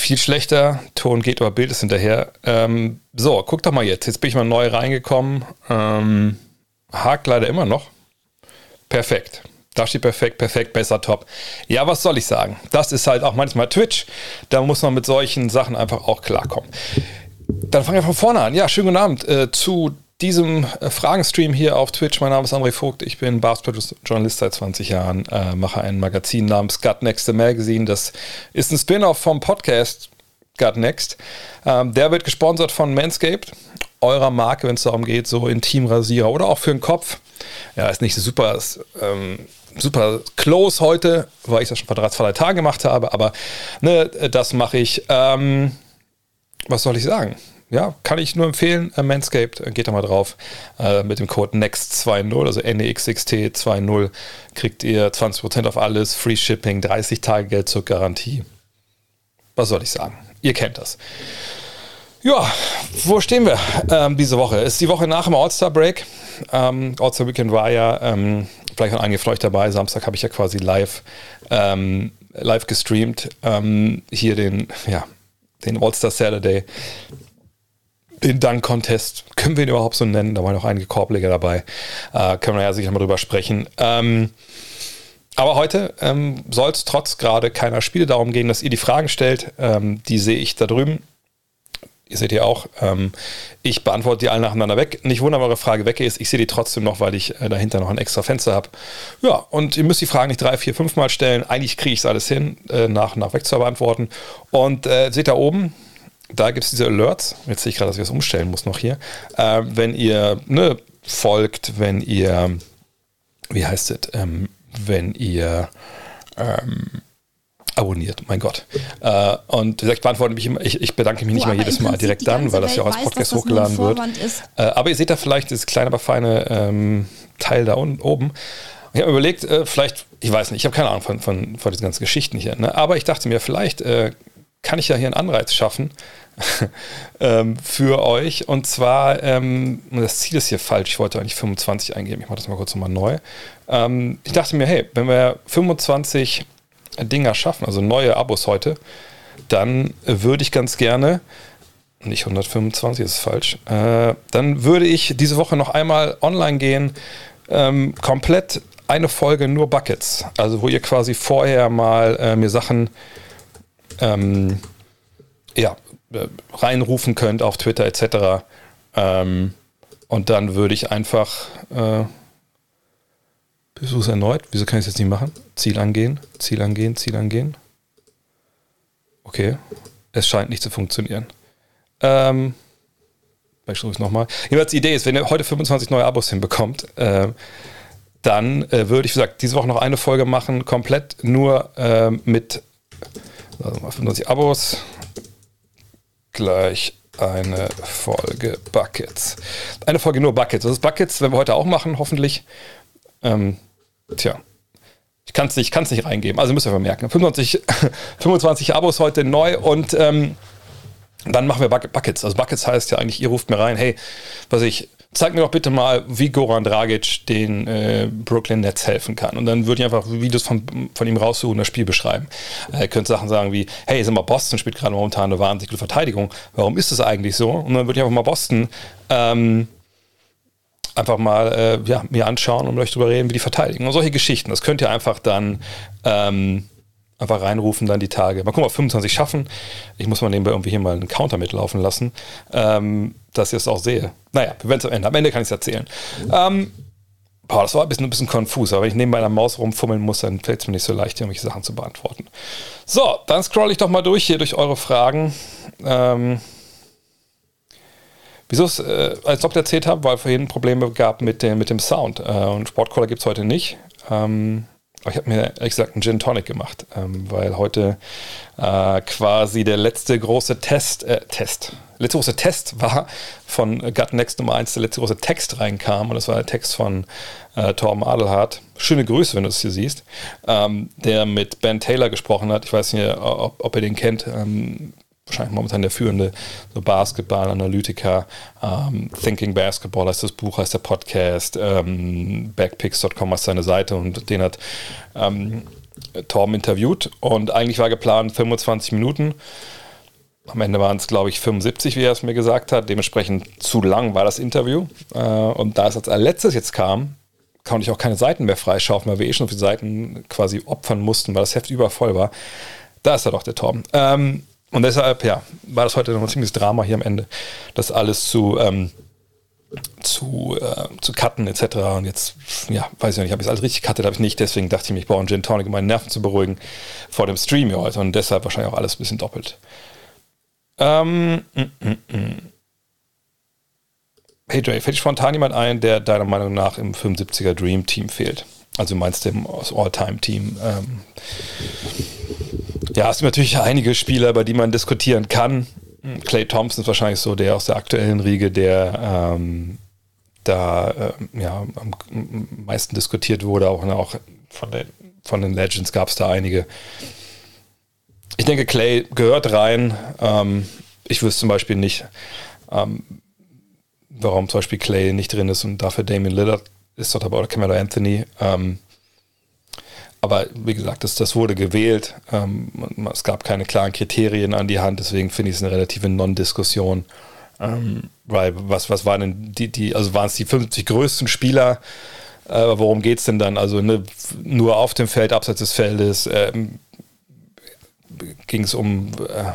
viel schlechter. Ton geht, aber Bild ist hinterher. Ähm, so, guck doch mal jetzt. Jetzt bin ich mal neu reingekommen. Ähm, hakt leider immer noch. Perfekt. Da steht perfekt, perfekt, besser, top. Ja, was soll ich sagen? Das ist halt auch manchmal Twitch. Da muss man mit solchen Sachen einfach auch klarkommen. Dann fangen wir von vorne an. Ja, schönen guten Abend äh, zu diesem äh, Fragenstream hier auf Twitch. Mein Name ist André Vogt. Ich bin Basketball-Journalist seit 20 Jahren, äh, mache ein Magazin namens Gut Next the Magazine. Das ist ein Spin-off vom Podcast Gut Next. Ähm, der wird gesponsert von Manscaped, eurer Marke, wenn es darum geht, so Intimrasierer oder auch für den Kopf. Ja, ist nicht super, ist, ähm, super close heute, weil ich das schon vor drei, zwei Tagen gemacht habe, aber ne, das mache ich. Ähm, was soll ich sagen? Ja, kann ich nur empfehlen. Äh, Manscaped, äh, geht da mal drauf. Äh, mit dem Code NEXT20, also NEXXT20, kriegt ihr 20% auf alles, Free Shipping, 30 Tage Geld zur Garantie. Was soll ich sagen? Ihr kennt das. Ja, wo stehen wir ähm, diese Woche? Ist die Woche nach dem All-Star-Break. Ähm, All-Star Weekend war ja, ähm, vielleicht noch einige von euch dabei. Samstag habe ich ja quasi live, ähm, live gestreamt. Ähm, hier den, ja, den All-Star Saturday. Den Dunk-Contest. Können wir ihn überhaupt so nennen? Da waren noch einige Korbleger dabei. Äh, können wir ja sicher mal drüber sprechen. Ähm, aber heute ähm, soll es trotz gerade keiner Spiele darum gehen, dass ihr die Fragen stellt. Ähm, die sehe ich da drüben. Ihr seht ihr auch. Ähm, ich beantworte die alle nacheinander weg. Nicht wundern, eure Frage weg ist. Ich sehe die trotzdem noch, weil ich äh, dahinter noch ein extra Fenster habe. Ja, und ihr müsst die Fragen nicht drei, vier, fünf Mal stellen. Eigentlich kriege ich es alles hin, äh, nach und nach weg zu beantworten. Und äh, seht da oben, da gibt es diese Alerts. Jetzt sehe ich gerade, dass ich das umstellen muss noch hier. Äh, wenn ihr ne, folgt, wenn ihr, wie heißt es, ähm, wenn ihr ähm, abonniert, mein Gott. Äh, und ich beantworte mich immer, ich, ich bedanke mich nicht mal jedes Mal direkt dann, weil das ja auch als Podcast weiß, hochgeladen wird. Äh, aber ihr seht da vielleicht das kleine, aber feine ähm, Teil da unten oben. Ich habe überlegt, äh, vielleicht, ich weiß nicht, ich habe keine Ahnung von, von, von diesen ganzen Geschichten hier, ne? aber ich dachte mir, vielleicht äh, kann ich ja hier einen Anreiz schaffen ähm, für euch. Und zwar, ähm, das Ziel ist hier falsch, ich wollte eigentlich 25 eingeben, ich mache das mal kurz nochmal neu. Ähm, ich dachte mir, hey, wenn wir 25 Dinger schaffen, also neue Abos heute, dann würde ich ganz gerne, nicht 125, ist falsch, äh, dann würde ich diese Woche noch einmal online gehen, ähm, komplett eine Folge nur Buckets, also wo ihr quasi vorher mal äh, mir Sachen ähm, ja, reinrufen könnt auf Twitter etc. Ähm, und dann würde ich einfach äh, Versuch es erneut. Wieso kann ich es jetzt nicht machen? Ziel angehen, Ziel angehen, Ziel angehen. Okay. Es scheint nicht zu funktionieren. Ähm, ich versuche es nochmal. Jedenfalls die Idee ist, wenn ihr heute 25 neue Abos hinbekommt, äh, dann äh, würde ich, wie gesagt, diese Woche noch eine Folge machen, komplett nur äh, mit also 25 Abos gleich eine Folge Buckets. Eine Folge nur Buckets. Das ist Buckets, werden wir heute auch machen, hoffentlich. Ähm, Tja. Ich kann es nicht, nicht reingeben. Also müsst ihr vermerken. 25, 25 Abos heute neu und ähm, dann machen wir Buckets. Also Buckets heißt ja eigentlich, ihr ruft mir rein, hey, was ich, zeig mir doch bitte mal, wie Goran Dragic den äh, Brooklyn Nets helfen kann. Und dann würde ich einfach Videos von, von ihm raussuchen und das Spiel beschreiben. Äh, könnt Sachen sagen wie, hey, sag mal, Boston spielt gerade momentan eine wahnsinnig gute Verteidigung. Warum ist das eigentlich so? Und dann würde ich einfach mal Boston ähm, einfach mal äh, ja, mir anschauen und mit euch darüber reden, wie die verteidigen. Und solche Geschichten, das könnt ihr einfach dann ähm, einfach reinrufen, dann die Tage. Mal gucken, ob 25 schaffen. Ich muss mal nebenbei irgendwie hier mal einen Counter mitlaufen lassen, ähm, dass ich es auch sehe. Naja, wir werden es am Ende. Am Ende kann ich es erzählen. Ähm, boah, das war ein bisschen, ein bisschen konfus, aber wenn ich neben meiner Maus rumfummeln muss, dann fällt es mir nicht so leicht, irgendwelche Sachen zu beantworten. So, dann scroll ich doch mal durch hier durch eure Fragen. Ähm, Wieso es äh, als Doktor erzählt habe, weil vorhin Probleme gab mit dem, mit dem Sound. Äh, und Sportcola gibt es heute nicht. Ähm, ich habe mir ehrlich gesagt einen Gin Tonic gemacht, ähm, weil heute äh, quasi der letzte große Test, äh, Test, letzte große Test war von Gut Next Nummer 1, der letzte große Text reinkam und das war der Text von äh, Torben Adelhardt. Schöne Grüße, wenn du es hier siehst, ähm, der mit Ben Taylor gesprochen hat. Ich weiß nicht, ob, ob ihr den kennt. Ähm, wahrscheinlich momentan der führende so Basketball-Analytiker. Ähm, Thinking Basketball heißt das Buch, heißt der Podcast. Ähm, Backpicks.com ist seine Seite und den hat ähm, Torben interviewt. Und eigentlich war geplant 25 Minuten. Am Ende waren es, glaube ich, 75, wie er es mir gesagt hat. Dementsprechend zu lang war das Interview. Äh, und da es als letztes jetzt kam, konnte ich auch keine Seiten mehr freischaufen, weil wir eh schon auf die Seiten quasi opfern mussten, weil das Heft übervoll war. Da ist er doch, der Torben. Ähm, und deshalb, ja, war das heute noch ein ziemliches Drama hier am Ende, das alles zu, ähm, zu, äh, zu cutten etc. Und jetzt, ja, weiß ich nicht, habe ich es alles richtig cuttet, habe ich nicht. Deswegen dachte ich mir, ich brauche einen Gin Tonic, um meine Nerven zu beruhigen vor dem Stream hier heute. Und deshalb wahrscheinlich auch alles ein bisschen doppelt. Ähm, mm, mm, mm. Hey Jay, fällt dich spontan jemand ein, der deiner Meinung nach im 75er Dream Team fehlt? Also meinst du im All-Time-Team? Ähm, ja, es gibt natürlich einige Spieler, über die man diskutieren kann. Clay Thompson ist wahrscheinlich so der aus der aktuellen Riege, der ähm, da äh, ja, am meisten diskutiert wurde. Auch, auch von, den, von den Legends gab es da einige. Ich denke, Clay gehört rein. Ähm, ich wüsste zum Beispiel nicht, ähm, warum zum Beispiel Clay nicht drin ist und dafür Damien Lillard ist dort aber oder Camelo Anthony. Ähm, aber wie gesagt, das, das wurde gewählt. Ähm, es gab keine klaren Kriterien an die Hand, deswegen finde ich es eine relative Non-Diskussion. Ähm, weil was, was waren denn die, die, also waren es die 50 größten Spieler? Äh, worum geht es denn dann? Also ne, nur auf dem Feld, abseits des Feldes ähm, ging es um äh,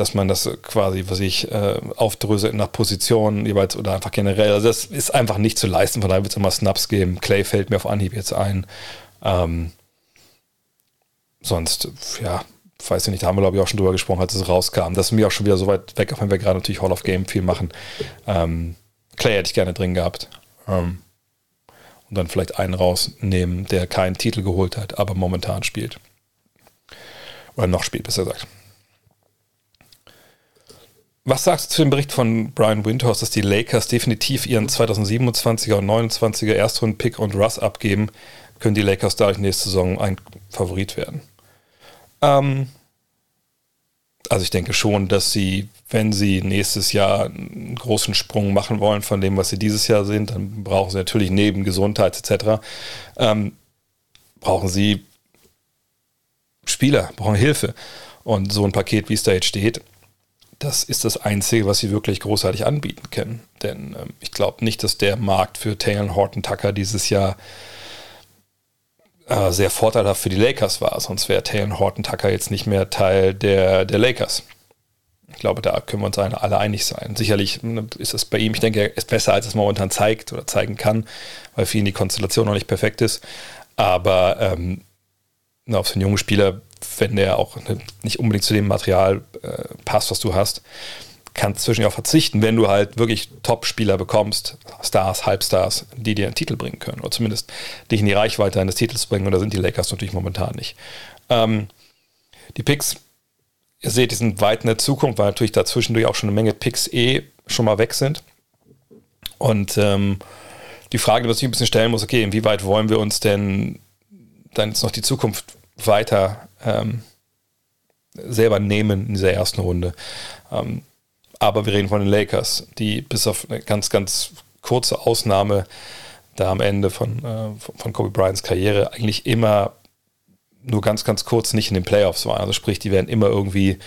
dass man das quasi, was ich, äh, aufdröselt nach Positionen jeweils oder einfach generell. Also das ist einfach nicht zu leisten, von daher wird es immer Snaps geben. Clay fällt mir auf Anhieb jetzt ein. Ähm, sonst, ja, weiß ich nicht, da haben wir glaube ich auch schon drüber gesprochen, als es rauskam. Das ist mir auch schon wieder so weit weg, auch wenn wir gerade natürlich Hall of Game viel machen. Ähm, Clay hätte ich gerne drin gehabt. Ähm, und dann vielleicht einen rausnehmen, der keinen Titel geholt hat, aber momentan spielt. Oder noch spielt, besser gesagt. Was sagst du zu dem Bericht von Brian Windhorst, dass die Lakers definitiv ihren 2027er und 29er Erstrunden-Pick und Russ abgeben? Können die Lakers dadurch nächste Saison ein Favorit werden? Ähm, also ich denke schon, dass sie, wenn sie nächstes Jahr einen großen Sprung machen wollen von dem, was sie dieses Jahr sind, dann brauchen sie natürlich neben Gesundheit etc. Ähm, brauchen sie Spieler, brauchen Hilfe. Und so ein Paket, wie es da jetzt steht, das ist das Einzige, was sie wirklich großartig anbieten können. Denn ähm, ich glaube nicht, dass der Markt für Taylor Horton Tucker dieses Jahr äh, sehr vorteilhaft für die Lakers war. Sonst wäre Taylor Horton Tucker jetzt nicht mehr Teil der, der Lakers. Ich glaube, da können wir uns alle einig sein. Sicherlich ne, ist es bei ihm, ich denke, er ist besser, als es momentan zeigt oder zeigen kann, weil für ihn die Konstellation noch nicht perfekt ist. Aber ähm, auf so einen jungen Spieler wenn der auch nicht unbedingt zu dem Material äh, passt, was du hast, kannst du zwischendurch auch verzichten, wenn du halt wirklich Top-Spieler bekommst, Stars, Halbstars, die dir einen Titel bringen können oder zumindest dich in die Reichweite eines Titels bringen und da sind die Lakers natürlich momentan nicht. Ähm, die Picks, ihr seht, die sind weit in der Zukunft, weil natürlich da zwischendurch auch schon eine Menge Picks eh schon mal weg sind. Und ähm, die Frage, die man sich ein bisschen stellen muss, okay, inwieweit wollen wir uns denn dann jetzt noch die Zukunft weiter ähm, selber nehmen in dieser ersten Runde. Ähm, aber wir reden von den Lakers, die bis auf eine ganz, ganz kurze Ausnahme da am Ende von, äh, von Kobe Bryants Karriere eigentlich immer nur ganz, ganz kurz nicht in den Playoffs waren. Also sprich, die werden immer irgendwie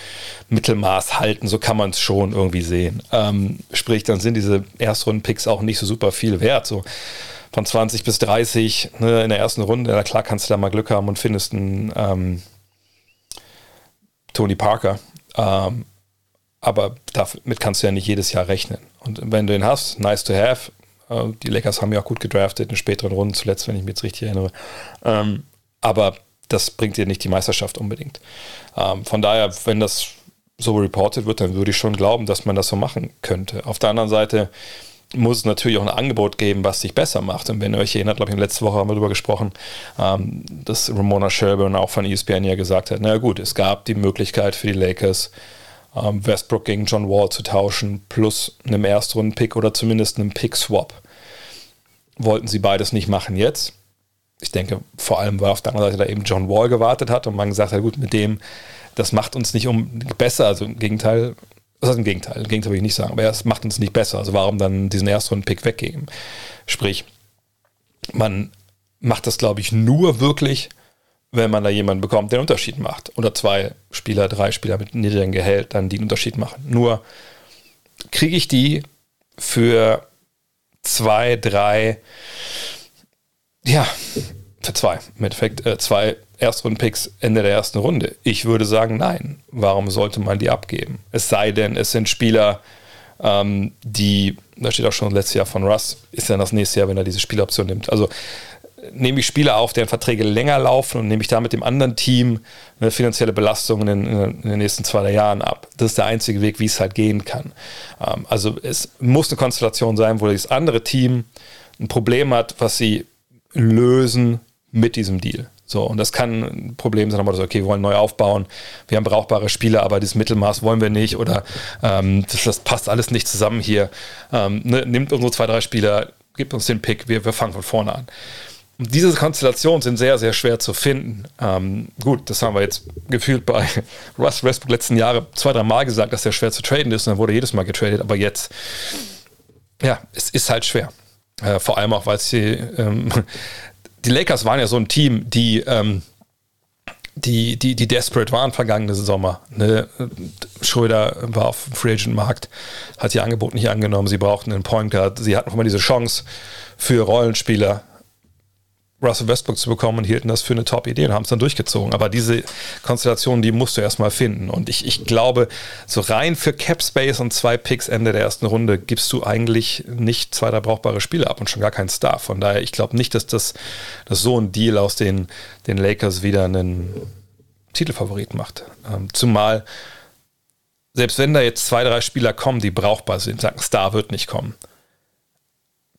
Mittelmaß halten, so kann man es schon irgendwie sehen. Ähm, sprich, dann sind diese Erstrunden-Picks auch nicht so super viel wert. So von 20 bis 30 ne, in der ersten Runde, na klar kannst du da mal Glück haben und findest einen ähm, Tony Parker. Ähm, aber damit kannst du ja nicht jedes Jahr rechnen. Und wenn du ihn hast, nice to have. Äh, die Lakers haben ja auch gut gedraftet in späteren Runden, zuletzt, wenn ich mich jetzt richtig erinnere. Ähm, aber das bringt dir nicht die Meisterschaft unbedingt. Ähm, von daher, wenn das so reported wird, dann würde ich schon glauben, dass man das so machen könnte. Auf der anderen Seite muss es natürlich auch ein Angebot geben, was sich besser macht. Und wenn ihr euch erinnert, glaube ich, letzte Woche haben wir darüber gesprochen, ähm, dass Ramona Shelburne auch von ESPN ja gesagt hat, na gut, es gab die Möglichkeit für die Lakers, ähm, Westbrook gegen John Wall zu tauschen, plus einem Erstrunden-Pick oder zumindest einem Pick-Swap. Wollten sie beides nicht machen jetzt. Ich denke, vor allem, weil auf der anderen Seite da eben John Wall gewartet hat und man gesagt hat, gut, mit dem, das macht uns nicht um besser, also im Gegenteil, das ist im Gegenteil. Im Gegenteil würde ich nicht sagen. Aber es macht uns nicht besser. Also warum dann diesen Erstrunden-Pick weggeben? Sprich, man macht das, glaube ich, nur wirklich, wenn man da jemanden bekommt, der einen Unterschied macht. Oder zwei Spieler, drei Spieler mit niedrigen Gehalt, dann die einen Unterschied machen. Nur kriege ich die für zwei, drei, ja, für zwei, im Endeffekt äh, zwei Erstrunden-Picks Ende der ersten Runde. Ich würde sagen, nein. Warum sollte man die abgeben? Es sei denn, es sind Spieler, ähm, die, da steht auch schon letztes Jahr von Russ, ist dann das nächste Jahr, wenn er diese Spieloption nimmt. Also nehme ich Spieler auf, deren Verträge länger laufen und nehme ich damit dem anderen Team eine finanzielle Belastung in, in, den nächsten zwei, drei Jahren ab. Das ist der einzige Weg, wie es halt gehen kann. Ähm, also es muss eine Konstellation sein, wo das andere Team ein Problem hat, was sie lösen mit diesem Deal. So, und das kann ein Problem sein, aber so, okay, wir wollen neu aufbauen, wir haben brauchbare Spieler, aber dieses Mittelmaß wollen wir nicht oder ähm, das, das, passt alles nicht zusammen hier. Ähm, ne, nimmt unsere zwei, drei Spieler, gibt uns den Pick, wir, wir fangen von vorne an. Und diese Konstellationen sind sehr, sehr schwer zu finden. Ähm, gut, das haben wir jetzt gefühlt bei Russ Westbrook letzten Jahre zwei, drei Mal gesagt, dass er schwer zu traden ist und dann wurde jedes Mal getradet, aber jetzt, ja, es ist halt schwer. Äh, vor allem auch, weil sie ähm, die Lakers waren ja so ein Team, die, ähm, die, die, die desperate waren vergangene Sommer. Ne? Schröder war auf dem Free Agent Markt, hat ihr Angebot nicht angenommen. Sie brauchten einen Point Guard. Sie hatten mal diese Chance für Rollenspieler Russell Westbrook zu bekommen und hielten das für eine Top-Idee und haben es dann durchgezogen. Aber diese Konstellation, die musst du erstmal finden. Und ich, ich glaube, so rein für Cap Space und zwei Picks Ende der ersten Runde gibst du eigentlich nicht zwei, drei brauchbare Spiele ab und schon gar keinen Star. Von daher, ich glaube nicht, dass das dass so ein Deal aus den, den Lakers wieder einen Titelfavorit macht. Ähm, zumal, selbst wenn da jetzt zwei, drei Spieler kommen, die brauchbar sind, sagen, Star wird nicht kommen.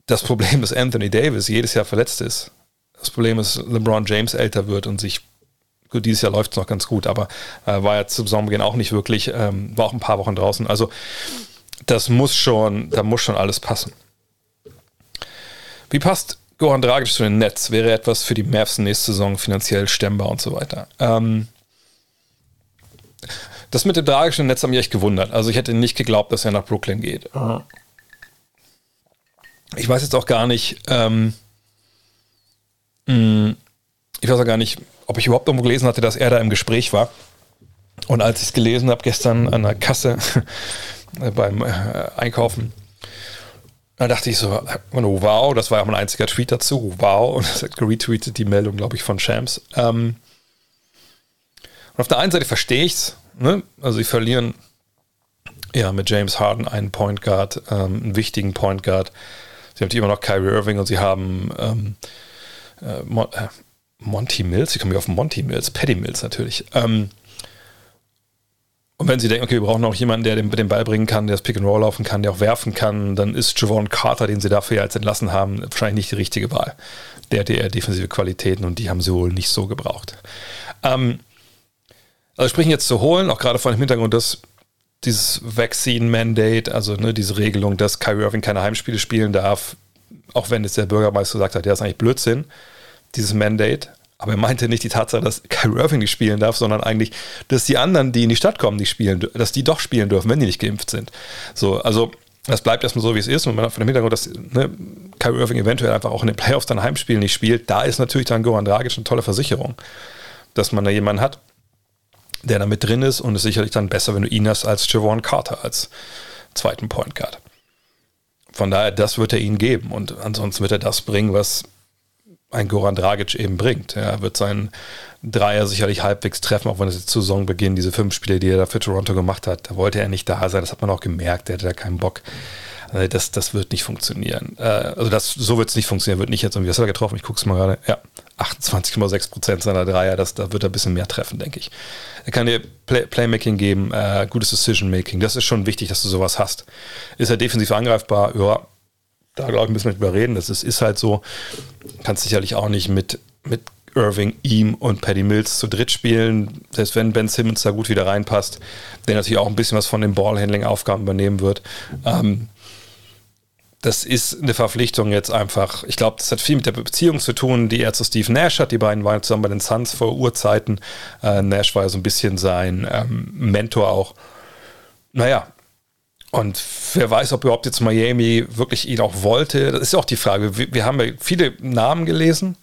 Das Problem ist Anthony Davis jedes Jahr verletzt ist das Problem ist, LeBron James älter wird und sich gut, dieses Jahr läuft es noch ganz gut, aber äh, war ja zum Saisonbeginn auch nicht wirklich, ähm, war auch ein paar Wochen draußen. Also das muss schon, da muss schon alles passen. Wie passt Goran Dragic zu den Nets? Wäre etwas für die Mavs nächste Saison finanziell stemmbar und so weiter. Ähm, das mit dem Dragic Netz hat mich echt gewundert. Also ich hätte nicht geglaubt, dass er nach Brooklyn geht. Ich weiß jetzt auch gar nicht, ähm, ich weiß auch gar nicht, ob ich überhaupt irgendwo gelesen hatte, dass er da im Gespräch war. Und als ich es gelesen habe, gestern an der Kasse beim äh, Einkaufen, da dachte ich so, oh, wow, das war ja mein einziger Tweet dazu, wow, und das hat geretweetet die Meldung, glaube ich, von Shams. Ähm, und auf der einen Seite verstehe ich es, ne? also sie verlieren ja mit James Harden einen Point Guard, ähm, einen wichtigen Point Guard. Sie haben immer noch Kyrie Irving und sie haben ähm, äh, Mon äh, Monty Mills, ich komme hier auf Monty Mills, Paddy Mills natürlich. Ähm, und wenn sie denken, okay, wir brauchen noch jemanden, der den, den Ball bringen kann, der das Pick and Roll laufen kann, der auch werfen kann, dann ist Javon Carter, den sie dafür jetzt entlassen haben, wahrscheinlich nicht die richtige Wahl. Der hat eher defensive Qualitäten und die haben sie wohl nicht so gebraucht. Ähm, also sprechen jetzt zu holen, auch gerade vor dem Hintergrund, dass dieses Vaccine-Mandate, also ne, diese Regelung, dass Kyrie Irving keine Heimspiele spielen darf, auch wenn jetzt der Bürgermeister gesagt hat, der ist eigentlich Blödsinn, dieses Mandate. Aber er meinte nicht die Tatsache, dass Kyrie Irving nicht spielen darf, sondern eigentlich, dass die anderen, die in die Stadt kommen, nicht spielen, dass die doch spielen dürfen, wenn die nicht geimpft sind. So, also das bleibt erstmal so, wie es ist. Und man hat von dem Hintergrund, dass ne, Kyrie Irving eventuell einfach auch in den Playoffs dann Heimspielen nicht spielt, da ist natürlich dann Goran Dragic eine tolle Versicherung, dass man da jemanden hat, der da mit drin ist und es ist sicherlich dann besser, wenn du ihn hast als Javon Carter als zweiten Point Guard. Von daher, das wird er ihnen geben. Und ansonsten wird er das bringen, was ein Goran Dragic eben bringt. Er wird seinen Dreier sicherlich halbwegs treffen, auch wenn es jetzt Saisonbeginn diese fünf Spiele, die er da für Toronto gemacht hat, da wollte er nicht da sein. Das hat man auch gemerkt. Er hatte da keinen Bock. Also das, das wird nicht funktionieren. Äh, also das, so wird es nicht funktionieren. Wird nicht jetzt irgendwie, was hat er getroffen? Ich gucke es mal gerade. Ja, 28,6 Prozent seiner Dreier. Das, da wird er ein bisschen mehr treffen, denke ich. Er kann dir Play Playmaking geben, äh, gutes Decision-Making. Das ist schon wichtig, dass du sowas hast. Ist er defensiv angreifbar? Ja, da glaube ich, müssen wir nicht überreden. Das ist, ist halt so. Kannst sicherlich auch nicht mit, mit Irving, ihm und Paddy Mills zu dritt spielen. Selbst wenn Ben Simmons da gut wieder reinpasst, der natürlich auch ein bisschen was von den Ballhandling-Aufgaben übernehmen wird. Ähm, das ist eine Verpflichtung jetzt einfach. Ich glaube, das hat viel mit der Beziehung zu tun, die er zu Steve Nash hat. Die beiden waren zusammen bei den Suns vor Urzeiten. Äh, Nash war ja so ein bisschen sein ähm, Mentor auch. Naja, und wer weiß, ob überhaupt jetzt Miami wirklich ihn auch wollte. Das ist auch die Frage. Wir, wir haben ja viele Namen gelesen.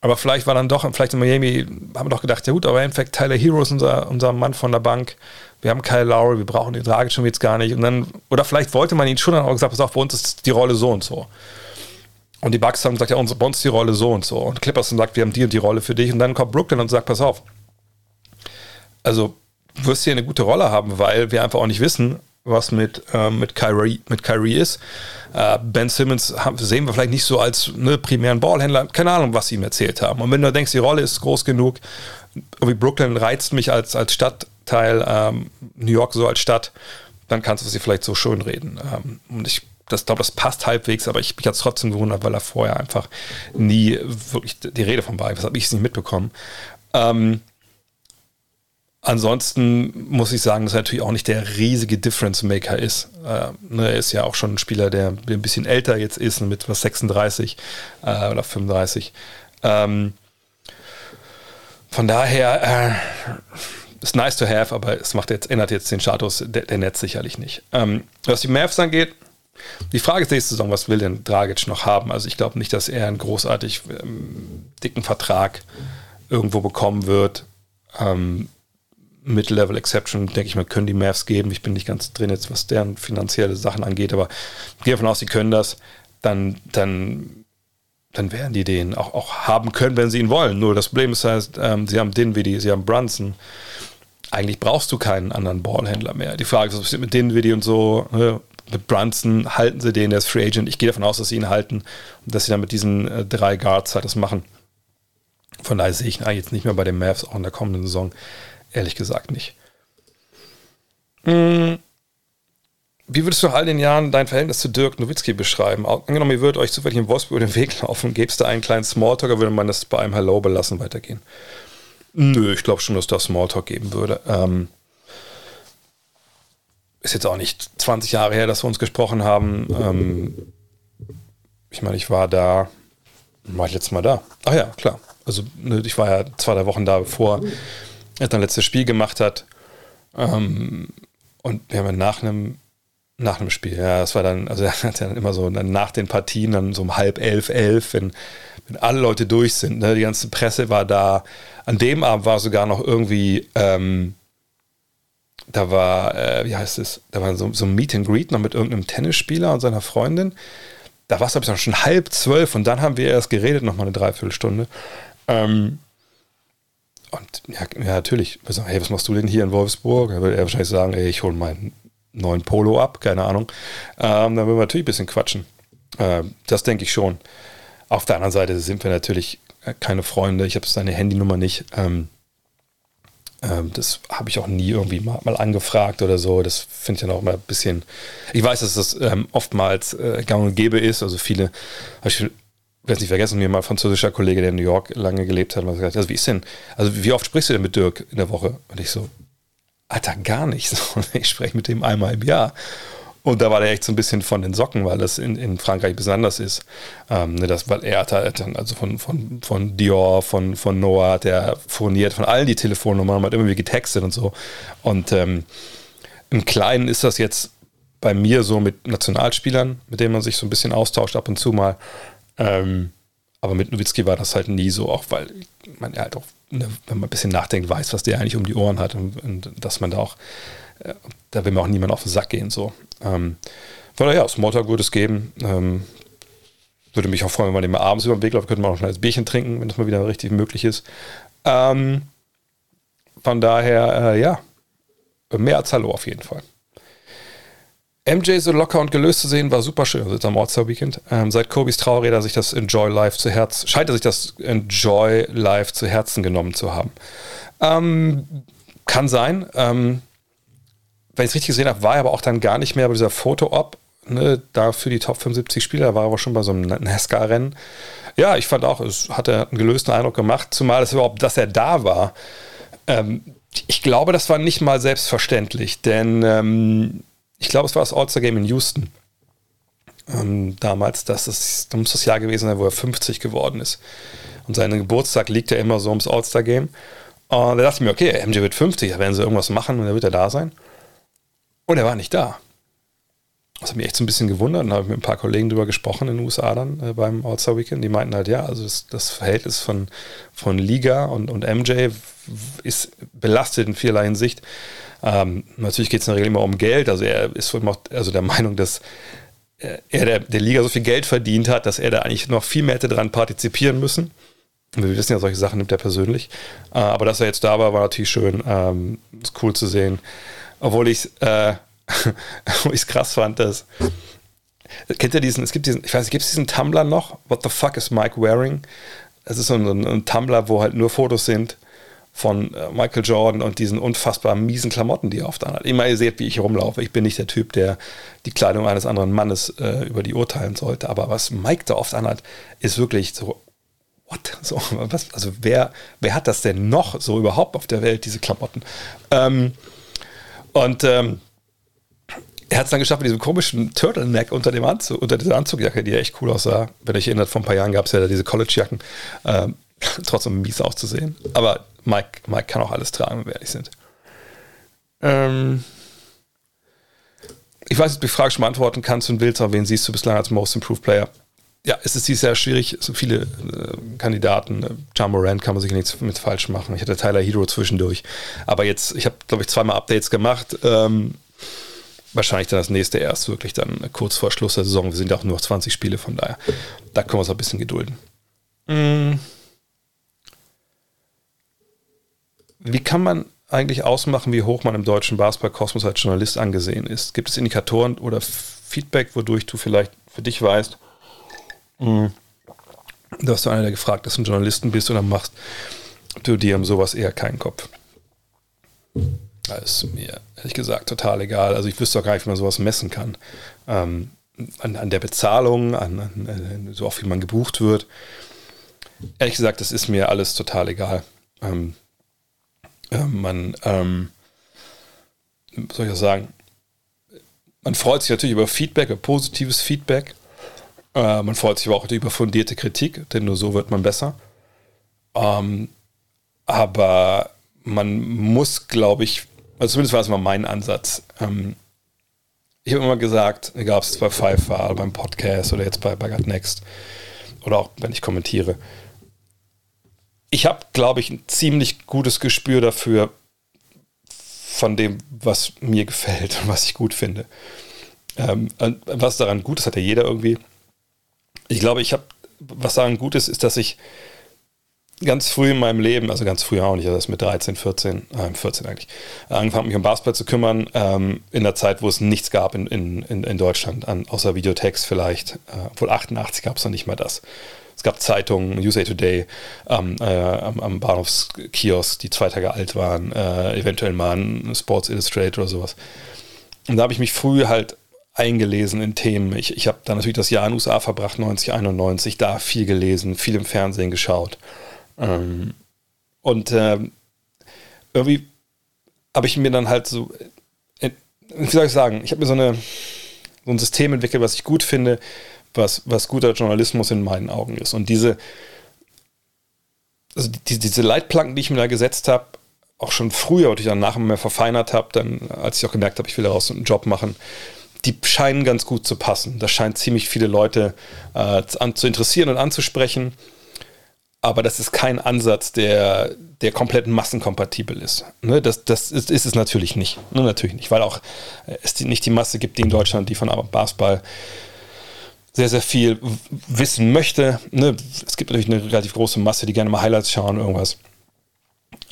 Aber vielleicht war dann doch, vielleicht in Miami, haben wir doch gedacht, ja gut, aber im Endeffekt Tyler Hero ist unser, unser Mann von der Bank. Wir haben Kyle Lowry, wir brauchen den Dragic schon jetzt gar nicht. Und dann, oder vielleicht wollte man ihn schon dann auch gesagt, pass auf, bei uns ist die Rolle so und so. Und die Bucks haben gesagt, ja, bei uns ist die Rolle so und so. Und Clippers haben gesagt, wir haben die und die Rolle für dich. Und dann kommt Brooklyn und sagt, pass auf. Also, du wirst hier eine gute Rolle haben, weil wir einfach auch nicht wissen, was mit, äh, mit, Kyrie, mit Kyrie ist. Äh, ben Simmons haben, sehen wir vielleicht nicht so als ne, primären Ballhändler. Keine Ahnung, was sie ihm erzählt haben. Und wenn du denkst, die Rolle ist groß genug, wie Brooklyn reizt mich als, als Stadtteil, ähm, New York so als Stadt, dann kannst du sie vielleicht so schön reden. Ähm, und ich das glaube, das passt halbwegs, aber ich mich hat trotzdem gewundert, weil er vorher einfach nie wirklich die Rede von war. Was habe ich nicht mitbekommen? Ähm, Ansonsten muss ich sagen, dass er natürlich auch nicht der riesige Difference Maker ist. Äh, ne, er ist ja auch schon ein Spieler, der, der ein bisschen älter jetzt ist, mit was 36 äh, oder 35. Ähm, von daher äh, ist nice to have, aber es macht jetzt, ändert jetzt den Status der, der Netz sicherlich nicht. Ähm, was die Mavs angeht, die Frage ist nächste Saison, was will denn Dragic noch haben? Also ich glaube nicht, dass er einen großartig ähm, dicken Vertrag irgendwo bekommen wird. Ähm, Mid-Level Exception, denke ich mal, können die Mavs geben. Ich bin nicht ganz drin jetzt, was deren finanzielle Sachen angeht, aber ich gehe davon aus, sie können das. Dann, dann, dann werden die den auch, auch haben können, wenn sie ihn wollen. Nur das Problem ist halt, ähm, sie haben Dinwiddie, sie haben Brunson. Eigentlich brauchst du keinen anderen Ballhändler mehr. Die Frage ist, was passiert mit Dinwiddie und so. Ne? Mit Brunson halten sie den, der ist Free Agent. Ich gehe davon aus, dass sie ihn halten und dass sie dann mit diesen äh, drei Guards halt das machen. Von daher sehe ich ihn eigentlich jetzt nicht mehr bei den Mavs auch in der kommenden Saison. Ehrlich gesagt nicht. Hm. Wie würdest du nach all den Jahren dein Verhältnis zu Dirk Nowitzki beschreiben? Angenommen, ihr würdet euch zufällig in Wolfsburg den Weg laufen, gäbe es da einen kleinen Smalltalk würde man das bei einem Hello belassen weitergehen? Nö, ich glaube schon, dass da Smalltalk geben würde. Ähm, ist jetzt auch nicht 20 Jahre her, dass wir uns gesprochen haben. Ähm, ich meine, ich war da, war ich letztes Mal da? Ach ja, klar. Also ne, ich war ja zwei, drei Wochen da, bevor er dann letztes Spiel gemacht hat. Ähm, und wir haben nach einem, nach einem Spiel, ja, das war dann, also er hat ja dann immer so dann nach den Partien, dann so um halb elf, elf, wenn, wenn alle Leute durch sind, ne, die ganze Presse war da. An dem Abend war sogar noch irgendwie, ähm, da war, äh, wie heißt es, da war so, so ein Meet and Greet noch mit irgendeinem Tennisspieler und seiner Freundin. Da war es, glaube ich, schon halb zwölf und dann haben wir erst geredet, noch mal eine Dreiviertelstunde. Ähm, und ja, ja, natürlich. Hey, was machst du denn hier in Wolfsburg? Da würde er wahrscheinlich sagen, ey, ich hole meinen neuen Polo ab, keine Ahnung. Ähm, dann würden wir natürlich ein bisschen quatschen. Äh, das denke ich schon. Auf der anderen Seite sind wir natürlich keine Freunde. Ich habe seine Handynummer nicht. Ähm, ähm, das habe ich auch nie irgendwie mal, mal, angefragt oder so. Das finde ich dann auch immer ein bisschen. Ich weiß, dass das ähm, oftmals äh, gang und gäbe ist. Also viele, ich werde nicht vergessen, mir mal ein französischer Kollege, der in New York lange gelebt hat, hat gesagt, also wie ist denn, also wie oft sprichst du denn mit Dirk in der Woche? Und ich so, Alter, gar nicht. So, ich spreche mit dem einmal im Jahr. Und da war der echt so ein bisschen von den Socken, weil das in, in Frankreich besonders ist. Ähm, ne, das, weil er hat halt dann, also von, von, von Dior, von, von Noah hat er von allen die Telefonnummern, hat immer wieder getextet und so. Und ähm, im Kleinen ist das jetzt bei mir so mit Nationalspielern, mit denen man sich so ein bisschen austauscht ab und zu mal. Ähm, aber mit Nowitzki war das halt nie so, auch weil man halt auch, ne, wenn man ein bisschen nachdenkt, weiß, was der eigentlich um die Ohren hat und, und dass man da auch, äh, da will mir auch niemand auf den Sack gehen. So. Ähm, von daher, Smalltalk würde es geben. Ähm, würde mich auch freuen, wenn man den mal abends über den Weg läuft, könnte man auch ein kleines Bierchen trinken, wenn das mal wieder richtig möglich ist. Ähm, von daher, äh, ja, mehr als Hallo auf jeden Fall. MJ so locker und gelöst zu sehen, war super schön. Also am All-Star-Weekend. Ähm, seit Kobis Trauerräder sich das Enjoy Life zu Herzen, scheint er sich das Enjoy Life zu Herzen genommen zu haben. Ähm, kann sein. Ähm, wenn ich es richtig gesehen habe, war er aber auch dann gar nicht mehr bei dieser Foto-Op. Ne, da für die Top 75 Spieler war er aber schon bei so einem NASCAR-Rennen. Ja, ich fand auch, es hat einen gelösten Eindruck gemacht, zumal es überhaupt, dass er da war. Ähm, ich glaube, das war nicht mal selbstverständlich, denn ähm, ich glaube, es war das All-Star-Game in Houston. Ähm, damals, das, ist, das muss das Jahr gewesen sein, wo er 50 geworden ist. Und sein Geburtstag liegt ja immer so ums All-Star-Game. Und da dachte ich mir, okay, MJ wird 50, da werden sie irgendwas machen und dann wird er da sein. Und er war nicht da. Das hat mich echt so ein bisschen gewundert. Und habe mit ein paar Kollegen drüber gesprochen in den USA dann äh, beim All-Star Weekend. Die meinten halt, ja, also das, das Verhältnis von, von Liga und, und MJ ist belastet in vielerlei Hinsicht. Ähm, natürlich geht es in der Regel immer um Geld. Also er ist wohl also der Meinung, dass er der, der Liga so viel Geld verdient hat, dass er da eigentlich noch viel mehr hätte daran partizipieren müssen. Wir wissen ja, solche Sachen nimmt er persönlich. Äh, aber dass er jetzt da war, war natürlich schön. Ähm, ist cool zu sehen. Obwohl ich es äh, krass fand, dass. Kennt ihr diesen, es gibt diesen, ich weiß nicht, gibt es diesen Tumblr noch? What the fuck is Mike wearing? Es ist so ein, ein Tumblr, wo halt nur Fotos sind von äh, Michael Jordan und diesen unfassbar miesen Klamotten, die er oft anhat. Immer ihr seht, wie ich rumlaufe. Ich bin nicht der Typ, der die Kleidung eines anderen Mannes äh, über die urteilen sollte. Aber was Mike da oft anhat, ist wirklich so, what? So, was, also wer, wer hat das denn noch so überhaupt auf der Welt, diese Klamotten? Ähm, und ähm, er hat es dann geschafft mit diesem komischen Turtleneck unter dem Anzug, unter dieser Anzugjacke, die echt cool aussah. Wenn ihr euch erinnert, vor ein paar Jahren gab es ja diese College-Jacken. Ähm, trotzdem mies auszusehen. Aber Mike, Mike kann auch alles tragen, wenn wir ehrlich sind. Ähm ich weiß nicht, ob du die Frage schon beantworten kannst und willst, aber wen siehst du bislang als Most Improved Player? Ja, es ist Jahr schwierig, so viele äh, Kandidaten. John Moran kann man sich nichts mit falsch machen. Ich hatte Tyler Hero zwischendurch. Aber jetzt, ich habe, glaube ich, zweimal Updates gemacht. Ähm, wahrscheinlich dann das nächste erst wirklich dann kurz vor Schluss der Saison. Wir sind ja auch nur noch 20 Spiele, von daher, da können wir uns ein bisschen gedulden. Mm. Wie kann man eigentlich ausmachen, wie hoch man im deutschen Basketballkosmos als Journalist angesehen ist? Gibt es Indikatoren oder Feedback, wodurch du vielleicht für dich weißt, hm, dass du einer der gefragtesten Journalisten bist oder machst du dir um sowas eher keinen Kopf? Das ist mir ehrlich gesagt total egal. Also ich wüsste auch gar nicht, wie man sowas messen kann. Ähm, an, an, der Bezahlung, an, an, so oft wie man gebucht wird. Ehrlich gesagt, das ist mir alles total egal. Ähm, äh, man, ähm, soll ich das sagen, man freut sich natürlich über Feedback, über positives Feedback. Äh, man freut sich aber auch über fundierte Kritik, denn nur so wird man besser. Ähm, aber man muss, glaube ich, also zumindest war es mal mein Ansatz. Ähm, ich habe immer gesagt, egal ob es bei war, beim Podcast oder jetzt bei, bei God Next oder auch wenn ich kommentiere, ich habe, glaube ich, ein ziemlich gutes Gespür dafür, von dem, was mir gefällt und was ich gut finde. Ähm, was daran gut ist, hat ja jeder irgendwie. Ich glaube, ich habe, was daran gut ist, ist, dass ich ganz früh in meinem Leben, also ganz früh auch nicht, also das mit 13, 14, äh, 14 eigentlich, angefangen, mich um Basketball zu kümmern, ähm, in der Zeit, wo es nichts gab in, in, in Deutschland, an, außer Videotext vielleicht, äh, obwohl 88 gab es noch nicht mal das. Es gab Zeitungen, USA Today, ähm, äh, am, am, Bahnhofskiosk, die zwei Tage alt waren, äh, eventuell mal ein Sports Illustrated oder sowas. Und da habe ich mich früh halt eingelesen in Themen. Ich, ich habe da natürlich das Jahr in den USA verbracht, 90, 91, da viel gelesen, viel im Fernsehen geschaut. Ähm, und äh, irgendwie habe ich mir dann halt so, äh, wie soll ich sagen, ich habe mir so, eine, so ein System entwickelt, was ich gut finde, was, was guter Journalismus in meinen Augen ist. Und diese, also die, diese Leitplanken, die ich mir da gesetzt habe, auch schon früher und ich dann nachher mehr verfeinert habe, dann, als ich auch gemerkt habe, ich will daraus einen Job machen, die scheinen ganz gut zu passen. Das scheint ziemlich viele Leute äh, an, zu interessieren und anzusprechen. Aber das ist kein Ansatz, der, der komplett massenkompatibel ist. Ne, das, das ist, ist, es natürlich nicht. Ne, natürlich nicht, weil auch äh, es die, nicht die Masse gibt, die in Deutschland, die von Basketball sehr, sehr viel wissen möchte. Ne? Es gibt natürlich eine relativ große Masse, die gerne mal Highlights schauen, irgendwas.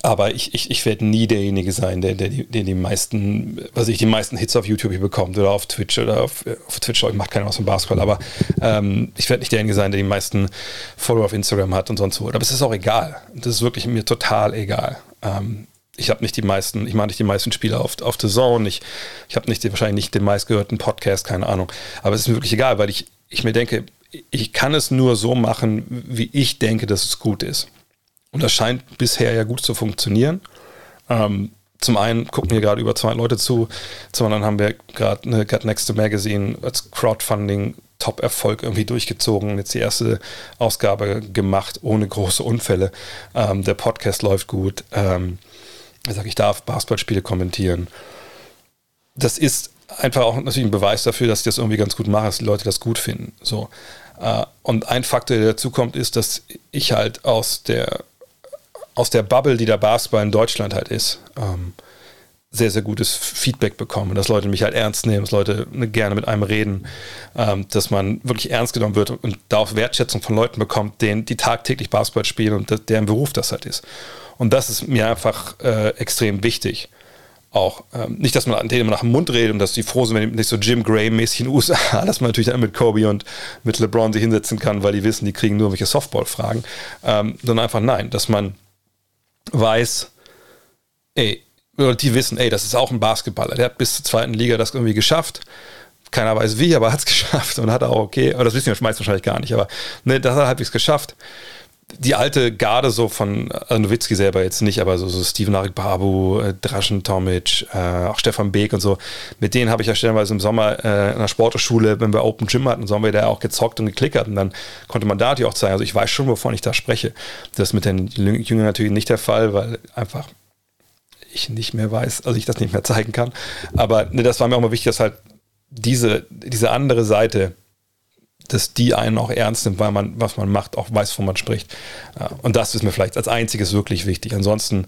Aber ich, ich, ich werde nie derjenige sein, der, der, der die meisten, was ich die meisten Hits auf YouTube hier bekommt oder auf Twitch oder auf, auf Twitch, ich mache keinen aus dem Basketball, aber ähm, ich werde nicht derjenige sein, der die meisten Follower auf Instagram hat und sonst wo. Aber es ist auch egal. Das ist wirklich mir total egal. Ähm, ich habe nicht die meisten, ich mache nicht die meisten Spiele auf, auf The Zone, ich, ich habe nicht wahrscheinlich nicht den meistgehörten Podcast, keine Ahnung. Aber es ist mir wirklich egal, weil ich ich mir denke, ich kann es nur so machen, wie ich denke, dass es gut ist. Und das scheint bisher ja gut zu funktionieren. Ähm, zum einen gucken hier gerade über zwei Leute zu, zum anderen haben wir gerade eine Got Next to Magazine als Crowdfunding Top-Erfolg irgendwie durchgezogen. Jetzt die erste Ausgabe gemacht, ohne große Unfälle. Ähm, der Podcast läuft gut. Ähm, ich sage, ich darf Basketballspiele kommentieren. Das ist einfach auch natürlich ein Beweis dafür, dass ich das irgendwie ganz gut mache, dass die Leute das gut finden. So. Äh, und ein Faktor, der dazu kommt, ist, dass ich halt aus der, aus der Bubble, die der Basketball in Deutschland halt ist, ähm, sehr, sehr gutes Feedback bekomme, dass Leute mich halt ernst nehmen, dass Leute gerne mit einem reden, ähm, dass man wirklich ernst genommen wird und da auch Wertschätzung von Leuten bekommt, denen, die tagtäglich Basketball spielen und deren Beruf das halt ist. Und das ist mir einfach äh, extrem wichtig. Auch ähm, nicht, dass man an denen immer nach dem Mund redet und dass die froh sind, wenn nicht so Jim Gray-mäßig in den USA, dass man natürlich dann mit Kobe und mit LeBron sich hinsetzen kann, weil die wissen, die kriegen nur welche Softball-Fragen, ähm, sondern einfach nein, dass man weiß, ey, oder die wissen, ey, das ist auch ein Basketballer, der hat bis zur zweiten Liga das irgendwie geschafft. Keiner weiß wie, aber hat es geschafft und hat auch okay, aber das wissen wir meist wahrscheinlich gar nicht, aber ne, das hat er halbwegs geschafft. Die alte Garde so von also Nowitzki selber jetzt nicht, aber so, so Steven Arik Babu, äh, Draschen Tomic, äh, auch Stefan Beek und so, mit denen habe ich ja stellenweise im Sommer äh, in der Sportschule, wenn wir Open Gym hatten, so haben wir da auch gezockt und geklickert und dann konnte man da natürlich auch zeigen, also ich weiß schon, wovon ich da spreche. Das ist mit den Jüngern natürlich nicht der Fall, weil einfach ich nicht mehr weiß, also ich das nicht mehr zeigen kann. Aber ne, das war mir auch mal wichtig, dass halt diese, diese andere Seite, dass die einen auch ernst nimmt, weil man, was man macht, auch weiß, wovon man spricht. Und das ist mir vielleicht als einziges wirklich wichtig. Ansonsten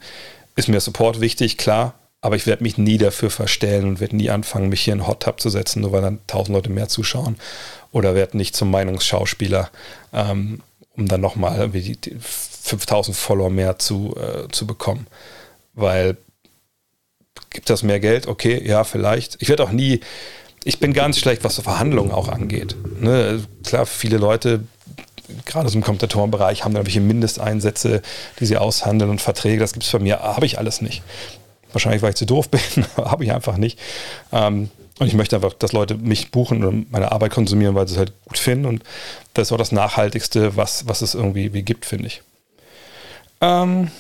ist mir Support wichtig, klar, aber ich werde mich nie dafür verstellen und werde nie anfangen, mich hier in Hot Tub zu setzen, nur weil dann tausend Leute mehr zuschauen. Oder werde nicht zum Meinungsschauspieler, ähm, um dann nochmal die, die 5000 Follower mehr zu, äh, zu bekommen. Weil gibt das mehr Geld? Okay, ja, vielleicht. Ich werde auch nie, ich bin ganz schlecht, was so Verhandlungen auch angeht. Ne? Klar, viele Leute, gerade so im Kommentatorenbereich, haben da welche Mindesteinsätze, die sie aushandeln und Verträge. Das gibt es bei mir, habe ich alles nicht. Wahrscheinlich, weil ich zu doof bin, habe ich einfach nicht. Ähm, und ich möchte einfach, dass Leute mich buchen oder meine Arbeit konsumieren, weil sie es halt gut finden. Und das ist auch das Nachhaltigste, was, was es irgendwie wie gibt, finde ich. Ähm,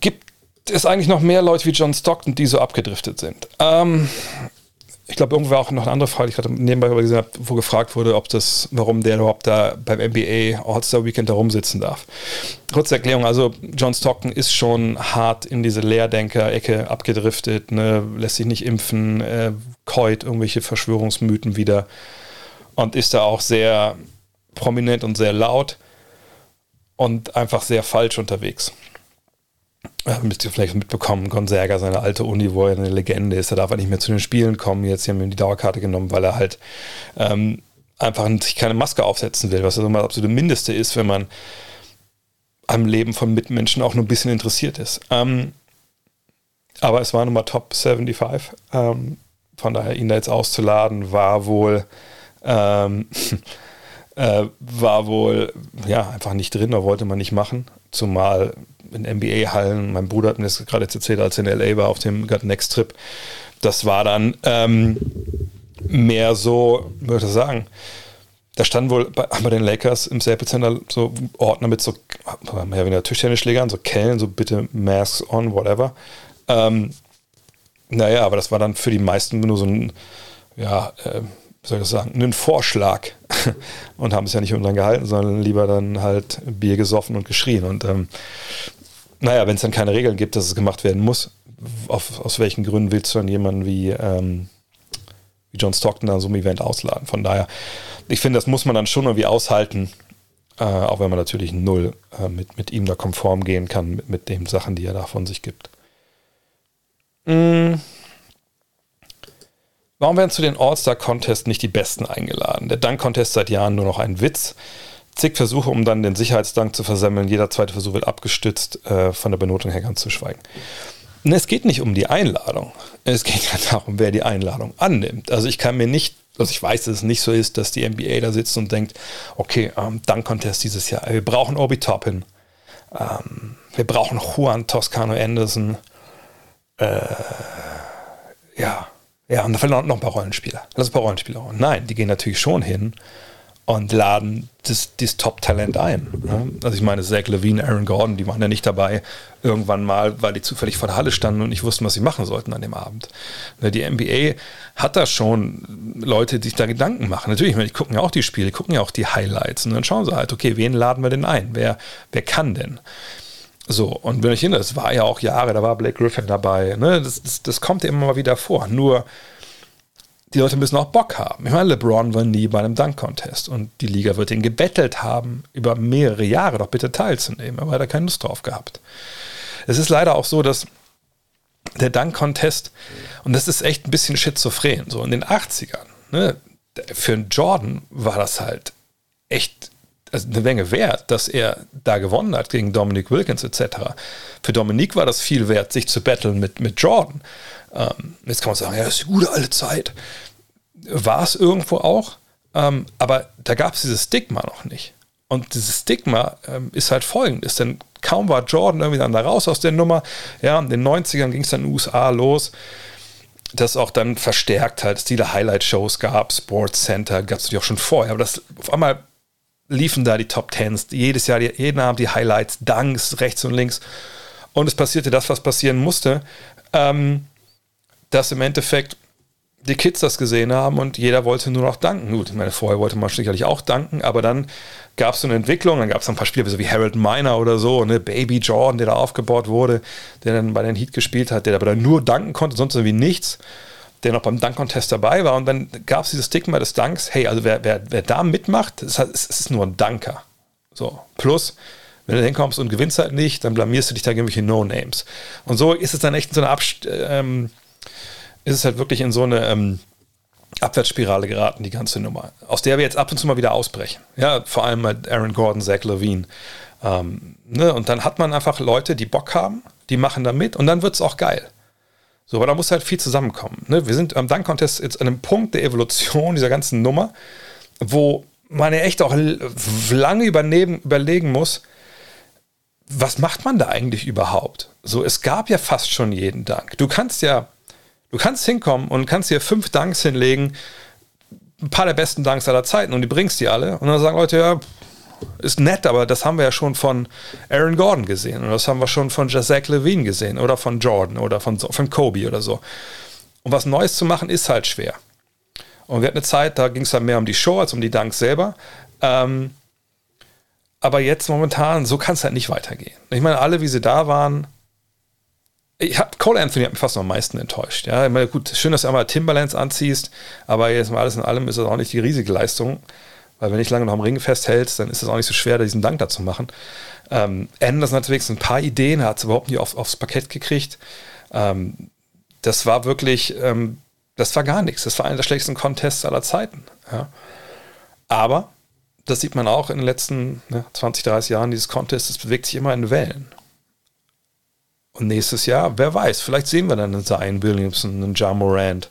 gibt es eigentlich noch mehr Leute wie John Stockton, die so abgedriftet sind. Ähm, ich glaube, irgendwo war auch noch eine andere Frage, die ich gerade nebenbei gesehen habe, wo gefragt wurde, ob das, warum der überhaupt da beim NBA All-Star Weekend da rumsitzen darf. Kurze Erklärung, also John Stockton ist schon hart in diese Lehrdenker-Ecke abgedriftet, ne, lässt sich nicht impfen, äh, keut irgendwelche Verschwörungsmythen wieder und ist da auch sehr prominent und sehr laut und einfach sehr falsch unterwegs müsst ihr vielleicht mitbekommen, Gonzaga, seine alte Uni, wo er eine Legende ist, da darf er nicht mehr zu den Spielen kommen. Jetzt haben wir ihm die Dauerkarte genommen, weil er halt ähm, einfach sich keine Maske aufsetzen will, was also das absolute Mindeste ist, wenn man am Leben von Mitmenschen auch nur ein bisschen interessiert ist. Ähm, aber es war Nummer Top 75. Ähm, von daher, ihn da jetzt auszuladen, war wohl, ähm, äh, war wohl, ja, einfach nicht drin, da wollte man nicht machen. Zumal in NBA-Hallen. Mein Bruder hat mir das gerade jetzt erzählt, als er in LA war auf dem God Next Trip. Das war dann ähm, mehr so, würde ich sagen, da standen wohl bei, bei den Lakers im Staples Center so Ordner mit so, mehr oder weniger Tischtennisschlägern, so Kellen, so bitte Masks on, whatever. Ähm, naja, aber das war dann für die meisten nur so ein, ja, äh, wie soll ich das sagen, einen Vorschlag und haben es ja nicht dran gehalten, sondern lieber dann halt Bier gesoffen und geschrien. Und ähm, naja, wenn es dann keine Regeln gibt, dass es gemacht werden muss, auf, aus welchen Gründen willst du dann jemanden wie, ähm, wie John Stockton an so einem Event ausladen? Von daher, ich finde, das muss man dann schon irgendwie aushalten, äh, auch wenn man natürlich null äh, mit, mit ihm da konform gehen kann, mit, mit den Sachen, die er da von sich gibt. Mm. Warum werden zu den All-Star-Contests nicht die Besten eingeladen? Der Dunk-Contest seit Jahren nur noch ein Witz zig Versuche, um dann den Sicherheitsdank zu versammeln. Jeder zweite Versuch wird abgestützt, äh, von der Benotung her ganz zu schweigen. Und es geht nicht um die Einladung. Es geht ja darum, wer die Einladung annimmt. Also ich kann mir nicht, also ich weiß, dass es nicht so ist, dass die NBA da sitzt und denkt, okay, ähm, Dunk-Contest dieses Jahr, wir brauchen Obi Toppin, ähm, wir brauchen Juan Toscano Anderson, äh, ja, ja, und da fehlen noch ein paar Rollenspieler. Lass ein paar Rollenspieler. Nein, die gehen natürlich schon hin und laden das, das Top-Talent ein. Ne? Also ich meine, Zach Levine, Aaron Gordon, die waren ja nicht dabei irgendwann mal, weil die zufällig vor der Halle standen und nicht wussten, was sie machen sollten an dem Abend. Ne, die NBA hat da schon Leute, die sich da Gedanken machen. Natürlich, die gucken ja auch die Spiele, die gucken ja auch die Highlights und dann schauen sie halt, okay, wen laden wir denn ein? Wer, wer kann denn? So, und wenn ich hin, das war ja auch Jahre, da war Blake Griffin dabei. Ne? Das, das, das kommt immer mal wieder vor. Nur die Leute müssen auch Bock haben. Ich meine, LeBron war nie bei einem Dunk-Contest und die Liga wird ihn gebettelt haben, über mehrere Jahre doch bitte teilzunehmen, aber er hat keine Lust drauf gehabt. Es ist leider auch so, dass der Dunk-Contest, und das ist echt ein bisschen schizophren, so in den 80ern, ne, für einen Jordan war das halt echt eine Menge wert, dass er da gewonnen hat gegen Dominic Wilkins etc. Für Dominic war das viel wert, sich zu battlen mit, mit Jordan. Ähm, jetzt kann man sagen, ja, das ist die gute alte Zeit. War es irgendwo auch, ähm, aber da gab es dieses Stigma noch nicht. Und dieses Stigma ähm, ist halt folgendes, denn kaum war Jordan irgendwie dann da raus aus der Nummer, ja, in den 90ern ging es dann in den USA los, das auch dann verstärkt halt, viele Highlight-Shows gab, Sports Center, gab es natürlich auch schon vorher, aber das auf einmal liefen da die Top Tens, jedes Jahr, jeden Abend die Highlights, Dunks rechts und links. Und es passierte das, was passieren musste, ähm, dass im Endeffekt die Kids das gesehen haben und jeder wollte nur noch danken. Gut, ich meine, vorher wollte man sicherlich auch danken, aber dann gab es so eine Entwicklung, dann gab es ein paar Spiele wie Harold Miner oder so, ne, Baby Jordan, der da aufgebaut wurde, der dann bei den Heat gespielt hat, der aber dann nur danken konnte, sonst irgendwie nichts der noch beim Dunk-Contest dabei war. Und dann gab es dieses Stigma des Dunks, hey, also wer, wer, wer da mitmacht, es ist nur ein Dunker. So, plus, wenn du hinkommst und gewinnst halt nicht, dann blamierst du dich da irgendwelche No-Names. Und so ist es dann echt in so eine Abst ähm, ist es halt wirklich in so eine ähm, Abwärtsspirale geraten, die ganze Nummer, aus der wir jetzt ab und zu mal wieder ausbrechen. Ja, vor allem mit Aaron Gordon, Zach Levine. Ähm, ne? Und dann hat man einfach Leute, die Bock haben, die machen da mit und dann wird es auch geil. So, aber da muss halt viel zusammenkommen. Ne? Wir sind am Dunk Contest jetzt an einem Punkt der Evolution dieser ganzen Nummer, wo man ja echt auch lange überlegen muss, was macht man da eigentlich überhaupt? So, es gab ja fast schon jeden Dank. Du kannst ja, du kannst hinkommen und kannst dir fünf Danks hinlegen, ein paar der besten Danks aller Zeiten und die bringst die alle und dann sagen Leute, ja, ist nett, aber das haben wir ja schon von Aaron Gordon gesehen und das haben wir schon von Jacek Levine gesehen oder von Jordan oder von, von Kobe oder so. Und was Neues zu machen ist halt schwer. Und wir hatten eine Zeit, da ging es dann mehr um die Show als um die Dunks selber. Ähm, aber jetzt momentan, so kann es halt nicht weitergehen. Ich meine, alle, wie sie da waren, ich hab, Cole Anthony hat mich fast noch am meisten enttäuscht. Ja, ich meine, gut, schön, dass du einmal Timberlands anziehst, aber jetzt mal alles in allem ist das auch nicht die riesige Leistung. Weil wenn ich lange noch am Ring festhältst, dann ist es auch nicht so schwer, diesen Dank dazu machen. Ähm, Anderson hat wenigstens ein paar Ideen, hat es überhaupt nicht auf, aufs Parkett gekriegt. Ähm, das war wirklich, ähm, das war gar nichts. Das war einer der schlechtesten Contests aller Zeiten. Ja. Aber, das sieht man auch in den letzten ne, 20, 30 Jahren, dieses Contest, das bewegt sich immer in Wellen. Und nächstes Jahr, wer weiß, vielleicht sehen wir dann einen Zion Williamson, einen Ja Morant.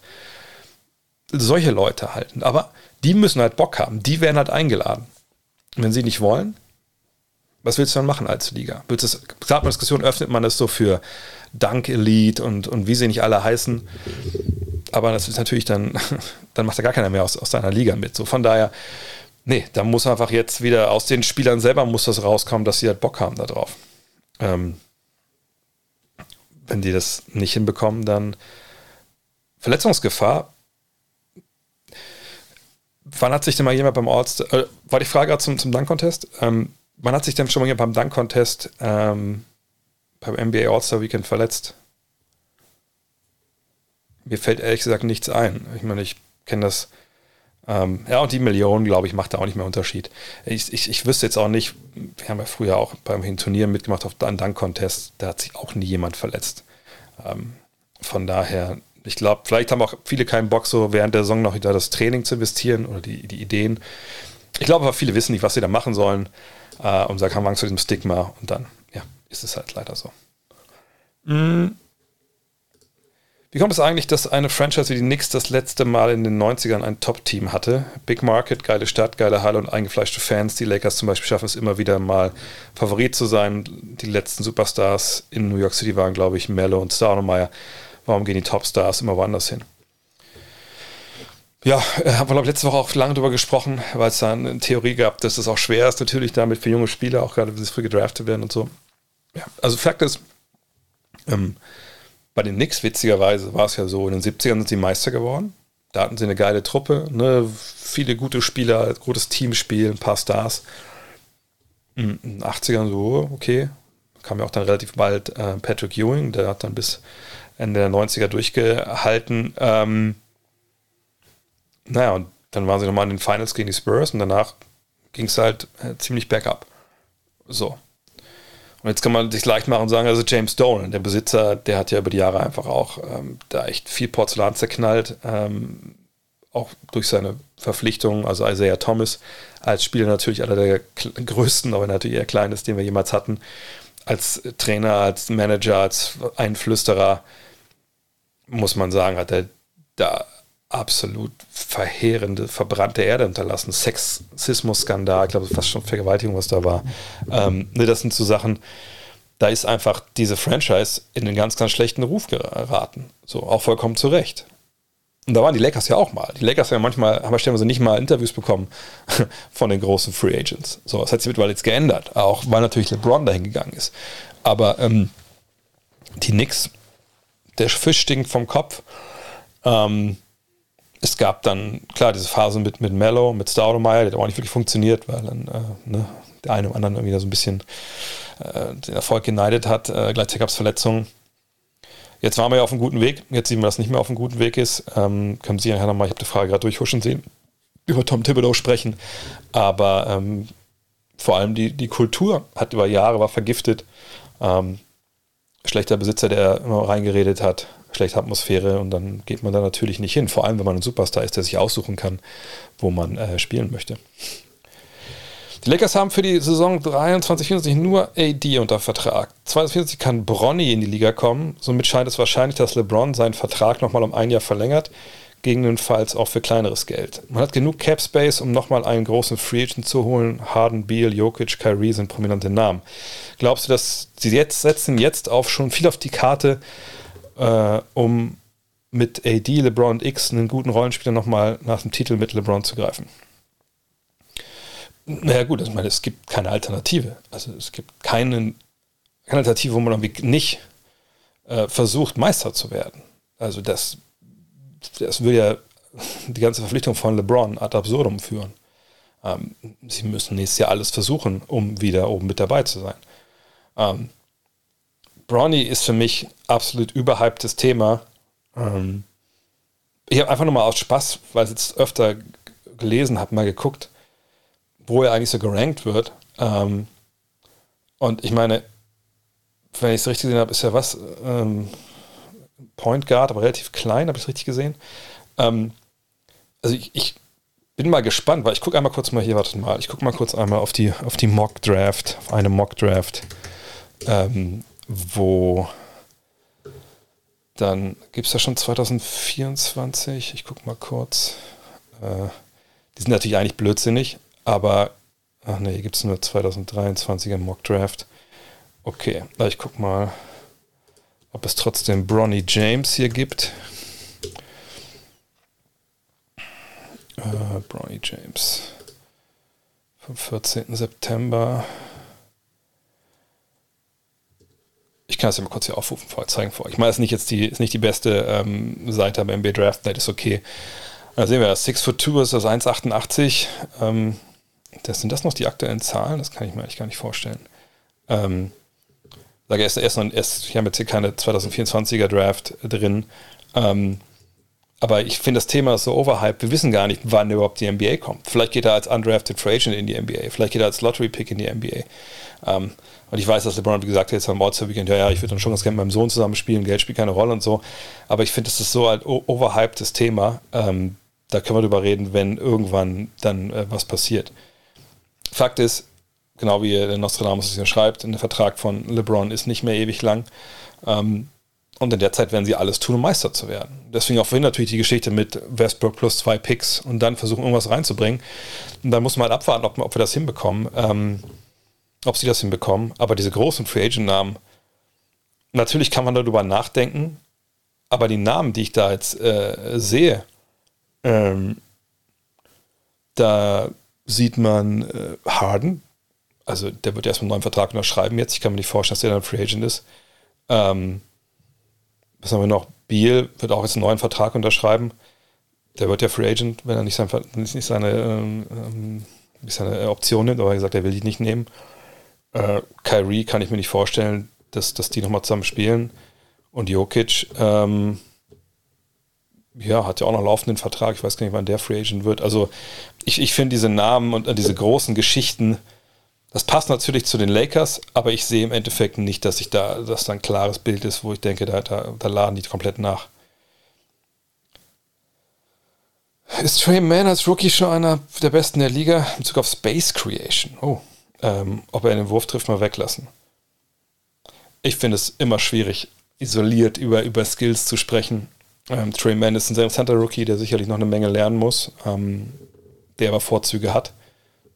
Solche Leute halten. Aber die müssen halt Bock haben. Die werden halt eingeladen. Wenn sie nicht wollen, was willst du dann machen als Liga? Willst du gerade Diskussion öffnet man das so für Dunk Elite und, und wie sie nicht alle heißen. Aber das ist natürlich dann, dann macht da gar keiner mehr aus, aus deiner Liga mit. So von daher, nee, da muss einfach jetzt wieder aus den Spielern selber muss das rauskommen, dass sie halt Bock haben darauf. Ähm, wenn die das nicht hinbekommen, dann Verletzungsgefahr wann hat sich denn mal jemand beim All-Star, äh, war die Frage gerade zum, zum Dunk-Contest? Ähm, wann hat sich denn schon mal jemand beim Dunk-Contest ähm, beim NBA All-Star Weekend verletzt? Mir fällt ehrlich gesagt nichts ein. Ich meine, ich kenne das. Ähm, ja, und die Millionen, glaube ich, macht da auch nicht mehr Unterschied. Ich, ich, ich wüsste jetzt auch nicht, wir haben ja früher auch beim Turnieren mitgemacht auf einem Dunk-Contest, da hat sich auch nie jemand verletzt. Ähm, von daher ich glaube, vielleicht haben auch viele keinen Bock, so während der Saison noch wieder das Training zu investieren oder die, die Ideen. Ich glaube aber, viele wissen nicht, was sie da machen sollen äh, und sagen, haben Angst vor diesem Stigma und dann, ja, ist es halt leider so. Mhm. Wie kommt es eigentlich, dass eine Franchise wie die Knicks das letzte Mal in den 90ern ein Top-Team hatte? Big Market, geile Stadt, geile Halle und eingefleischte Fans. Die Lakers zum Beispiel schaffen es immer wieder mal Favorit zu sein. Die letzten Superstars in New York City waren, glaube ich, Mello und Staunemeyer. Warum gehen die Topstars immer woanders hin? Ja, äh, haben wir glaube letzte Woche auch lange darüber gesprochen, weil es da eine Theorie gab, dass es auch schwer ist, natürlich damit für junge Spieler, auch gerade wenn sie früh gedraftet werden und so. Ja, also Fakt ist, ähm, bei den Knicks, witzigerweise, war es ja so, in den 70ern sind sie Meister geworden. Da hatten sie eine geile Truppe, ne? viele gute Spieler, gutes Teamspiel, ein paar Stars. In den 80ern so, okay, kam ja auch dann relativ bald äh, Patrick Ewing, der hat dann bis Ende der 90er durchgehalten. Ähm, naja, und dann waren sie nochmal in den Finals gegen die Spurs und danach ging es halt äh, ziemlich bergab. So. Und jetzt kann man sich leicht machen und sagen, also James Dolan, der Besitzer, der hat ja über die Jahre einfach auch ähm, da echt viel Porzellan zerknallt, ähm, auch durch seine Verpflichtungen, also Isaiah Thomas als Spieler natürlich einer der größten, aber natürlich eher kleines, den wir jemals hatten, als Trainer, als Manager, als Einflüsterer, muss man sagen, hat er da absolut verheerende, verbrannte Erde hinterlassen. Sexismus-Skandal, ich glaube, fast schon Vergewaltigung, was da war. Ähm, ne, das sind so Sachen, da ist einfach diese Franchise in einen ganz, ganz schlechten Ruf geraten. So, auch vollkommen zu Recht. Und da waren die Lakers ja auch mal. Die Lakers haben ja manchmal, haben wir stellenweise nicht mal Interviews bekommen von den großen Free Agents. So, das hat sich mittlerweile jetzt geändert. Auch weil natürlich LeBron dahin gegangen ist. Aber ähm, die Knicks, der Fisch stinkt vom Kopf. Ähm, es gab dann, klar, diese Phase mit, mit Mello, mit Staudemeyer, der hat auch nicht wirklich funktioniert, weil dann äh, ne, der eine oder andere irgendwie so ein bisschen äh, den Erfolg geneidet hat. Äh, gleichzeitig gab es Verletzungen. Jetzt waren wir ja auf einem guten Weg. Jetzt sehen wir, dass nicht mehr auf einem guten Weg ist. Ähm, können Sie nachher nochmal, ich habe die Frage gerade durchhuschen sehen, über Tom Thibodeau sprechen. Aber ähm, vor allem die, die Kultur hat über Jahre war vergiftet. Ähm, schlechter Besitzer, der immer reingeredet hat, schlechte Atmosphäre und dann geht man da natürlich nicht hin. Vor allem, wenn man ein Superstar ist, der sich aussuchen kann, wo man äh, spielen möchte. Die Lakers haben für die Saison 23, 24 nur AD unter Vertrag. 2024 kann Bronny in die Liga kommen. Somit scheint es wahrscheinlich, dass LeBron seinen Vertrag nochmal um ein Jahr verlängert, gegebenenfalls auch für kleineres Geld. Man hat genug Cap Space, um nochmal einen großen Free Agent zu holen. Harden, Beal, Jokic, Kyrie sind prominente Namen. Glaubst du, dass sie jetzt setzen jetzt auf schon viel auf die Karte, äh, um mit AD, LeBron und X einen guten Rollenspieler nochmal nach dem Titel mit LeBron zu greifen? Naja, gut, also ich meine, es gibt keine Alternative. Also es gibt keine, keine Alternative, wo man irgendwie nicht äh, versucht, Meister zu werden. Also das, das würde ja die ganze Verpflichtung von LeBron ad absurdum führen. Ähm, sie müssen nächstes Jahr alles versuchen, um wieder oben mit dabei zu sein. Ähm, Bronny ist für mich absolut überhyptes Thema. Ähm, ich habe einfach nur mal aus Spaß, weil ich jetzt öfter gelesen habe, mal geguckt wo er eigentlich so gerankt wird. Ähm, und ich meine, wenn ich es richtig gesehen habe, ist er was? Ähm, Point Guard, aber relativ klein, habe ich es richtig gesehen. Ähm, also ich, ich, bin mal gespannt, weil ich gucke einmal kurz mal hier, warte mal, ich gucke mal kurz einmal auf die, auf die Mock Draft, auf eine Mock Draft, ähm, wo dann gibt es da schon 2024, ich gucke mal kurz. Äh, die sind natürlich eigentlich blödsinnig, aber, ach nee, hier gibt es nur 2023er Mock Draft. Okay, ich guck mal, ob es trotzdem Bronny James hier gibt. Äh, Bronny James vom 14. September. Ich kann es ja mal kurz hier aufrufen, vor, zeigen vor. Ich meine, es ist nicht jetzt die, ist nicht die beste ähm, Seite beim NBA Draft, das ist okay. Da sehen wir, das 6 foot 2 ist das 1,88. Ähm, das, sind das noch die aktuellen Zahlen? Das kann ich mir eigentlich gar nicht vorstellen. Ähm, sage erst, erst, erst ich habe jetzt hier keine 2024er Draft drin. Ähm, aber ich finde das Thema so overhyped. Wir wissen gar nicht, wann überhaupt die NBA kommt. Vielleicht geht er als undrafted Free Agent in die NBA. Vielleicht geht er als Lottery Pick in die NBA. Ähm, und ich weiß, dass LeBron, wie gesagt, jetzt am All-Star-Weekend, ja, ja, ich würde dann schon ganz gerne mit meinem Sohn zusammen spielen, Geld spielt keine Rolle und so. Aber ich finde, das ist so ein overhypedes Thema. Ähm, da können wir drüber reden, wenn irgendwann dann äh, was passiert. Fakt ist, genau wie der Nostradamus es ja schreibt, der Vertrag von LeBron ist nicht mehr ewig lang. Ähm, und in der Zeit werden sie alles tun, um Meister zu werden. Deswegen auch vorhin natürlich die Geschichte mit Westbrook plus zwei Picks und dann versuchen, irgendwas reinzubringen. Und dann muss man halt abwarten, ob, ob wir das hinbekommen. Ähm, ob sie das hinbekommen. Aber diese großen Free Agent-Namen, natürlich kann man darüber nachdenken, aber die Namen, die ich da jetzt äh, sehe, ähm, da sieht man äh, Harden. Also der wird erstmal einen neuen Vertrag unterschreiben jetzt. Ich kann mir nicht vorstellen, dass der dann Free Agent ist. Ähm, was haben wir noch? Beal wird auch jetzt einen neuen Vertrag unterschreiben. Der wird ja Free Agent, wenn er nicht, sein, nicht seine, ähm, nicht seine Option nimmt, aber er gesagt, er will die nicht nehmen. Äh, Kyrie kann ich mir nicht vorstellen, dass, dass die nochmal zusammen spielen. Und Jokic, ähm, ja, hat ja auch noch laufenden Vertrag. Ich weiß gar nicht, wann der Free Agent wird. Also ich, ich finde diese Namen und äh, diese großen Geschichten, das passt natürlich zu den Lakers, aber ich sehe im Endeffekt nicht, dass ich da, dass da ein klares Bild ist, wo ich denke, da, da, da laden die komplett nach. Ist Trey Mann als Rookie schon einer der besten der Liga in Bezug auf Space Creation? Oh, ähm, ob er den Wurf trifft, mal weglassen. Ich finde es immer schwierig, isoliert über, über Skills zu sprechen. Ähm, Trey Mann ist ein sehr interessanter Rookie, der sicherlich noch eine Menge lernen muss, ähm, der aber Vorzüge hat.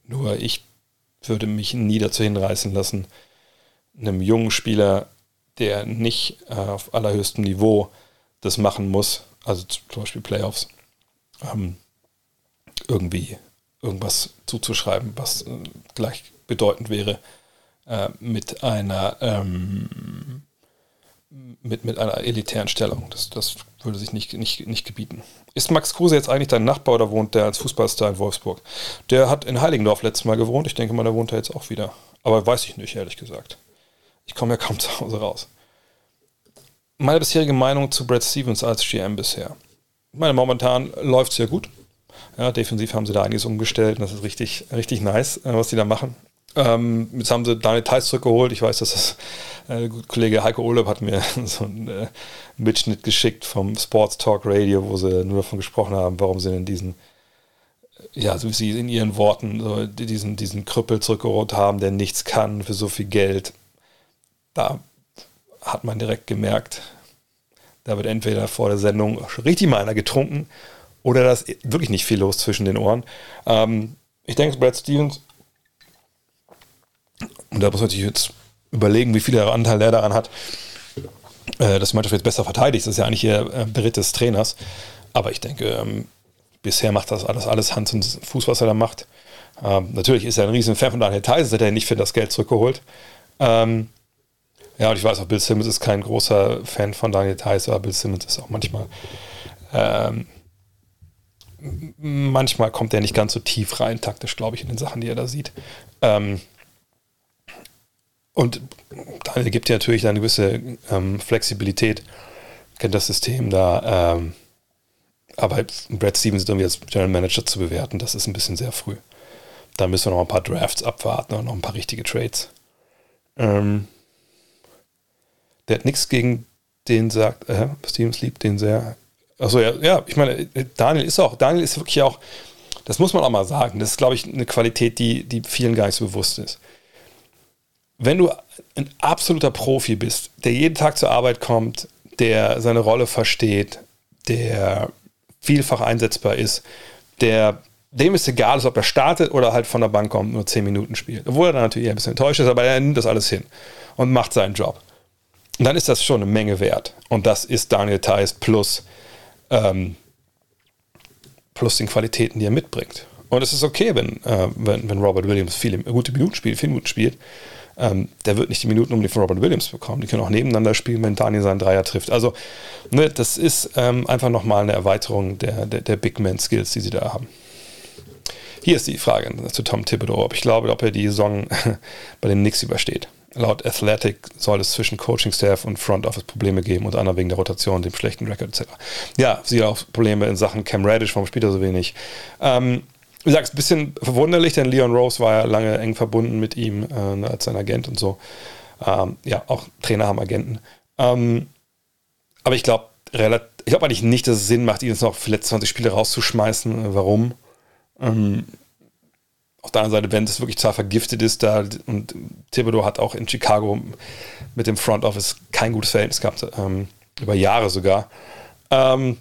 Nur ich würde mich nie dazu hinreißen lassen, einem jungen Spieler, der nicht äh, auf allerhöchstem Niveau das machen muss, also zum Beispiel Playoffs, ähm, irgendwie irgendwas zuzuschreiben, was äh, gleichbedeutend wäre äh, mit einer ähm, mit, mit einer elitären Stellung. Das, das würde sich nicht, nicht, nicht gebieten. Ist Max Kruse jetzt eigentlich dein Nachbar oder wohnt der als Fußballstar in Wolfsburg? Der hat in Heiligendorf letztes Mal gewohnt. Ich denke mal, der wohnt da jetzt auch wieder. Aber weiß ich nicht, ehrlich gesagt. Ich komme ja kaum zu Hause raus. Meine bisherige Meinung zu Brad Stevens als GM bisher. Ich meine, momentan läuft es ja gut. Ja, defensiv haben sie da einiges umgestellt und das ist richtig, richtig nice, äh, was sie da machen. Ähm, jetzt haben sie Daniel Theiss zurückgeholt. Ich weiß, dass das äh, Kollege Heiko Oleb hat mir so einen äh, Mitschnitt geschickt vom Sports Talk Radio, wo sie nur davon gesprochen haben, warum sie in diesen, äh, ja, so wie sie in ihren Worten so diesen, diesen Krüppel zurückgeholt haben, der nichts kann für so viel Geld. Da hat man direkt gemerkt, da wird entweder vor der Sendung richtig mal einer getrunken oder da ist wirklich nicht viel los zwischen den Ohren. Ähm, ich denke, Brad Stevens und da muss man sich jetzt überlegen, wie viel Anteil der daran hat, äh, dass die Mannschaft jetzt besser verteidigt. Das ist ja eigentlich ihr äh, Beritt des Trainers. Aber ich denke, ähm, bisher macht das alles, alles Hans und Fuß, was er da macht. Ähm, natürlich ist er ein riesen Fan von Daniel Theiss, der nicht für das Geld zurückgeholt. Ähm, ja, und ich weiß auch, Bill Simmons ist kein großer Fan von Daniel Theiss, aber Bill Simmons ist auch manchmal manchmal kommt er nicht ganz so tief rein, taktisch, glaube ich, in den Sachen, die er da sieht. Ähm, und Daniel gibt ja natürlich eine gewisse ähm, Flexibilität, kennt das System da. Ähm, aber Brad Stevens irgendwie als General Manager zu bewerten, das ist ein bisschen sehr früh. Da müssen wir noch ein paar Drafts abwarten und noch ein paar richtige Trades. Ähm, der hat nichts gegen den sagt, äh, Stevens liebt den sehr. Achso, ja, ja, ich meine, Daniel ist auch, Daniel ist wirklich auch, das muss man auch mal sagen, das ist, glaube ich, eine Qualität, die, die vielen gar nicht so bewusst ist wenn du ein absoluter Profi bist, der jeden Tag zur Arbeit kommt, der seine Rolle versteht, der vielfach einsetzbar ist, der dem ist egal, ob er startet oder halt von der Bank kommt, nur 10 Minuten spielt. Obwohl er dann natürlich ein bisschen enttäuscht ist, aber er nimmt das alles hin und macht seinen Job. Und dann ist das schon eine Menge wert. Und das ist Daniel Theiss plus, ähm, plus den Qualitäten, die er mitbringt. Und es ist okay, wenn, äh, wenn, wenn Robert Williams viele gute Minuten spielt, viele Minuten spielt ähm, der wird nicht die Minuten um die von Robert Williams bekommen. Die können auch nebeneinander spielen, wenn Daniel seinen Dreier trifft. Also, ne, das ist ähm, einfach nochmal eine Erweiterung der, der, der Big Man-Skills, die sie da haben. Hier ist die Frage zu Tom Thibodeau, ob ich glaube, ob er die Saison bei den Knicks übersteht. Laut Athletic soll es zwischen Coaching-Staff und Front Office Probleme geben, unter anderem wegen der Rotation, dem schlechten Rekord etc. Ja, sie auch Probleme in Sachen Cam Radish, warum spielt er so wenig? Ähm, wie gesagt, ein bisschen verwunderlich, denn Leon Rose war ja lange eng verbunden mit ihm äh, als sein Agent und so. Ähm, ja, auch Trainer haben Agenten. Ähm, aber ich glaube, ich glaube eigentlich nicht, dass es Sinn macht, ihn jetzt noch für letzte 20 Spiele rauszuschmeißen. Warum? Ähm, auf der anderen Seite, wenn es wirklich zwar vergiftet ist, da und Thibodeau hat auch in Chicago mit dem Front Office kein gutes Verhältnis gehabt, ähm, über Jahre sogar. Ähm,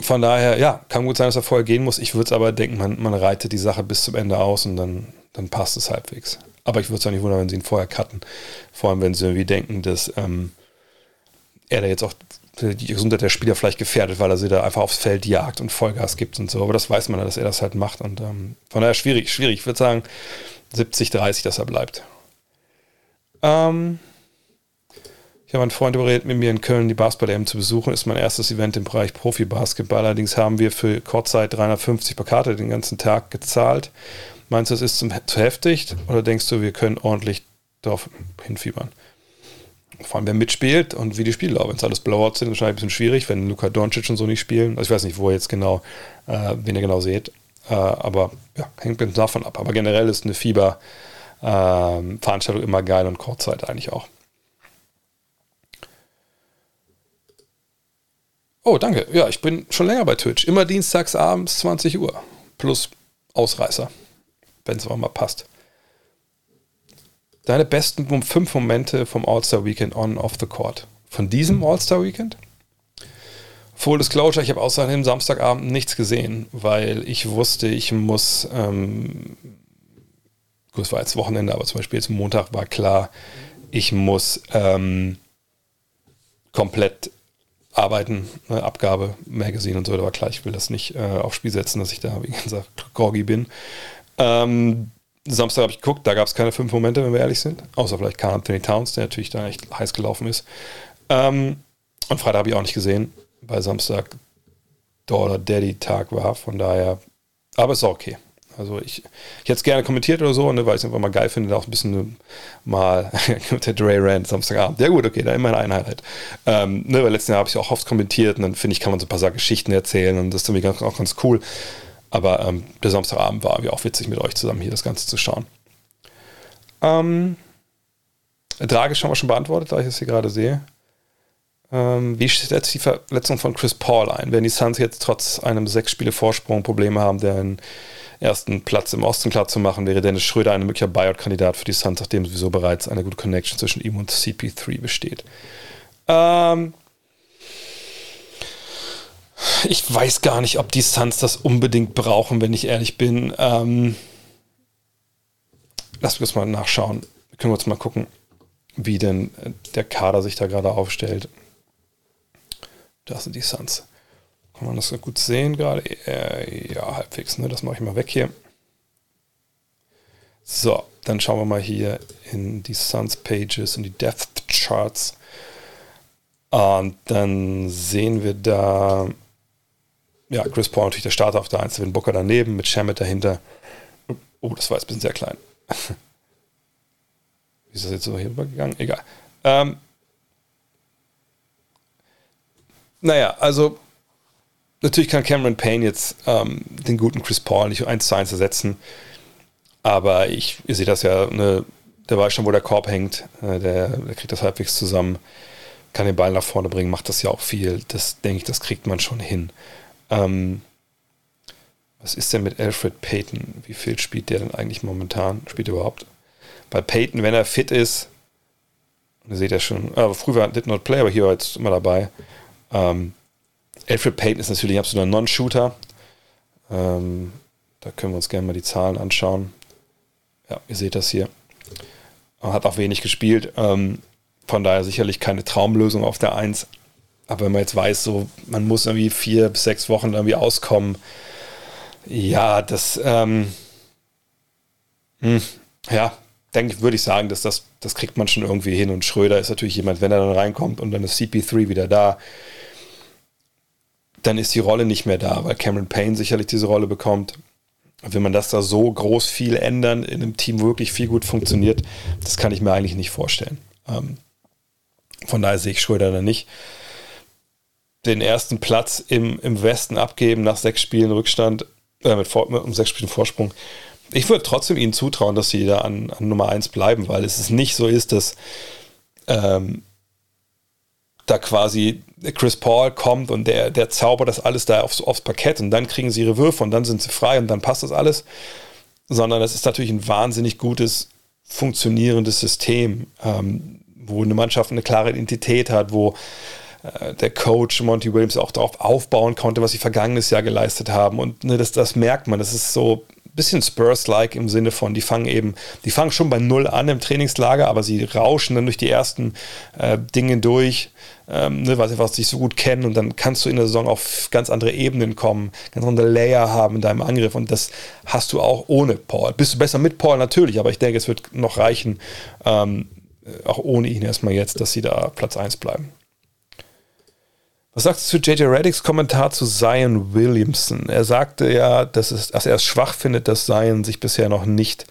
von daher, ja, kann gut sein, dass er vorher gehen muss. Ich würde es aber denken, man, man reitet die Sache bis zum Ende aus und dann, dann passt es halbwegs. Aber ich würde es auch nicht wundern, wenn sie ihn vorher cutten. Vor allem, wenn sie irgendwie denken, dass ähm, er da jetzt auch die Gesundheit der Spieler vielleicht gefährdet, weil er sie da einfach aufs Feld jagt und Vollgas gibt und so. Aber das weiß man ja, dass er das halt macht. Und ähm, von daher schwierig, schwierig. Ich würde sagen 70, 30, dass er bleibt. Ähm, ich habe einen Freund überredet, mit mir in Köln die Basketball-EM zu besuchen. Ist mein erstes Event im Bereich Profi-Basketball. Allerdings haben wir für Kurzzeit 350 per Karte den ganzen Tag gezahlt. Meinst du, es ist zu heftig oder denkst du, wir können ordentlich darauf hinfiebern? Vor allem, wer mitspielt und wie die Spiele laufen. Wenn es alles Blowouts sind, ist wahrscheinlich ein bisschen schwierig, wenn Luka Doncic und so nicht spielen. Also ich weiß nicht, wo ihr jetzt genau, äh, wen ihr genau seht. Äh, aber ja, hängt davon ab. Aber generell ist eine Fieber-Veranstaltung ähm, immer geil und Kurzzeit eigentlich auch. Oh, danke. Ja, ich bin schon länger bei Twitch. Immer dienstags abends 20 Uhr. Plus Ausreißer. Wenn es aber mal passt. Deine besten fünf Momente vom All-Star Weekend on off the court. Von diesem All-Star Weekend? Full Disclosure, ich habe außer dem Samstagabend nichts gesehen, weil ich wusste, ich muss, ähm, gut, es war jetzt Wochenende, aber zum Beispiel jetzt Montag war klar, ich muss ähm, komplett arbeiten, ne, Abgabe, Magazine und so, war klar, ich will das nicht äh, aufs Spiel setzen, dass ich da, wie gesagt, Gorgi bin. Ähm, Samstag habe ich geguckt, da gab es keine fünf Momente, wenn wir ehrlich sind, außer vielleicht Carl Anthony Towns, der natürlich da echt heiß gelaufen ist. Ähm, und Freitag habe ich auch nicht gesehen, weil Samstag Daughter Daddy Tag war, von daher, aber es ist auch okay. Also ich, ich hätte es gerne kommentiert oder so, ne, weil ich es einfach mal geil finde, auch ein bisschen mal der Dre Rand Samstagabend. Ja gut, okay, da immer ein Highlight. Ähm, ne, weil letzten Jahr habe ich auch oft kommentiert und dann finde ich, kann man so ein paar Geschichten erzählen und das ist irgendwie ganz, auch ganz cool. Aber ähm, der Samstagabend war irgendwie auch witzig mit euch zusammen hier das Ganze zu schauen. Ähm, Drage schon mal schon beantwortet, da ich es hier gerade sehe. Ähm, wie schätzt die Verletzung von Chris Paul ein? Wenn die Suns jetzt trotz einem sechs Spiele Vorsprung Probleme haben, den ersten Platz im Osten klar zu machen, wäre Dennis Schröder ein möglicher Buyout-Kandidat für die Suns, nachdem sowieso bereits eine gute Connection zwischen ihm und CP3 besteht. Ähm, ich weiß gar nicht, ob die Suns das unbedingt brauchen, wenn ich ehrlich bin. Ähm, lass uns mal nachschauen. Können wir uns mal gucken, wie denn der Kader sich da gerade aufstellt. Das sind die Suns. Kann man das so gut sehen gerade? Äh, ja, halbwegs. Ne? Das mache ich mal weg hier. So, dann schauen wir mal hier in die Suns Pages, in die Depth Charts. Und dann sehen wir da, ja, Chris Paul natürlich der Starter auf der 1, Devin Booker daneben, mit Shamit dahinter. Oh, das war jetzt ein bisschen sehr klein. Wie ist das jetzt so hier rübergegangen? Egal. Ähm, naja, also natürlich kann Cameron Payne jetzt ähm, den guten Chris Paul nicht 1 zu 1 ersetzen. Aber ich, ihr seht das ja, ne, der weiß schon, wo der Korb hängt. Äh, der, der kriegt das halbwegs zusammen, kann den Ball nach vorne bringen, macht das ja auch viel. Das denke ich, das kriegt man schon hin. Ähm, was ist denn mit Alfred Payton? Wie viel spielt der denn eigentlich momentan? Spielt er überhaupt? Bei Payton, wenn er fit ist, ihr seht ja schon, aber ah, früher war Did Not Play, aber hier war jetzt immer dabei. Ähm, Alfred Payton ist natürlich ein absoluter Non-Shooter. Ähm, da können wir uns gerne mal die Zahlen anschauen. Ja, ihr seht das hier. Er hat auch wenig gespielt. Ähm, von daher sicherlich keine Traumlösung auf der 1. Aber wenn man jetzt weiß, so, man muss irgendwie vier bis sechs Wochen irgendwie auskommen, ja, das, ähm, hm, ja, denke, würde ich sagen, dass das, das kriegt man schon irgendwie hin. Und Schröder ist natürlich jemand, wenn er dann reinkommt und dann ist CP3 wieder da, dann ist die Rolle nicht mehr da, weil Cameron Payne sicherlich diese Rolle bekommt. Will man das da so groß viel ändern, in einem Team wirklich viel gut funktioniert, das kann ich mir eigentlich nicht vorstellen. Ähm, von daher sehe ich Schröder da nicht. Den ersten Platz im, im Westen abgeben nach sechs Spielen Rückstand, äh, mit, mit um sechs Spielen Vorsprung. Ich würde trotzdem ihnen zutrauen, dass sie da an, an Nummer eins bleiben, weil es nicht so ist, dass ähm, da quasi Chris Paul kommt und der, der zaubert das alles da aufs, aufs Parkett und dann kriegen sie ihre Würfe und dann sind sie frei und dann passt das alles. Sondern es ist natürlich ein wahnsinnig gutes, funktionierendes System, ähm, wo eine Mannschaft eine klare Identität hat, wo äh, der Coach Monty Williams auch darauf aufbauen konnte, was sie vergangenes Jahr geleistet haben. Und ne, das, das merkt man. Das ist so bisschen Spurs-like im Sinne von, die fangen eben, die fangen schon bei Null an im Trainingslager, aber sie rauschen dann durch die ersten äh, Dinge durch, ähm, ne, weil sie was sich so gut kennen und dann kannst du in der Saison auf ganz andere Ebenen kommen, ganz andere Layer haben in deinem Angriff und das hast du auch ohne Paul. Bist du besser mit Paul natürlich, aber ich denke, es wird noch reichen, ähm, auch ohne ihn erstmal jetzt, dass sie da Platz 1 bleiben. Was sagst du zu JJ Reddicks Kommentar zu Zion Williamson? Er sagte ja, dass, es, dass er es schwach findet, dass Zion sich bisher noch nicht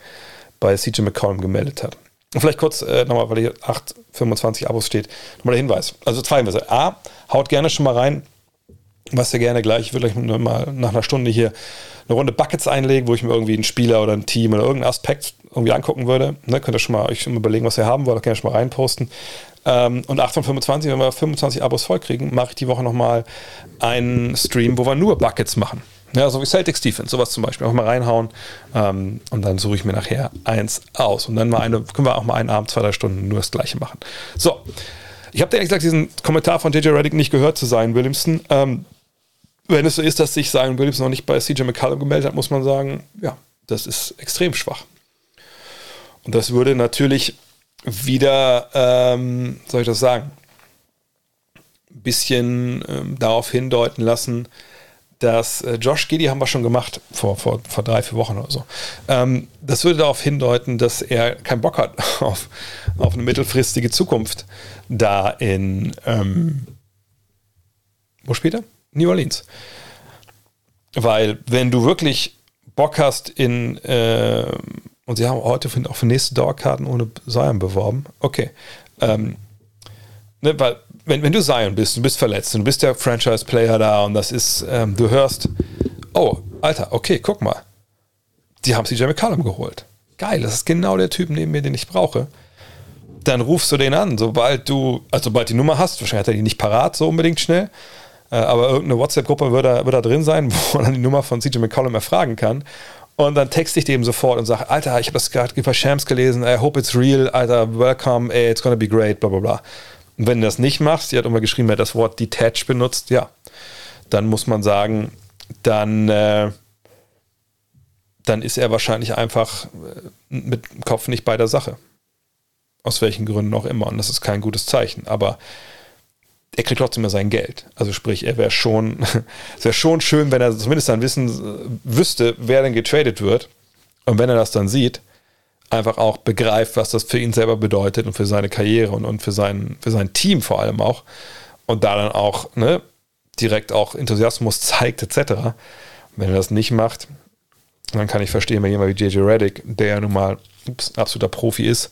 bei CJ McCollum gemeldet hat. Und vielleicht kurz äh, nochmal, weil hier 825 Abos steht, nochmal der Hinweis. Also zwei Hinweise. A, haut gerne schon mal rein, was ihr gerne gleich. Ich würde gleich mal nach einer Stunde hier eine Runde Buckets einlegen, wo ich mir irgendwie einen Spieler oder ein Team oder irgendeinen Aspekt irgendwie angucken würde. Ne, könnt ihr schon mal euch überlegen, was ihr haben wollt, auch gerne schon mal reinposten. Ähm, und 8 von 25, wenn wir 25 Abos voll kriegen, mache ich die Woche nochmal einen Stream, wo wir nur Buckets machen. Ja, so wie Celtics Defense, sowas zum Beispiel. Auch mal reinhauen ähm, und dann suche ich mir nachher eins aus. Und dann mal eine, können wir auch mal einen Abend, zwei, drei Stunden nur das Gleiche machen. So, ich habe ehrlich gesagt diesen Kommentar von JJ Reddick nicht gehört zu sein, Williamson. Ähm, wenn es so ist, dass sich Zion Williamson noch nicht bei CJ McCallum gemeldet hat, muss man sagen, ja, das ist extrem schwach. Und das würde natürlich wieder, ähm, soll ich das sagen, ein bisschen ähm, darauf hindeuten lassen, dass äh, Josh Giddy haben wir schon gemacht, vor, vor, vor drei, vier Wochen oder so. Ähm, das würde darauf hindeuten, dass er keinen Bock hat auf, auf eine mittelfristige Zukunft da in, ähm, wo spielt er? New Orleans. Weil, wenn du wirklich Bock hast in, äh, und sie haben heute für, auch für nächste Dauerkarten ohne Zion beworben, okay. Ähm, ne, weil, wenn, wenn du Zion bist, du bist verletzt und du bist der Franchise-Player da und das ist, ähm, du hörst, oh, Alter, okay, guck mal. Die haben CJ McCallum geholt. Geil, das ist genau der Typ neben mir, den ich brauche. Dann rufst du den an, sobald du, also sobald die Nummer hast, wahrscheinlich hat er die nicht parat so unbedingt schnell, äh, aber irgendeine WhatsApp-Gruppe wird da, wird da drin sein, wo man dann die Nummer von CJ McCollum erfragen kann. Und dann texte ich dem sofort und sage, Alter, ich habe das gerade über Shams gelesen, I hope it's real, Alter, welcome, ey, it's gonna be great, bla bla bla. Und wenn du das nicht machst, die hat immer geschrieben, wer das Wort detach benutzt, ja, dann muss man sagen, dann, äh, dann ist er wahrscheinlich einfach äh, mit dem Kopf nicht bei der Sache. Aus welchen Gründen auch immer. Und das ist kein gutes Zeichen. Aber er kriegt trotzdem mehr sein Geld. Also sprich, er wäre schon, es wäre schon schön, wenn er zumindest dann wissen, wüsste, wer denn getradet wird. Und wenn er das dann sieht, einfach auch begreift, was das für ihn selber bedeutet und für seine Karriere und, und für, sein, für sein Team vor allem auch. Und da dann auch ne, direkt auch Enthusiasmus zeigt, etc. Wenn er das nicht macht, dann kann ich verstehen, wenn jemand wie JJ Reddick, der ja nun mal ups, absoluter Profi ist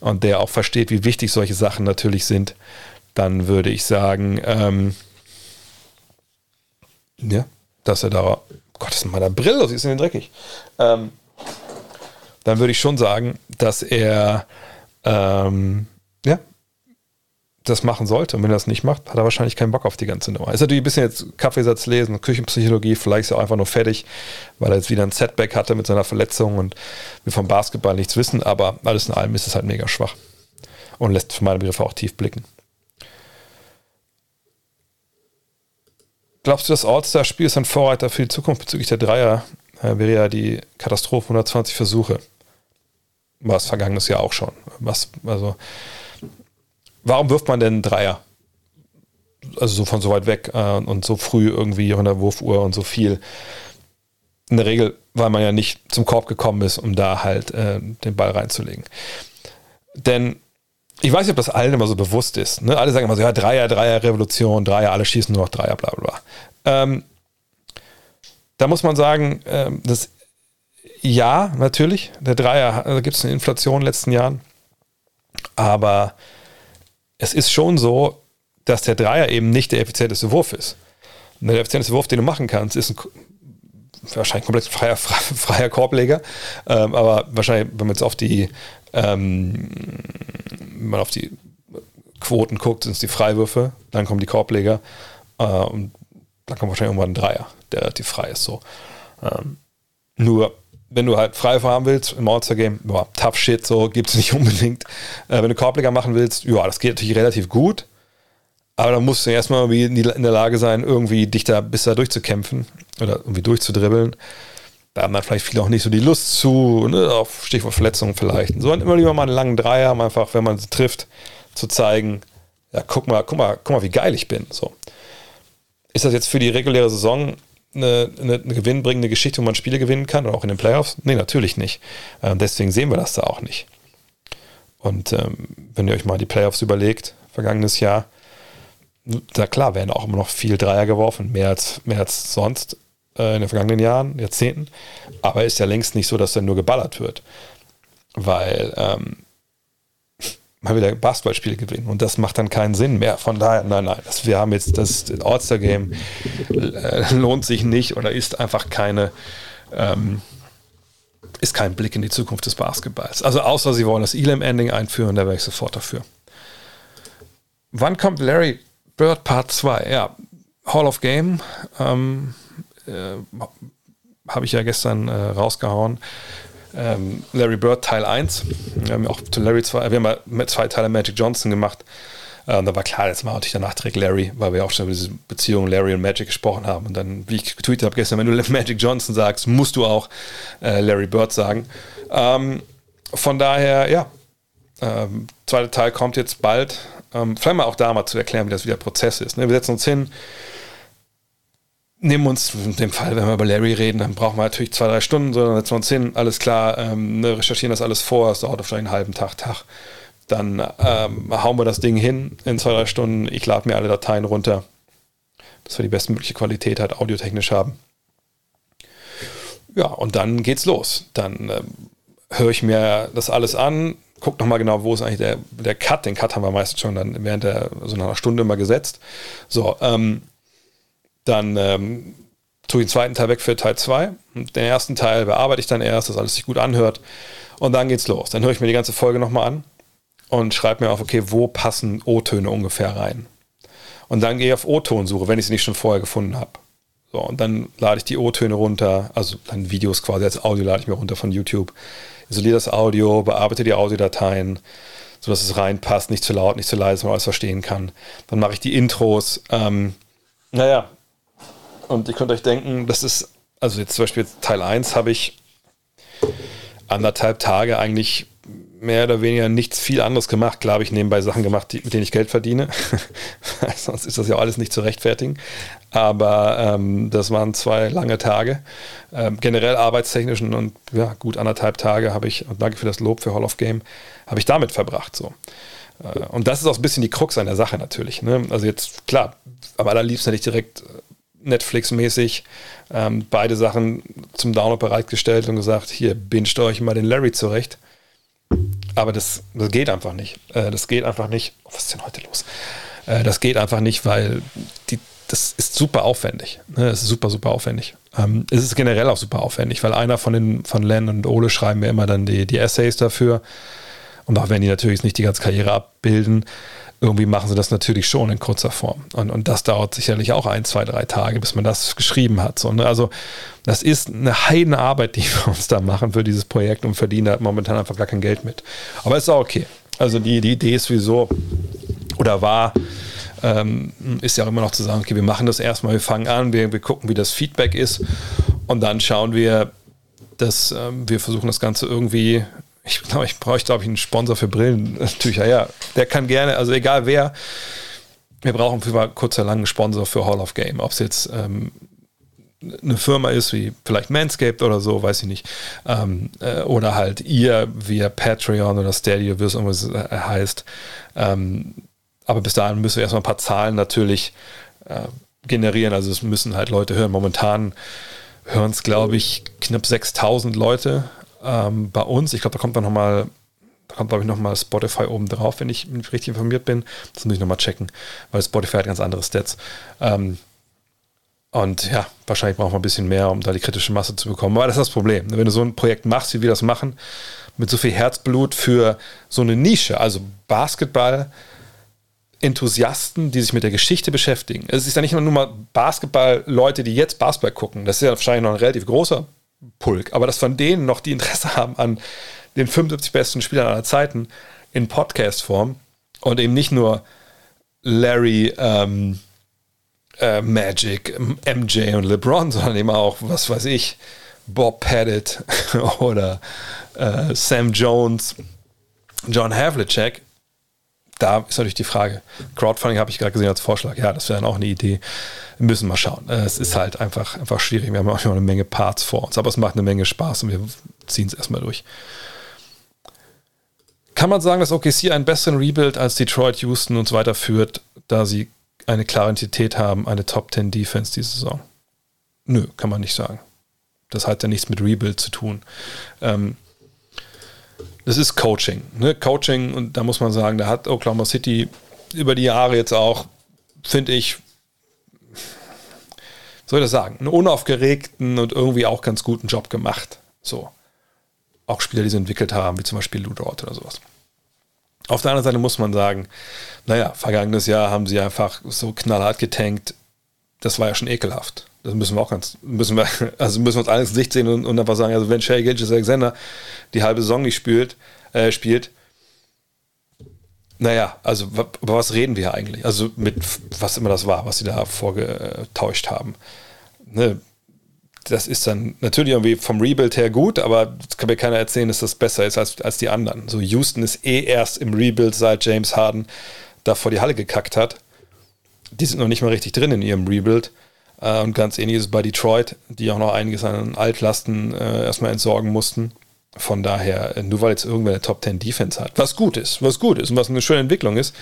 und der auch versteht, wie wichtig solche Sachen natürlich sind, dann würde ich sagen, ähm, ja, dass er da, Gott, ist meiner Brille los, ist denn dreckig. Ähm, dann würde ich schon sagen, dass er ähm, ja, das machen sollte. Und wenn er das nicht macht, hat er wahrscheinlich keinen Bock auf die ganze Nummer. Ist natürlich ein bisschen jetzt Kaffeesatz lesen, Küchenpsychologie, vielleicht ist er auch einfach nur fertig, weil er jetzt wieder ein Setback hatte mit seiner Verletzung und wir vom Basketball nichts wissen, aber alles in allem ist es halt mega schwach und lässt für meine Begriffe auch tief blicken. Glaubst du, das All-Star-Spiel ist ein Vorreiter für die Zukunft bezüglich der Dreier? Äh, wäre ja die Katastrophe 120 Versuche. War es vergangenes Jahr auch schon. Was, also, warum wirft man denn Dreier? Also so von so weit weg äh, und so früh irgendwie in der Wurfuhr und so viel. In der Regel, weil man ja nicht zum Korb gekommen ist, um da halt äh, den Ball reinzulegen. Denn ich weiß nicht, ob das allen immer so bewusst ist. Ne? Alle sagen immer so, ja, Dreier, Dreier, Revolution, Dreier, alle schießen nur noch Dreier, bla bla bla. Ähm, da muss man sagen, ähm, das ja, natürlich, der Dreier, da gibt es eine Inflation in den letzten Jahren. Aber es ist schon so, dass der Dreier eben nicht der effizienteste Wurf ist. Und der effizienteste Wurf, den du machen kannst, ist ein wahrscheinlich komplett freier, freier Korbleger. Ähm, aber wahrscheinlich, wenn man jetzt auf die ähm, wenn man auf die Quoten guckt, sind es die Freiwürfe, dann kommen die Korbleger äh, und dann kommt wahrscheinlich irgendwann ein Dreier, der relativ frei ist. So. Ähm, nur, wenn du halt Freiwürfe haben willst im All-Star-Game, tough shit, so gibt es nicht unbedingt. Äh, wenn du Korbleger machen willst, ja, das geht natürlich relativ gut, aber dann musst du erstmal in der Lage sein, irgendwie dich da bis da durchzukämpfen oder irgendwie durchzudribbeln da haben dann vielleicht viele auch nicht so die Lust zu, ne, auf Stichwort Verletzungen vielleicht. So immer lieber mal einen langen Dreier, um einfach, wenn man sie trifft, zu zeigen, ja, guck mal, guck mal, guck mal, wie geil ich bin. So. Ist das jetzt für die reguläre Saison eine, eine, eine gewinnbringende Geschichte, wo man Spiele gewinnen kann oder auch in den Playoffs? Nee, natürlich nicht. Ähm, deswegen sehen wir das da auch nicht. Und ähm, wenn ihr euch mal die Playoffs überlegt, vergangenes Jahr, da klar werden auch immer noch viel Dreier geworfen, mehr als, mehr als sonst äh, in den vergangenen Jahren, Jahrzehnten. Aber ist ja längst nicht so, dass dann nur geballert wird. Weil ähm, mal wieder Basketballspiele gewinnen. Und das macht dann keinen Sinn mehr. Von daher, nein, nein, das, wir haben jetzt das All-Star-Game äh, lohnt sich nicht oder ist einfach keine, ähm, ist kein Blick in die Zukunft des Basketballs. Also außer sie wollen das Elam-Ending einführen, da wäre ich sofort dafür. Wann kommt Larry Bird Part 2? Ja, Hall of Game ähm, äh, habe ich ja gestern äh, rausgehauen ähm, Larry Bird Teil 1. Wir haben auch zu Larry zwei, wir haben ja zwei Teile Magic Johnson gemacht. Ähm, da war klar, jetzt mal natürlich danach direkt Larry, weil wir auch schon über diese Beziehung Larry und Magic gesprochen haben. Und dann, wie ich getweetet habe gestern, wenn du Magic Johnson sagst, musst du auch äh, Larry Bird sagen. Ähm, von daher, ja, ähm, zweiter Teil kommt jetzt bald. Ähm, vielleicht mal auch da mal zu erklären, wie das wieder Prozess ist. Ne? Wir setzen uns hin, nehmen uns, in dem Fall, wenn wir über Larry reden, dann brauchen wir natürlich zwei, drei Stunden, sondern setzen wir uns hin, alles klar, ähm, ne, recherchieren das alles vor, es dauert vielleicht einen halben Tag, Tag. Dann ähm, hauen wir das Ding hin in zwei, drei Stunden. Ich lade mir alle Dateien runter, dass wir die bestmögliche Qualität halt audiotechnisch haben. Ja, und dann geht's los. Dann ähm, höre ich mir das alles an, guck nochmal genau, wo ist eigentlich der, der Cut. Den Cut haben wir meistens schon dann während der so einer Stunde immer gesetzt. So, ähm, dann ähm, tue ich den zweiten Teil weg für Teil 2. Den ersten Teil bearbeite ich dann erst, dass alles sich gut anhört. Und dann geht's los. Dann höre ich mir die ganze Folge nochmal an und schreibe mir auf, okay, wo passen O-Töne ungefähr rein. Und dann gehe ich auf O-Tonsuche, wenn ich sie nicht schon vorher gefunden habe. So, und dann lade ich die O-Töne runter, also dann Videos quasi als Audio lade ich mir runter von YouTube. Isoliere das Audio, bearbeite die Audiodateien, sodass es reinpasst, nicht zu laut, nicht zu leise, man alles verstehen kann. Dann mache ich die Intros. Ähm, naja, und ihr könnt euch denken, das ist, also jetzt zum Beispiel Teil 1 habe ich anderthalb Tage eigentlich mehr oder weniger nichts viel anderes gemacht. Klar habe ich nebenbei Sachen gemacht, die, mit denen ich Geld verdiene. Sonst ist das ja alles nicht zu rechtfertigen. Aber ähm, das waren zwei lange Tage. Ähm, generell arbeitstechnisch und ja, gut anderthalb Tage habe ich, und danke für das Lob für Hall of Game, habe ich damit verbracht. So. Äh, und das ist auch ein bisschen die Krux an der Sache natürlich. Ne? Also jetzt, klar, am allerliebsten hätte ich direkt Netflix-mäßig ähm, beide Sachen zum Download bereitgestellt und gesagt, hier, binscht euch mal den Larry zurecht. Aber das, das geht einfach nicht. Äh, das geht einfach nicht. Oh, was ist denn heute los? Äh, das geht einfach nicht, weil die, das ist super aufwendig. Ne? Es ist super, super aufwendig. Ähm, es ist generell auch super aufwendig, weil einer von den von Len und Ole schreiben mir immer dann die, die Essays dafür. Und auch wenn die natürlich nicht die ganze Karriere abbilden, irgendwie machen sie das natürlich schon in kurzer Form. Und, und das dauert sicherlich auch ein, zwei, drei Tage, bis man das geschrieben hat. So, ne? Also das ist eine Heidenarbeit, die wir uns da machen für dieses Projekt und verdienen da momentan einfach gar kein Geld mit. Aber ist auch okay. Also die, die Idee ist sowieso oder war, ähm, ist ja auch immer noch zu sagen, okay, wir machen das erstmal, wir fangen an, wir, wir gucken, wie das Feedback ist und dann schauen wir, dass ähm, wir versuchen das Ganze irgendwie ich glaube, ich brauche, glaube ich, einen Sponsor für Brillentücher. Ja, der kann gerne, also egal wer, wir brauchen für mal kurz oder lang einen Sponsor für Hall of Game. Ob es jetzt ähm, eine Firma ist, wie vielleicht Manscaped oder so, weiß ich nicht. Ähm, äh, oder halt ihr via Patreon oder Stadia, wie es irgendwas äh, heißt. Ähm, aber bis dahin müssen wir erstmal ein paar Zahlen natürlich äh, generieren. Also es müssen halt Leute hören. Momentan hören es, glaube ich, knapp 6000 Leute ähm, bei uns. Ich glaube, da kommt dann nochmal, da kommt, glaube ich, nochmal Spotify oben drauf, wenn ich richtig informiert bin. Das muss ich nochmal checken, weil Spotify hat ganz andere Stats. Ähm, und ja, wahrscheinlich brauchen wir ein bisschen mehr, um da die kritische Masse zu bekommen. Aber das ist das Problem. Wenn du so ein Projekt machst, wie wir das machen, mit so viel Herzblut für so eine Nische, also Basketball, Enthusiasten, die sich mit der Geschichte beschäftigen. Es ist ja nicht nur mal Basketball-Leute, die jetzt Basketball gucken. Das ist ja wahrscheinlich noch ein relativ großer Pulk, aber dass von denen noch die Interesse haben an den 75 besten Spielern aller Zeiten in Podcast-Form und eben nicht nur Larry, ähm, äh, Magic, MJ und LeBron, sondern eben auch, was weiß ich, Bob Pettit oder äh, Sam Jones, John Havlicek, da ist natürlich die Frage. Crowdfunding habe ich gerade gesehen als Vorschlag. Ja, das wäre dann auch eine Idee. Wir müssen mal schauen. Äh, es ist halt einfach, einfach schwierig. Wir haben auch noch eine Menge Parts vor uns, aber es macht eine Menge Spaß und wir ziehen es erstmal durch. Kann man sagen, dass OKC einen besseren Rebuild als Detroit, Houston und so weiter führt, da sie eine klare Identität haben, eine Top 10 Defense diese Saison? Nö, kann man nicht sagen. Das hat ja nichts mit Rebuild zu tun. Ähm, das ist Coaching. Ne? Coaching, und da muss man sagen, da hat Oklahoma City über die Jahre jetzt auch, finde ich, soll ich das sagen, einen unaufgeregten und irgendwie auch ganz guten Job gemacht. So. Auch Spieler, die sie entwickelt haben, wie zum Beispiel Lou Dort oder sowas. Auf der anderen Seite muss man sagen, naja, vergangenes Jahr haben sie einfach so knallhart getankt. Das war ja schon ekelhaft. Das müssen wir auch ganz, müssen wir, also müssen wir uns alles ins Gesicht sehen und, und einfach sagen, also wenn Shay Gilgis Alexander die halbe Saison nicht spielt, äh, spielt, naja, also über was reden wir eigentlich? Also mit was immer das war, was sie da vorgetauscht haben. Ne? Das ist dann natürlich irgendwie vom Rebuild her gut, aber das kann mir keiner erzählen, dass das besser ist als, als die anderen. So Houston ist eh erst im Rebuild, seit James Harden da vor die Halle gekackt hat. Die sind noch nicht mal richtig drin in ihrem Rebuild. Äh, und ganz ähnlich ist es bei Detroit, die auch noch einiges an Altlasten äh, erstmal entsorgen mussten. Von daher, äh, nur weil jetzt irgendwer eine Top 10 Defense hat, was gut ist, was gut ist und was eine schöne Entwicklung ist,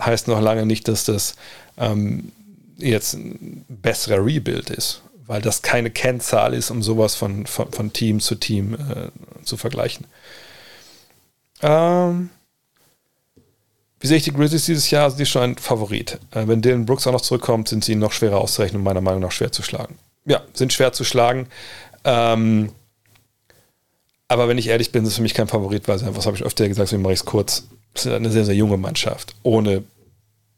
heißt noch lange nicht, dass das ähm, jetzt ein besserer Rebuild ist, weil das keine Kennzahl ist, um sowas von, von, von Team zu Team äh, zu vergleichen. Ähm, wie sehe ich die Grizzlies dieses Jahr? Schon ein Favorit? Äh, wenn Dylan Brooks auch noch zurückkommt, sind sie noch schwerer auszurechnen und meiner Meinung nach schwer zu schlagen. Ja, sind schwer zu schlagen. Ähm, aber wenn ich ehrlich bin, ist es für mich kein Favorit, weil sie einfach, was habe ich öfter gesagt, deswegen mache ich es kurz. Es ist eine sehr, sehr junge Mannschaft. Ohne,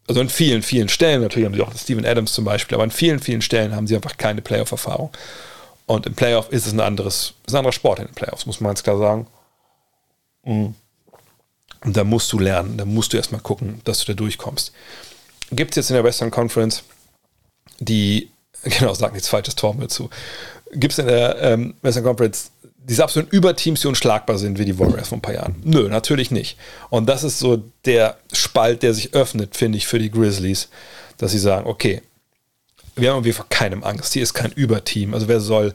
also in vielen, vielen Stellen, natürlich haben sie auch Steven Adams zum Beispiel, aber in vielen, vielen Stellen haben sie einfach keine Playoff-Erfahrung. Und im Playoff ist es ein anderes, ist ein anderer Sport in den Playoffs, muss man ganz klar sagen. Mhm. Und da musst du lernen, da musst du erstmal gucken, dass du da durchkommst. Gibt es jetzt in der Western Conference die, genau, sag nichts falsches Tor mir zu, gibt es in der ähm, Western Conference diese absoluten Überteams, die unschlagbar sind, wie die Warriors vor ein paar Jahren. Nö, natürlich nicht. Und das ist so der Spalt, der sich öffnet, finde ich, für die Grizzlies, dass sie sagen, okay, wir haben irgendwie vor keinem Angst. Hier ist kein Überteam. Also wer soll,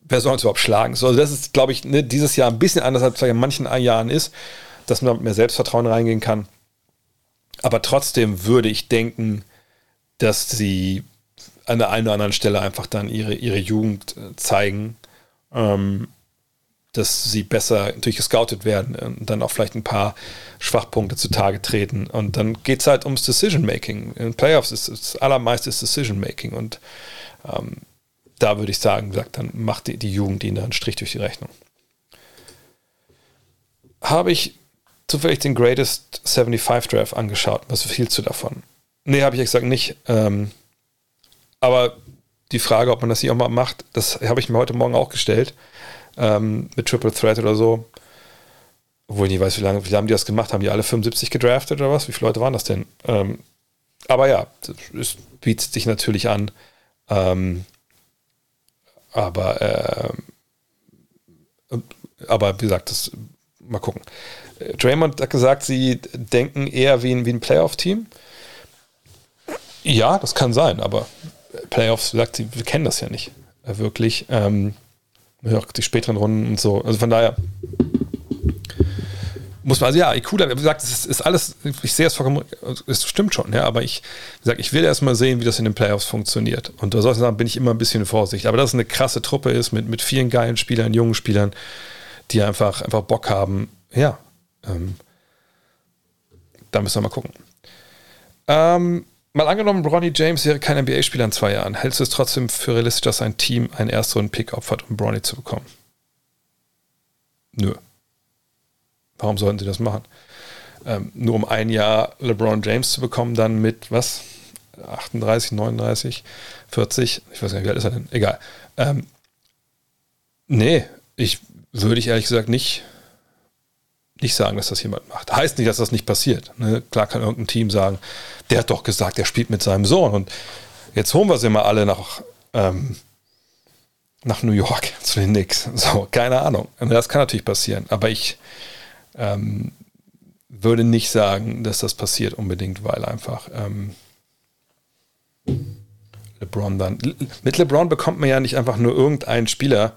wer soll uns überhaupt schlagen? So, also das ist, glaube ich, ne, dieses Jahr ein bisschen anders, als es in manchen Jahren ist, dass man mit mehr Selbstvertrauen reingehen kann. Aber trotzdem würde ich denken, dass sie an der einen oder anderen Stelle einfach dann ihre, ihre Jugend äh, zeigen. Ähm, dass sie besser natürlich gescoutet werden und dann auch vielleicht ein paar Schwachpunkte zutage treten. Und dann geht es halt ums Decision Making. In Playoffs ist das allermeiste Decision Making. Und ähm, da würde ich sagen, sagt, dann macht die, die Jugend ihnen einen Strich durch die Rechnung. Habe ich zufällig den Greatest 75 Draft angeschaut. Was viel zu davon? Nee, habe ich gesagt nicht. Ähm, aber die Frage, ob man das hier auch mal macht, das habe ich mir heute Morgen auch gestellt ähm, mit Triple Threat oder so. Obwohl ich nicht weiß, wie lange, wie lange die das gemacht haben. Die alle 75 gedraftet oder was? Wie viele Leute waren das denn? Ähm, aber ja, es bietet sich natürlich an. Ähm, aber, äh, aber wie gesagt, das, mal gucken. Draymond hat gesagt, sie denken eher wie ein, wie ein Playoff-Team. Ja, das kann sein, aber Playoffs, sagt sie, wir kennen das ja nicht wirklich. Ähm, ja, die späteren Runden und so. Also von daher muss man, also ja, Ikuda, wie gesagt, es ist, ist, alles, ich sehe es vollkommen, es stimmt schon, ja, aber ich, gesagt, ich will erst mal sehen, wie das in den Playoffs funktioniert. Und da solchen Sachen bin ich immer ein bisschen vorsichtig. Aber dass es eine krasse Truppe ist mit, mit vielen geilen Spielern, jungen Spielern, die einfach, einfach Bock haben, ja, ähm, da müssen wir mal gucken. Ähm, Mal angenommen, Bronny James wäre kein NBA-Spieler in zwei Jahren. Hältst du es trotzdem für realistisch, dass ein Team einen Erstrunden-Pick opfert, um Bronny zu bekommen? Nö. Warum sollten sie das machen? Ähm, nur um ein Jahr LeBron James zu bekommen, dann mit was? 38, 39, 40, ich weiß gar nicht, wie alt ist er denn? Egal. Ähm, nee, ich würde ich ehrlich gesagt nicht nicht sagen, dass das jemand macht. Heißt nicht, dass das nicht passiert. Ne? Klar kann irgendein Team sagen, der hat doch gesagt, er spielt mit seinem Sohn und jetzt holen wir sie mal alle nach, ähm, nach New York zu den Knicks. So, keine Ahnung. Das kann natürlich passieren, aber ich ähm, würde nicht sagen, dass das passiert unbedingt, weil einfach ähm, LeBron dann. Mit LeBron bekommt man ja nicht einfach nur irgendeinen Spieler,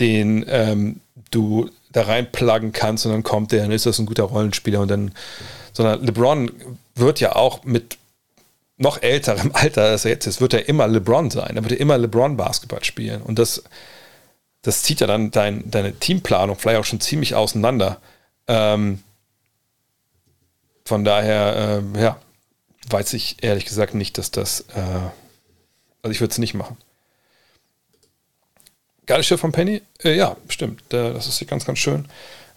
den ähm, du da reinpluggen kannst und dann kommt der, dann ist das ein guter Rollenspieler und dann, sondern LeBron wird ja auch mit noch älterem Alter als er jetzt ist, wird er immer LeBron sein. Er wird er immer LeBron Basketball spielen. Und das, das zieht ja dann dein, deine Teamplanung vielleicht auch schon ziemlich auseinander. Ähm, von daher, äh, ja, weiß ich ehrlich gesagt nicht, dass das, äh, also ich würde es nicht machen. Geiles Schiff von Penny? Äh, ja, stimmt. das ist ganz, ganz schön.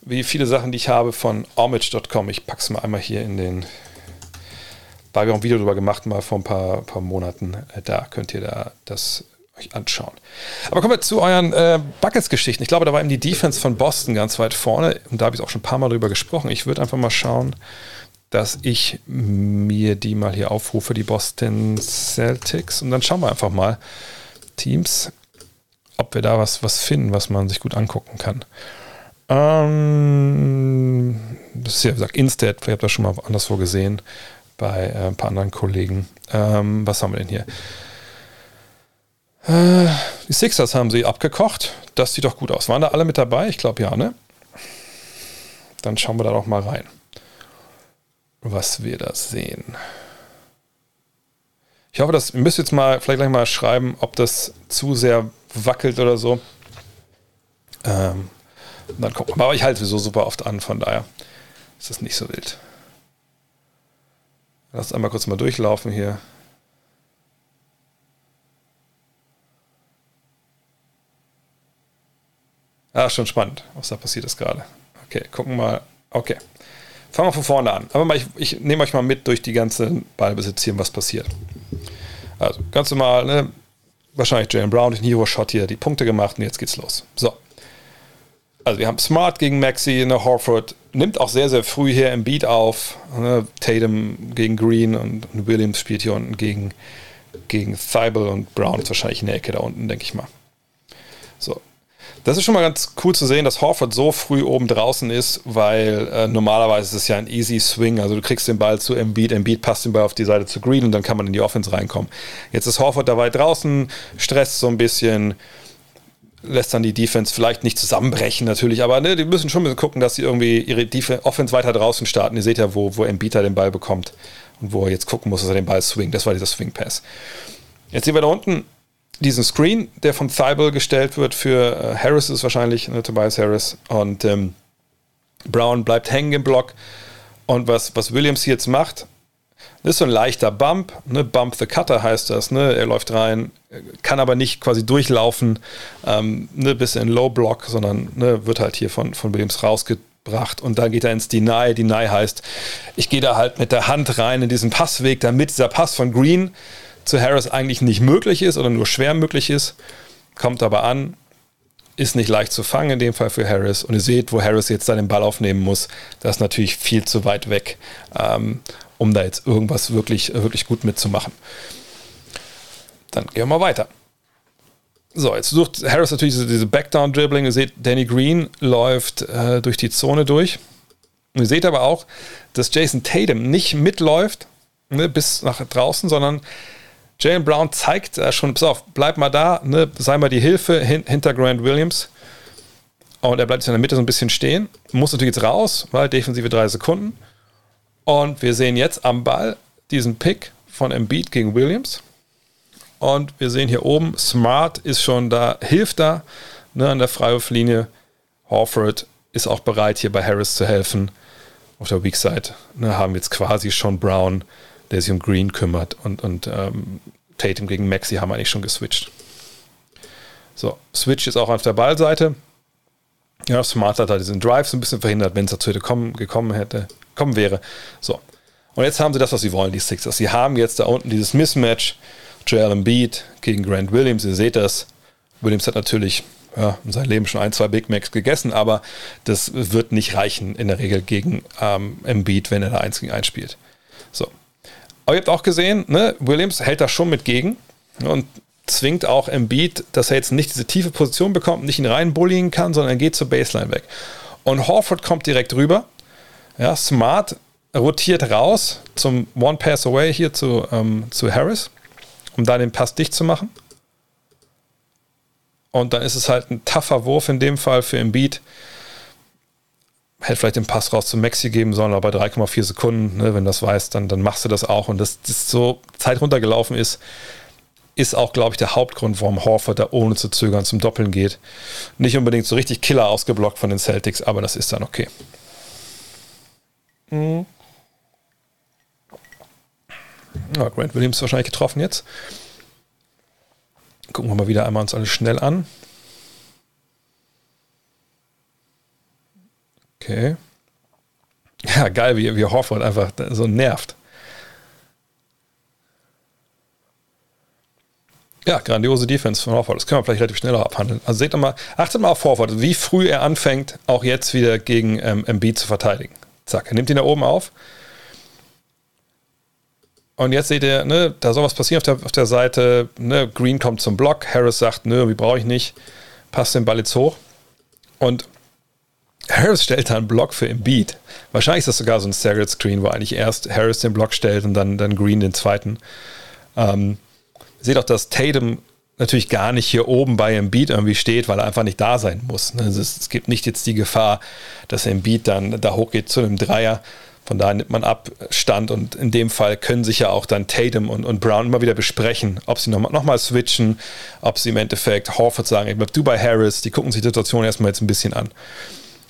Wie viele Sachen, die ich habe von homage.com. Ich packe es mal einmal hier in den. Da habe ich auch ein Video drüber gemacht, mal vor ein paar, paar Monaten. Äh, da könnt ihr da das euch anschauen. Aber kommen wir zu euren äh, Buckets-Geschichten. Ich glaube, da war eben die Defense von Boston ganz weit vorne. Und da habe ich auch schon ein paar Mal drüber gesprochen. Ich würde einfach mal schauen, dass ich mir die mal hier aufrufe, die Boston Celtics. Und dann schauen wir einfach mal Teams, ob wir da was, was finden, was man sich gut angucken kann. Ähm, das ist ja, wie gesagt, Instead, vielleicht habt ihr das schon mal anderswo gesehen, bei äh, ein paar anderen Kollegen. Ähm, was haben wir denn hier? Äh, die Sixers haben sie abgekocht. Das sieht doch gut aus. Waren da alle mit dabei? Ich glaube ja, ne? Dann schauen wir da doch mal rein, was wir da sehen. Ich hoffe, dass ihr müsst jetzt mal vielleicht gleich mal schreiben, ob das zu sehr wackelt oder so. Ähm, dann gucken wir. Aber ich halte so super oft an, von daher ist das nicht so wild. Lass einmal kurz mal durchlaufen hier. Ah, schon spannend, was da passiert ist gerade. Okay, gucken mal. Okay. Fangen wir von vorne an. Aber mal, ich, ich nehme euch mal mit durch die ganze Ballbesitz hier, was passiert. Also, ganz normal, ne? Wahrscheinlich Jalen Brown durch den Hero-Shot hier die Punkte gemacht und jetzt geht's los. So. Also wir haben Smart gegen Maxi, ne, Horford nimmt auch sehr, sehr früh hier im Beat auf. Ne, Tatum gegen Green und Williams spielt hier unten gegen, gegen Thibault und Brown ist wahrscheinlich in der Ecke da unten, denke ich mal. Das ist schon mal ganz cool zu sehen, dass Horford so früh oben draußen ist, weil äh, normalerweise ist es ja ein easy Swing. Also du kriegst den Ball zu Embiid, Embiid passt den Ball auf die Seite zu Green und dann kann man in die Offense reinkommen. Jetzt ist Horford dabei draußen, stresst so ein bisschen, lässt dann die Defense vielleicht nicht zusammenbrechen natürlich, aber ne, die müssen schon ein bisschen gucken, dass sie irgendwie ihre Defense, Offense weiter draußen starten. Ihr seht ja, wo, wo Embiid den Ball bekommt und wo er jetzt gucken muss, dass er den Ball swingt. Das war dieser Swing Pass. Jetzt sehen wir da unten diesen Screen, der von Thibault gestellt wird für äh, Harris ist wahrscheinlich, ne, Tobias Harris. Und ähm, Brown bleibt hängen im Block. Und was, was Williams jetzt macht, ist so ein leichter Bump, ne? Bump the Cutter heißt das. Ne? Er läuft rein, kann aber nicht quasi durchlaufen ähm, ne, bis in Low Block, sondern ne, wird halt hier von, von Williams rausgebracht und dann geht er ins Deny. Deny heißt, ich gehe da halt mit der Hand rein in diesen Passweg, damit dieser Pass von Green zu Harris eigentlich nicht möglich ist oder nur schwer möglich ist. Kommt aber an, ist nicht leicht zu fangen, in dem Fall für Harris. Und ihr seht, wo Harris jetzt seinen Ball aufnehmen muss, das ist natürlich viel zu weit weg, ähm, um da jetzt irgendwas wirklich, wirklich gut mitzumachen. Dann gehen wir mal weiter. So, jetzt sucht Harris natürlich diese, diese Backdown-Dribbling. Ihr seht, Danny Green läuft äh, durch die Zone durch. Und ihr seht aber auch, dass Jason Tatum nicht mitläuft ne, bis nach draußen, sondern Jalen Brown zeigt äh, schon, pass auf, bleib mal da, ne, sei mal die Hilfe hin, hinter Grant Williams. Und er bleibt in der Mitte so ein bisschen stehen. Muss natürlich jetzt raus, weil defensive drei Sekunden. Und wir sehen jetzt am Ball diesen Pick von Embiid gegen Williams. Und wir sehen hier oben, Smart ist schon da, hilft da ne, an der Freiwurflinie. Horford ist auch bereit, hier bei Harris zu helfen. Auf der Weak Side ne, haben wir jetzt quasi schon Brown der sich um Green kümmert. Und, und ähm, Tatum gegen Maxi haben eigentlich schon geswitcht. So, Switch ist auch auf der Ballseite. Ja, Smart hat halt diesen Drive so ein bisschen verhindert, wenn es dazu hätte kommen, gekommen hätte, kommen wäre. So. Und jetzt haben sie das, was sie wollen, die Sixers. Sie haben jetzt da unten dieses Mismatch. Joel Embiid gegen Grant Williams. Ihr seht das. Williams hat natürlich ja, in seinem Leben schon ein, zwei Big Macs gegessen, aber das wird nicht reichen in der Regel gegen ähm, Embiid, wenn er da eins gegen eins spielt. Aber ihr habt auch gesehen, ne, Williams hält da schon mit gegen und zwingt auch Embiid, dass er jetzt nicht diese tiefe Position bekommt, nicht ihn reinbullying kann, sondern er geht zur Baseline weg. Und Horford kommt direkt rüber. Ja, Smart rotiert raus zum One Pass Away hier zu, ähm, zu Harris, um da den Pass dicht zu machen. Und dann ist es halt ein tougher Wurf in dem Fall für Embiid. Hätte vielleicht den Pass raus zu Maxi geben sollen, aber bei 3,4 Sekunden, ne, wenn du das weißt, dann, dann machst du das auch. Und dass das so Zeit runtergelaufen ist, ist auch, glaube ich, der Hauptgrund, warum Horford da ohne zu zögern zum Doppeln geht. Nicht unbedingt so richtig Killer ausgeblockt von den Celtics, aber das ist dann okay. Mhm. Ja, Grant Williams wahrscheinlich getroffen jetzt. Gucken wir mal wieder einmal uns alles schnell an. Okay. Ja, geil, wie, wie Horford einfach so nervt. Ja, grandiose Defense von Horford. Das können wir vielleicht relativ schneller abhandeln. Also seht mal, achtet mal auf Horford, wie früh er anfängt, auch jetzt wieder gegen ähm, Embiid zu verteidigen. Zack, er nimmt ihn da oben auf. Und jetzt seht ihr, ne, da soll was passieren auf der, auf der Seite. Ne, Green kommt zum Block. Harris sagt, nö, wie brauche ich nicht. Passt den Ball jetzt hoch. Und Harris stellt da einen Block für Embiid. Wahrscheinlich ist das sogar so ein Staggered Screen, wo eigentlich erst Harris den Block stellt und dann, dann Green den zweiten. Ähm, seht auch, dass Tatum natürlich gar nicht hier oben bei Embiid irgendwie steht, weil er einfach nicht da sein muss. Also es, es gibt nicht jetzt die Gefahr, dass Embiid dann da hochgeht zu einem Dreier. Von daher nimmt man Abstand und in dem Fall können sich ja auch dann Tatum und, und Brown immer wieder besprechen, ob sie nochmal noch mal switchen, ob sie im Endeffekt Horford sagen, ich bleib du bei Harris, die gucken sich die Situation erstmal jetzt ein bisschen an.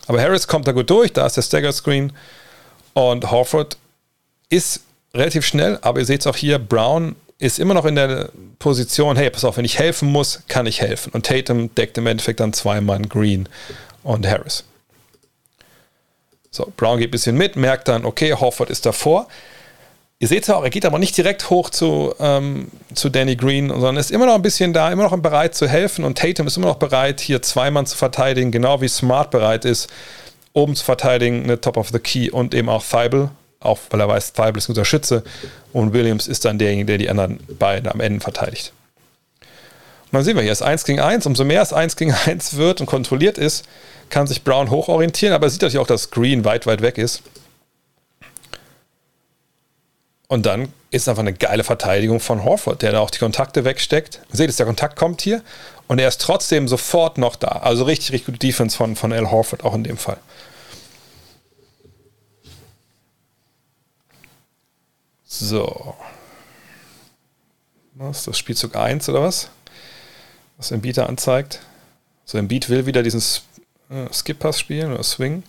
Aber Harris kommt da gut durch, da ist der Stagger Screen und Horford ist relativ schnell, aber ihr seht es auch hier, Brown ist immer noch in der Position, hey, pass auf, wenn ich helfen muss, kann ich helfen. Und Tatum deckt im Endeffekt dann zweimal Green und Harris. So, Brown geht ein bisschen mit, merkt dann, okay, Horford ist davor. Ihr seht es auch, er geht aber nicht direkt hoch zu, ähm, zu Danny Green, sondern ist immer noch ein bisschen da, immer noch bereit zu helfen. Und Tatum ist immer noch bereit, hier zwei Mann zu verteidigen, genau wie Smart bereit ist, oben zu verteidigen, eine Top of the Key und eben auch Thibault, auch weil er weiß, Thibault ist ein guter Schütze. Und Williams ist dann derjenige, der die anderen beiden am Ende verteidigt. Und dann sehen wir hier, es ist 1 gegen 1. Umso mehr es 1 gegen 1 wird und kontrolliert ist, kann sich Brown hochorientieren, aber er sieht natürlich auch, dass Green weit, weit weg ist. Und dann ist einfach eine geile Verteidigung von Horford, der da auch die Kontakte wegsteckt. Ihr seht, der Kontakt kommt hier und er ist trotzdem sofort noch da. Also richtig, richtig gute Defense von, von Al Horford auch in dem Fall. So. Was ist das Spielzug 1 oder was? Was Embiid da anzeigt. So, Embiid will wieder diesen äh, Skip-Pass spielen oder Swing.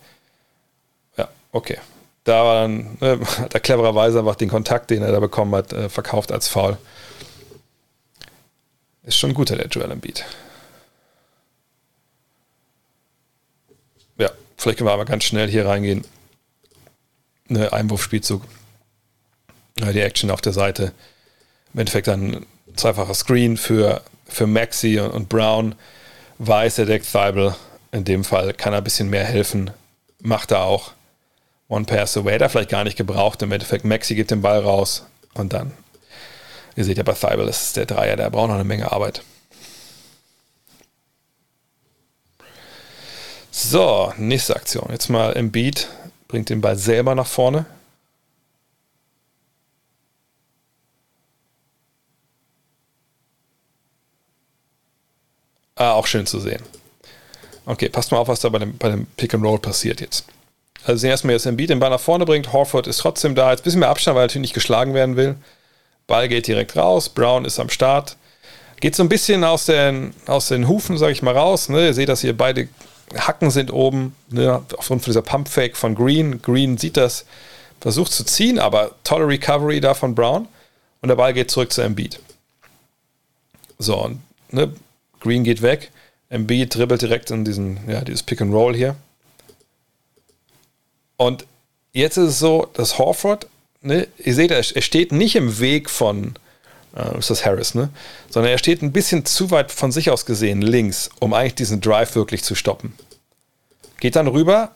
Ja, okay da war dann, äh, hat er clevererweise einfach den Kontakt, den er da bekommen hat, äh, verkauft als Foul. Ist schon ein guter, der Joel Embiid. Ja, vielleicht können wir aber ganz schnell hier reingehen. Ne, Einwurfspielzug. Die Action auf der Seite. Im Endeffekt dann zweifacher Screen für, für Maxi und, Brown. Weiß, er deckt Thibault. In dem Fall kann er ein bisschen mehr helfen. Macht er auch. One Pass Away, da vielleicht gar nicht gebraucht. Im Endeffekt, Maxi gibt den Ball raus und dann, ihr seht ja bei Thibault, das ist der Dreier, der braucht noch eine Menge Arbeit. So, nächste Aktion. Jetzt mal im Beat, bringt den Ball selber nach vorne. Ah, auch schön zu sehen. Okay, passt mal auf, was da bei dem, bei dem Pick and Roll passiert jetzt. Also erstmal jetzt Embiid den Ball nach vorne bringt, Horford ist trotzdem da, jetzt ein bisschen mehr Abstand, weil er natürlich nicht geschlagen werden will. Ball geht direkt raus, Brown ist am Start. Geht so ein bisschen aus den, aus den Hufen, sage ich mal, raus. Ne? Ihr seht, dass hier beide Hacken sind oben, ne? aufgrund von dieser Pump-Fake von Green. Green sieht das, versucht zu ziehen, aber tolle Recovery da von Brown. Und der Ball geht zurück zu Embiid. So, und ne? Green geht weg. Embiid dribbelt direkt in diesen, ja, dieses Pick and Roll hier. Und jetzt ist es so, dass Horford, ne, ihr seht, er steht nicht im Weg von, äh, ist das Harris, ne? Sondern er steht ein bisschen zu weit von sich aus gesehen links, um eigentlich diesen Drive wirklich zu stoppen. Geht dann rüber,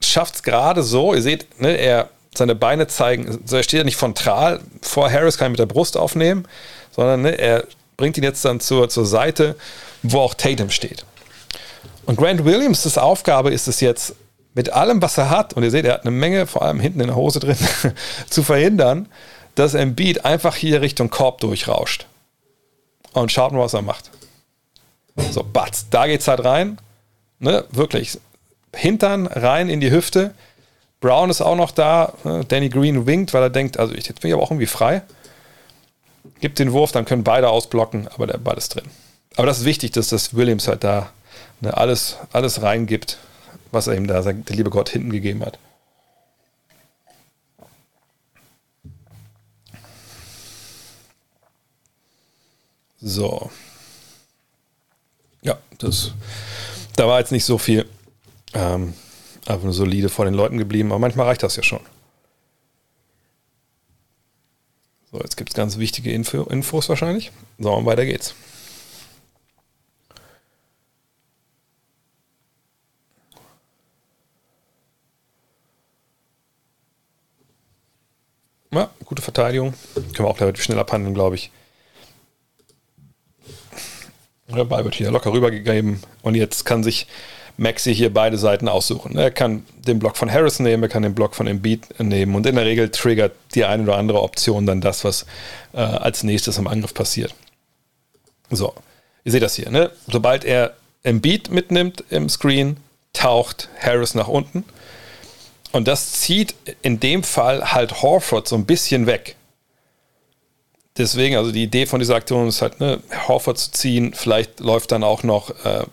schafft es gerade so, ihr seht, ne, er seine Beine zeigen, so er steht ja nicht frontal vor Harris, kann ihn mit der Brust aufnehmen, sondern ne, er bringt ihn jetzt dann zur, zur Seite, wo auch Tatum steht. Und Grant Williams' Aufgabe ist es jetzt, mit allem, was er hat, und ihr seht, er hat eine Menge, vor allem hinten in der Hose drin, zu verhindern, dass Embiid einfach hier Richtung Korb durchrauscht. Und schaut mal, was er macht. So, Batz, da geht's halt rein. Ne, wirklich. Hintern rein in die Hüfte. Brown ist auch noch da. Ne? Danny Green winkt, weil er denkt, also jetzt bin ich aber auch irgendwie frei. Gibt den Wurf, dann können beide ausblocken, aber der Ball ist drin. Aber das ist wichtig, dass das Williams halt da ne, alles, alles reingibt, was er ihm da, der liebe Gott, hinten gegeben hat. So. Ja, das, da war jetzt nicht so viel. Ähm, einfach nur solide vor den Leuten geblieben, aber manchmal reicht das ja schon. So, jetzt gibt es ganz wichtige Info, Infos wahrscheinlich. So, und weiter geht's. Ja, gute Verteidigung. Können wir auch relativ schnell abhandeln, glaube ich. Der Ball wird hier locker rübergegeben und jetzt kann sich Maxi hier beide Seiten aussuchen. Er kann den Block von Harris nehmen, er kann den Block von Embiid nehmen und in der Regel triggert die eine oder andere Option dann das, was äh, als nächstes im Angriff passiert. So, ihr seht das hier. Ne? Sobald er Embiid mitnimmt im Screen, taucht Harris nach unten und das zieht in dem Fall halt Horford so ein bisschen weg deswegen, also die Idee von dieser Aktion ist halt, ne, Horford zu ziehen, vielleicht läuft dann auch noch äh,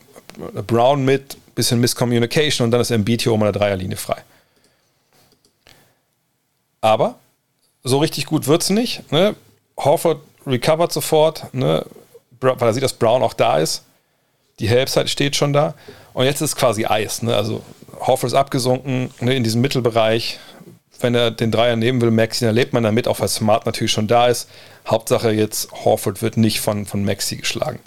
Brown mit, bisschen Miscommunication und dann ist Embiid hier oben an der Dreierlinie frei. Aber so richtig gut wird es nicht. Ne? Horford recovert sofort, ne? weil er sieht, dass Brown auch da ist. Die Helpside steht schon da. Und jetzt ist quasi Eis. Ne? Also Horford ist abgesunken ne, in diesem Mittelbereich wenn er den Dreier nehmen will, Maxi, dann lebt man damit, auch weil Smart natürlich schon da ist. Hauptsache jetzt, Horford wird nicht von, von Maxi geschlagen.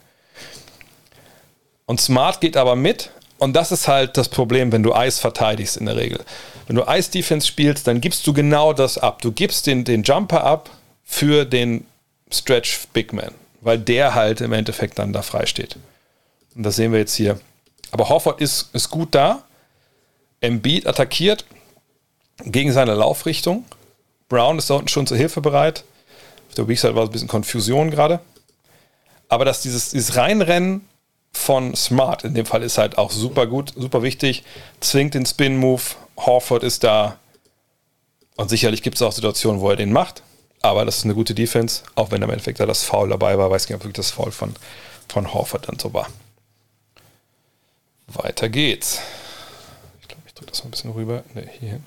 Und Smart geht aber mit. Und das ist halt das Problem, wenn du Eis verteidigst in der Regel. Wenn du Eis-Defense spielst, dann gibst du genau das ab. Du gibst den, den Jumper ab für den Stretch Big Man, weil der halt im Endeffekt dann da frei steht. Und das sehen wir jetzt hier. Aber Horford ist, ist gut da. Embiid attackiert gegen seine Laufrichtung. Brown ist da unten schon zur Hilfe bereit. Auf der Weakside war ein bisschen Konfusion gerade. Aber dass dieses, dieses Reinrennen von Smart in dem Fall ist halt auch super gut, super wichtig. Zwingt den Spin-Move. Horford ist da. Und sicherlich gibt es auch Situationen, wo er den macht. Aber das ist eine gute Defense, auch wenn im Endeffekt da das Foul dabei war. Weiß nicht, ob wirklich das Foul von, von Horford dann so war. Weiter geht's. Ich glaube, ich drücke das mal ein bisschen rüber. Ne, hier hin.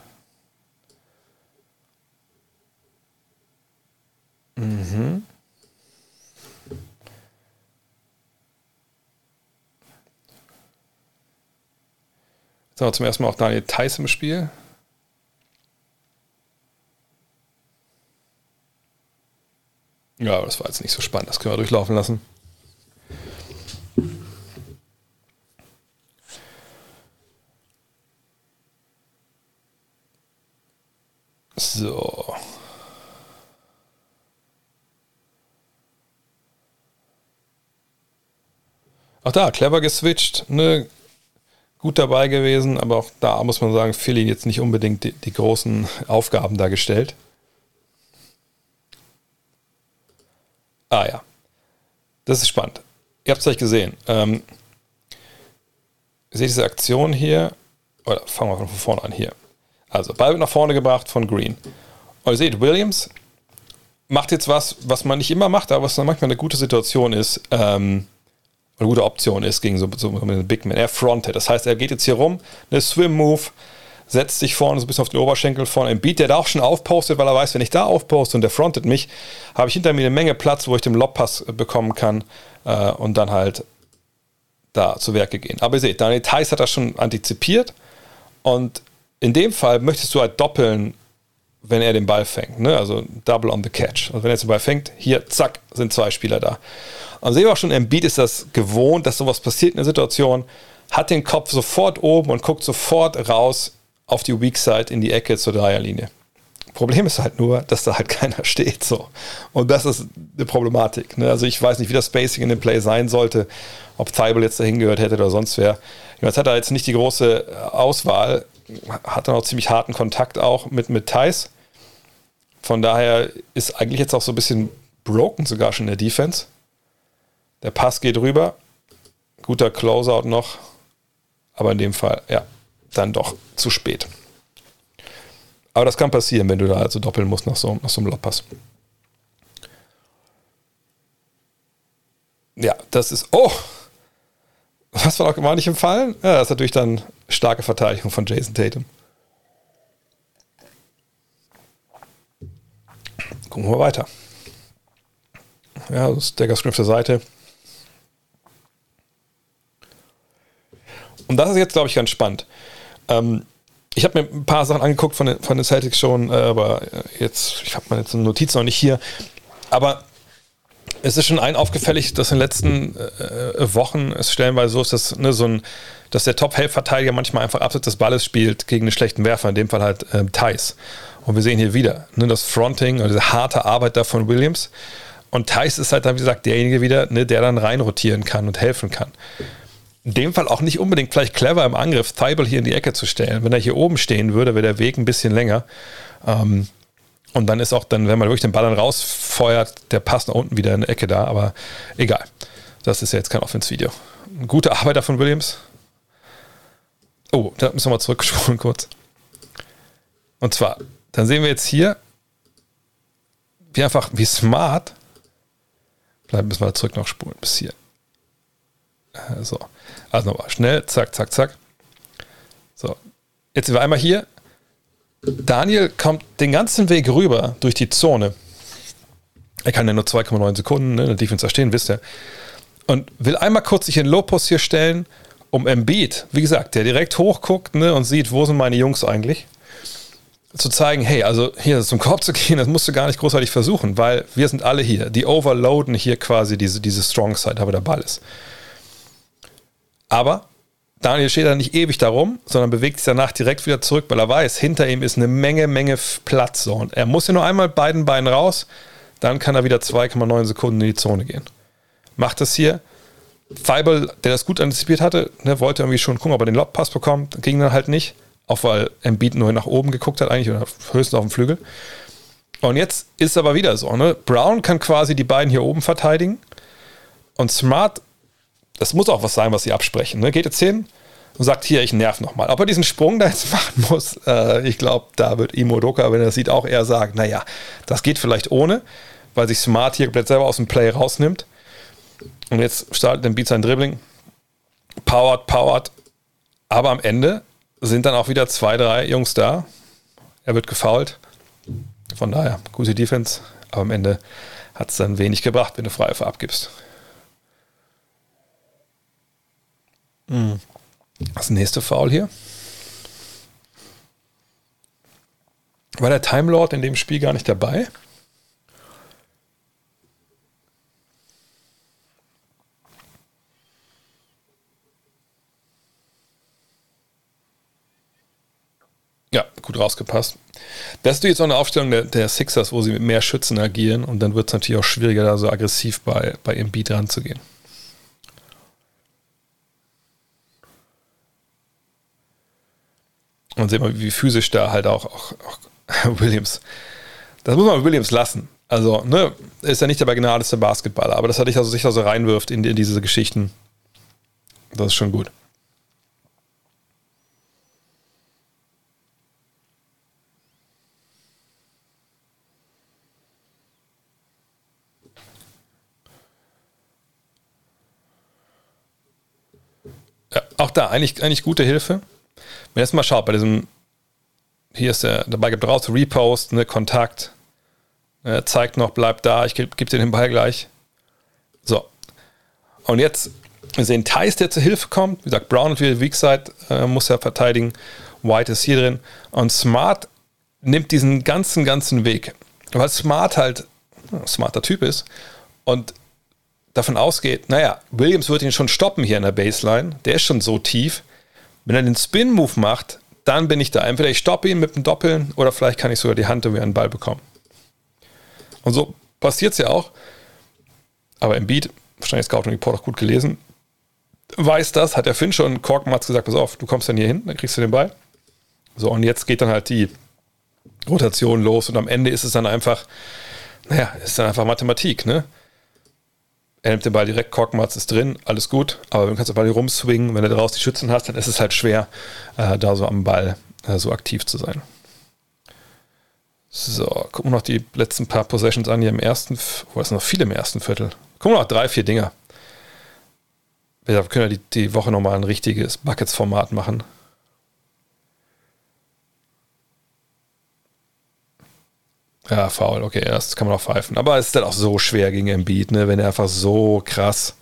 Mhm. Jetzt haben wir zum ersten Mal auch Daniel Theiss im Spiel. Ja, aber das war jetzt nicht so spannend. Das können wir durchlaufen lassen. So. Auch da, clever geswitcht, ne? gut dabei gewesen, aber auch da muss man sagen, Philly jetzt nicht unbedingt die, die großen Aufgaben dargestellt. Ah ja, das ist spannend. Ihr habt es euch gesehen. Ähm, seht diese Aktion hier, oder fangen wir von vorne an hier. Also, Ball wird nach vorne gebracht von Green. Und ihr seht, Williams macht jetzt was, was man nicht immer macht, aber was manchmal eine gute Situation ist. Ähm, eine gute Option ist gegen so, so einen Big Man. Er frontet. Das heißt, er geht jetzt hier rum, eine Swim-Move, setzt sich vorne so ein bisschen auf den Oberschenkel vorne. Ein Beat, der da auch schon aufpostet, weil er weiß, wenn ich da aufposte und der frontet mich, habe ich hinter mir eine Menge Platz, wo ich den Lobpass bekommen kann äh, und dann halt da zu Werke gehen. Aber ihr seht, Daniel Theiss hat das schon antizipiert und in dem Fall möchtest du halt doppeln, wenn er den Ball fängt. Ne? Also Double on the Catch. Also wenn er den Ball fängt, hier, zack, sind zwei Spieler da. Und sehen wir auch schon, Embiid ist das gewohnt, dass sowas passiert in der Situation, hat den Kopf sofort oben und guckt sofort raus auf die Weak Side in die Ecke zur Dreierlinie. Problem ist halt nur, dass da halt keiner steht. So. Und das ist eine Problematik. Ne? Also ich weiß nicht, wie das Spacing in dem Play sein sollte, ob Thibault jetzt dahin gehört hätte oder sonst wer. Jetzt hat er jetzt nicht die große Auswahl, hat dann auch ziemlich harten Kontakt auch mit, mit Thais. Von daher ist eigentlich jetzt auch so ein bisschen broken sogar schon in der Defense. Der Pass geht rüber. Guter Closeout noch. Aber in dem Fall, ja, dann doch zu spät. Aber das kann passieren, wenn du da also doppeln musst nach so, nach so einem Lobpass. Ja, das ist. Oh! Was war, war nicht im Fallen? Ja, das ist natürlich dann starke Verteidigung von Jason Tatum. Gucken wir weiter. Ja, das ist Dagger Screen auf der Seite. Und das ist jetzt, glaube ich, ganz spannend. Ähm, ich habe mir ein paar Sachen angeguckt von den, von den Celtics schon, äh, aber jetzt, ich habe meine Notizen noch nicht hier. Aber es ist schon ein aufgefällig, dass in den letzten äh, Wochen es stellenweise so ist, dass, ne, so ein, dass der Top-Help-Verteidiger manchmal einfach abseits des Balles spielt gegen einen schlechten Werfer, in dem Fall halt ähm, Thais. Und wir sehen hier wieder ne, das Fronting, also diese harte Arbeit da von Williams. Und Thais ist halt dann, wie gesagt, derjenige wieder, ne, der dann reinrotieren kann und helfen kann in dem Fall auch nicht unbedingt vielleicht clever im Angriff, Thibault hier in die Ecke zu stellen. Wenn er hier oben stehen würde, wäre der Weg ein bisschen länger. Ähm, und dann ist auch dann, wenn man wirklich den Ball dann rausfeuert, der passt nach unten wieder in die Ecke da. Aber egal. Das ist ja jetzt kein Offense-Video. Gute Arbeit von Williams. Oh, da müssen wir mal zurückspulen kurz. Und zwar, dann sehen wir jetzt hier, wie einfach, wie smart. Vielleicht müssen wir zurück noch spulen bis hier. Äh, so. Also nochmal schnell, zack, zack, zack. So. Jetzt sind wir einmal hier. Daniel kommt den ganzen Weg rüber durch die Zone. Er kann ja nur 2,9 Sekunden ne, in der Defense stehen, wisst ihr. Und will einmal kurz sich in Lopus hier stellen, um Embiid, wie gesagt, der direkt hochguckt ne, und sieht, wo sind meine Jungs eigentlich, zu zeigen, hey, also hier zum Korb zu gehen, das musst du gar nicht großartig versuchen, weil wir sind alle hier. Die overloaden hier quasi diese, diese Strong Side, aber der Ball ist. Aber Daniel steht da nicht ewig darum, sondern bewegt sich danach direkt wieder zurück, weil er weiß, hinter ihm ist eine Menge, Menge Platz. So. Und er muss ja nur einmal beiden Beinen raus, dann kann er wieder 2,9 Sekunden in die Zone gehen. Macht das hier. Feibel, der das gut antizipiert hatte, ne, wollte irgendwie schon gucken, ob er den Lobpass bekommt, ging dann halt nicht. Auch weil Embiid nur nach oben geguckt hat, eigentlich, oder höchstens auf dem Flügel. Und jetzt ist es aber wieder so, ne? Brown kann quasi die beiden hier oben verteidigen. Und Smart das muss auch was sein, was sie absprechen. Ne? Geht jetzt hin und sagt, hier, ich nerv nochmal. Ob er diesen Sprung da jetzt machen muss, äh, ich glaube, da wird Imodoka, wenn er das sieht, auch eher sagen, naja, das geht vielleicht ohne, weil sich Smart hier komplett selber aus dem Play rausnimmt. Und jetzt startet den Beat sein Dribbling. Powered, powered. Aber am Ende sind dann auch wieder zwei, drei Jungs da. Er wird gefoult. Von daher, gute Defense. Aber am Ende hat es dann wenig gebracht, wenn du Freiwürfe abgibst. Mhm. Das nächste Foul hier. War der Time Lord in dem Spiel gar nicht dabei? Ja, gut rausgepasst. Das ist jetzt auch eine Aufstellung der, der, Sixers, wo sie mit mehr Schützen agieren und dann wird es natürlich auch schwieriger, da so aggressiv bei, bei Embiid ranzugehen. Und sehen wir, wie physisch da halt auch, auch, auch Williams. Das muss man Williams lassen. Also, ne, ist ja nicht der begnadeste Basketballer, aber dass er dich also sich also reinwirft in, in diese Geschichten, das ist schon gut. Ja, auch da eigentlich, eigentlich gute Hilfe. Wenn ihr jetzt mal schaut, bei diesem, hier ist der, dabei gibt raus, Repost, ne, Kontakt, ne, zeigt noch, bleibt da, ich gebe geb dir den Ball gleich. So. Und jetzt, wir sehen Thais, der zur Hilfe kommt. Wie gesagt, Brown und wieder Weak äh, muss er verteidigen. White ist hier drin. Und Smart nimmt diesen ganzen, ganzen Weg. Weil Smart halt ein smarter Typ ist und davon ausgeht, naja, Williams wird ihn schon stoppen hier in der Baseline. Der ist schon so tief. Wenn er den Spin-Move macht, dann bin ich da. Entweder ich stoppe ihn mit dem Doppeln oder vielleicht kann ich sogar die Hand irgendwie einen Ball bekommen. Und so passiert es ja auch. Aber im Beat, wahrscheinlich Scouting Report auch gut gelesen, weiß das, hat der Finn schon, Korkmatz gesagt, pass auf, du kommst dann hier hin, dann kriegst du den Ball. So, und jetzt geht dann halt die Rotation los und am Ende ist es dann einfach, naja, ist dann einfach Mathematik, ne? Er nimmt den Ball direkt, Korkmaz ist drin, alles gut, aber du kannst den Ball hier rumswingen, wenn du daraus die Schützen hast, dann ist es halt schwer, äh, da so am Ball äh, so aktiv zu sein. So, gucken wir noch die letzten paar Possessions an hier im ersten, oh, es noch viele im ersten Viertel. Gucken wir noch drei, vier Dinger. Wir können ja die, die Woche nochmal ein richtiges Buckets-Format machen. Ja, faul, okay, das kann man auch pfeifen. Aber es ist dann auch so schwer gegen Embiid, ne, wenn er einfach so krass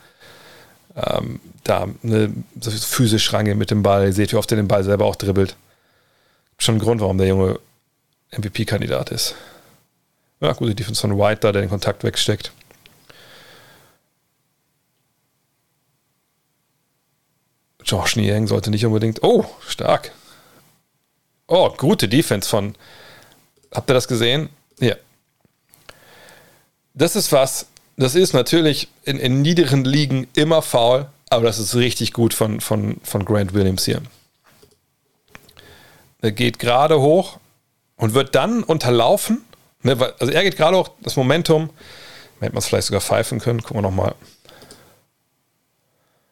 ähm, da ne, so physisch rangeht mit dem Ball. Ihr seht, wie oft er den Ball selber auch dribbelt. Schon ein Grund, warum der Junge MVP-Kandidat ist. Ja, gute Defense von White da, der den Kontakt wegsteckt. Josh Niang sollte nicht unbedingt. Oh, stark. Oh, gute Defense von. Habt ihr das gesehen? Ja. Das ist was, das ist natürlich in, in niederen Ligen immer faul, aber das ist richtig gut von, von, von Grant Williams hier. Er geht gerade hoch und wird dann unterlaufen. Ne, also er geht gerade hoch, das Momentum. Hätte man es vielleicht sogar pfeifen können. Gucken wir nochmal.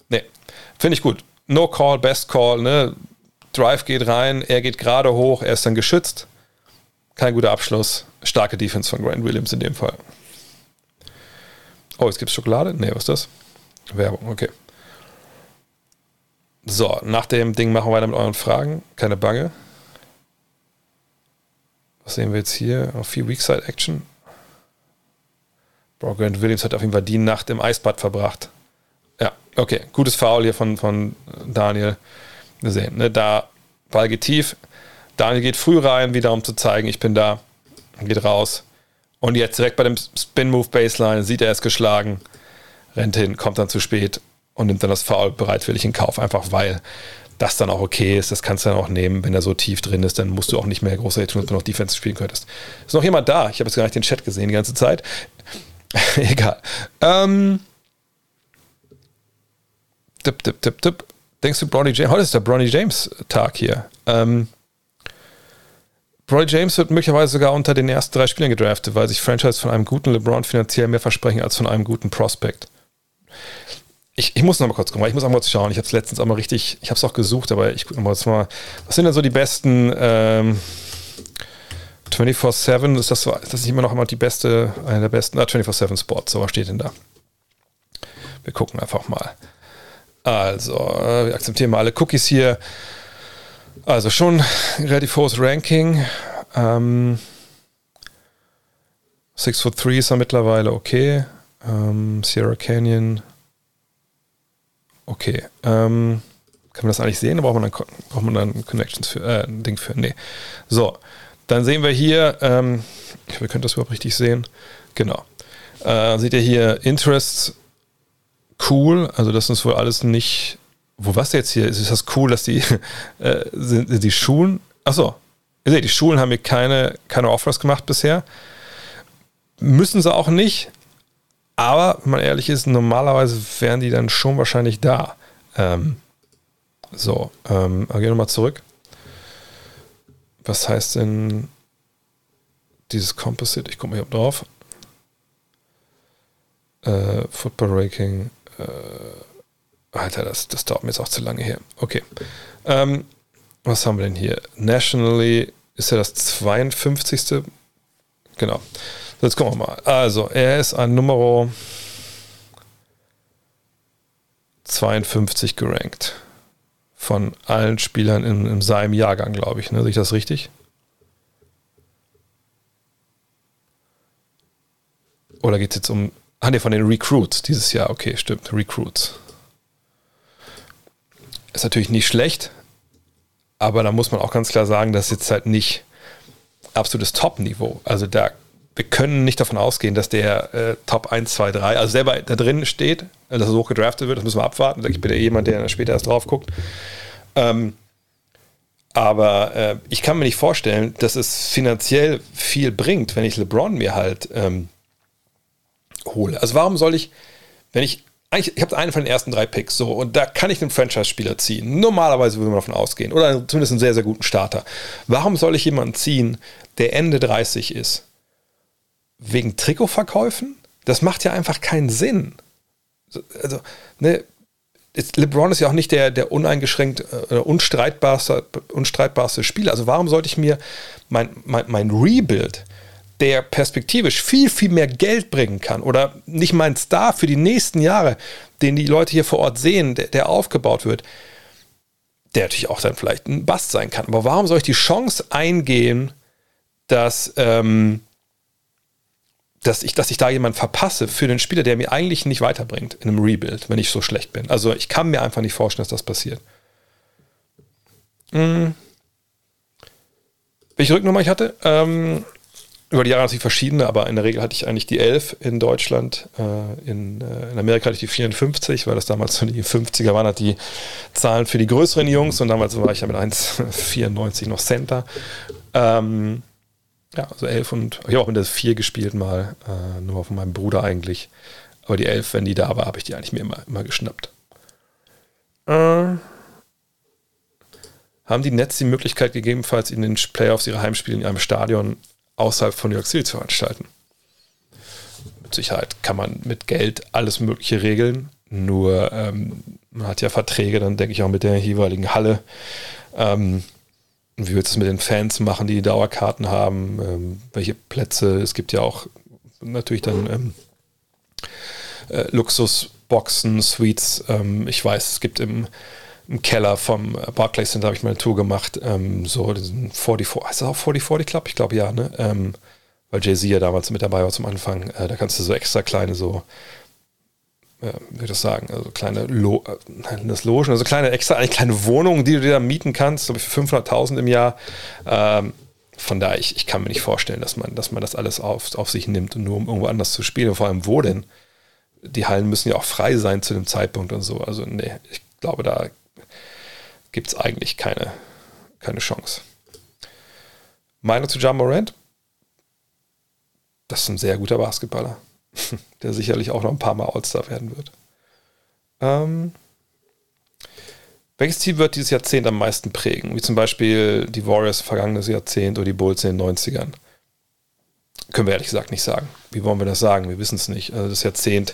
Ne, finde ich gut. No Call, Best Call. Ne? Drive geht rein, er geht gerade hoch, er ist dann geschützt. Kein guter Abschluss. Starke Defense von Grant Williams in dem Fall. Oh, jetzt gibt es Schokolade? Nee, was ist das? Werbung, okay. So, nach dem Ding machen wir weiter mit euren Fragen. Keine Bange. Was sehen wir jetzt hier? Auf viel Weakside Action. Bro, Grant Williams hat auf jeden Fall die Nacht im Eisbad verbracht. Ja, okay. Gutes Foul hier von, von Daniel. Gesehen. Ne? Da Ball geht tief. Daniel geht früh rein, wieder um zu zeigen, ich bin da, geht raus. Und jetzt direkt bei dem Spin-Move Baseline sieht er es geschlagen, rennt hin, kommt dann zu spät und nimmt dann das Foul bereitwillig in Kauf, einfach weil das dann auch okay ist. Das kannst du dann auch nehmen, wenn er so tief drin ist, dann musst du auch nicht mehr großer tun, dass du noch Defense spielen könntest. Ist noch jemand da? Ich habe jetzt gar nicht den Chat gesehen die ganze Zeit. Egal. Ähm. Tipp, tipp, tipp, tipp. Denkst du, Bronny James? Heute ist der Bronny James Tag hier. Ähm, Roy James wird möglicherweise sogar unter den ersten drei Spielern gedraftet, weil sich Franchise von einem guten LeBron finanziell mehr versprechen als von einem guten Prospect. Ich, ich muss noch mal kurz gucken, ich muss auch mal schauen. Ich habe es letztens auch mal richtig, ich habe es auch gesucht, aber ich gucke noch mal, was sind denn so die besten ähm, 24-7, ist das so, ist das nicht immer noch immer die beste, eine der besten, ah, 24-7 Sports, so was steht denn da? Wir gucken einfach mal. Also, äh, wir akzeptieren mal alle Cookies hier. Also schon relativ hohes Ranking. Ähm, 6 foot 3 ist er mittlerweile okay. Ähm, Sierra Canyon. Okay. Ähm, kann man das eigentlich sehen? Da braucht man dann, braucht man dann Connections für, äh, ein Ding für. Nee. So, dann sehen wir hier, ähm, ich hoffe, ihr könnt das überhaupt richtig sehen. Genau. Äh, seht ihr hier Interests cool, also das ist wohl alles nicht wo was jetzt hier? Ist das cool, dass die, äh, sind, die Schulen, achso, ihr seht, die Schulen haben mir keine, keine Offers gemacht bisher. Müssen sie auch nicht, aber wenn man ehrlich ist, normalerweise wären die dann schon wahrscheinlich da. Ähm, so, ähm, gehen wir nochmal zurück. Was heißt denn dieses Composite? Ich gucke mal hier drauf. Äh, Football Ranking. Äh, Alter, das, das dauert mir jetzt auch zu lange her. Okay. Ähm, was haben wir denn hier? Nationally ist er das 52. Genau. Jetzt gucken wir mal. Also, er ist an Nummer 52 gerankt. Von allen Spielern in, in seinem Jahrgang, glaube ich. Ne? Sehe ich das richtig? Oder geht es jetzt um. Ah, ne, von den Recruits dieses Jahr. Okay, stimmt. Recruits. Ist natürlich nicht schlecht, aber da muss man auch ganz klar sagen, das ist jetzt halt nicht absolutes Top-Niveau. Also da, wir können nicht davon ausgehen, dass der äh, Top 1, 2, 3, also selber da drin steht, dass er so hoch gedraftet wird, das müssen wir abwarten. Ich bin ja jemand, der später erst drauf guckt. Ähm, aber äh, ich kann mir nicht vorstellen, dass es finanziell viel bringt, wenn ich LeBron mir halt ähm, hole. Also warum soll ich, wenn ich eigentlich, ich habe einen von den ersten drei Picks, so, und da kann ich einen Franchise-Spieler ziehen. Normalerweise würde man davon ausgehen. Oder zumindest einen sehr, sehr guten Starter. Warum soll ich jemanden ziehen, der Ende 30 ist? Wegen Trikotverkäufen? Das macht ja einfach keinen Sinn. Also, ne, LeBron ist ja auch nicht der, der uneingeschränkt äh, unstreitbarste, unstreitbarste Spieler. Also warum sollte ich mir mein, mein, mein Rebuild, der perspektivisch viel, viel mehr Geld bringen kann oder nicht mein Star für die nächsten Jahre, den die Leute hier vor Ort sehen, der, der aufgebaut wird, der natürlich auch dann vielleicht ein Bast sein kann. Aber warum soll ich die Chance eingehen, dass, ähm, dass, ich, dass ich da jemanden verpasse für einen Spieler, der mir eigentlich nicht weiterbringt in einem Rebuild, wenn ich so schlecht bin? Also ich kann mir einfach nicht vorstellen, dass das passiert. Hm. Welche Rücknummer ich hatte? Ähm, über die Jahre natürlich verschiedene, aber in der Regel hatte ich eigentlich die 11 in Deutschland. Äh, in, äh, in, Amerika hatte ich die 54, weil das damals so die 50er waren, hat die Zahlen für die größeren Jungs und damals war ich ja mit 1,94 noch Center. Ähm, ja, also 11 und ich habe auch mit der 4 gespielt mal, äh, nur von meinem Bruder eigentlich. Aber die 11, wenn die da war, habe ich die eigentlich mir immer, immer geschnappt. Äh, haben die Nets die Möglichkeit gegebenenfalls in den Playoffs ihre Heimspiele in einem Stadion außerhalb von New York City zu veranstalten. Mit Sicherheit kann man mit Geld alles Mögliche regeln. Nur ähm, man hat ja Verträge, dann denke ich auch mit der jeweiligen Halle. Ähm, wie wird es mit den Fans machen, die Dauerkarten haben? Ähm, welche Plätze? Es gibt ja auch natürlich dann ähm, äh, Luxusboxen, Suites. Ähm, ich weiß, es gibt im im Keller vom Barclays Center habe ich mal eine Tour gemacht, ähm, so diesen 44, heißt das auch 4040 Club? Ich glaube ja, ne? Ähm, weil Jay-Z ja damals mit dabei war zum Anfang. Äh, da kannst du so extra kleine so, äh, wie das sagen, also kleine Lo äh, das Logen, also kleine extra, eine kleine Wohnungen, die du dir da mieten kannst, glaube ich für 500.000 im Jahr. Ähm, von daher, ich, ich kann mir nicht vorstellen, dass man, dass man das alles auf, auf sich nimmt, nur um irgendwo anders zu spielen. vor allem, wo denn? Die Hallen müssen ja auch frei sein zu dem Zeitpunkt und so. Also, nee, ich glaube, da gibt es eigentlich keine, keine Chance. Meinung zu John Morant? Das ist ein sehr guter Basketballer, der sicherlich auch noch ein paar Mal All-Star werden wird. Ähm, welches Team wird dieses Jahrzehnt am meisten prägen? Wie zum Beispiel die Warriors vergangenes Jahrzehnt oder die Bulls in den 90ern? Können wir ehrlich gesagt nicht sagen. Wie wollen wir das sagen? Wir wissen es nicht. Also das Jahrzehnt,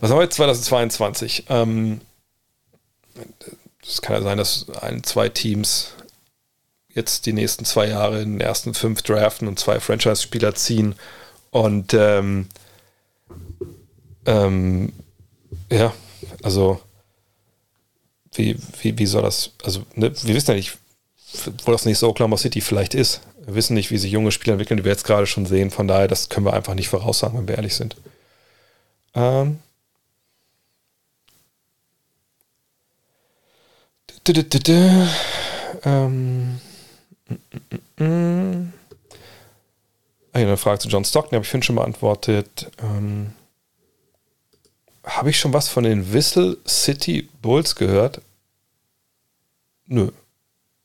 was haben wir jetzt 2022? Ähm, es kann ja sein, dass ein, zwei Teams jetzt die nächsten zwei Jahre in den ersten fünf draften und zwei Franchise-Spieler ziehen. Und ähm, ähm, ja, also wie, wie, wie soll das, also ne, wir wissen ja nicht, wo das nächste Oklahoma City vielleicht ist. Wir wissen nicht, wie sich junge Spieler entwickeln, die wir jetzt gerade schon sehen. Von daher, das können wir einfach nicht voraussagen, wenn wir ehrlich sind. Ähm, Ähm, eine Frage zu John Stockton habe ich vorhin schon beantwortet. Ähm, habe ich schon was von den Whistle City Bulls gehört? Nö.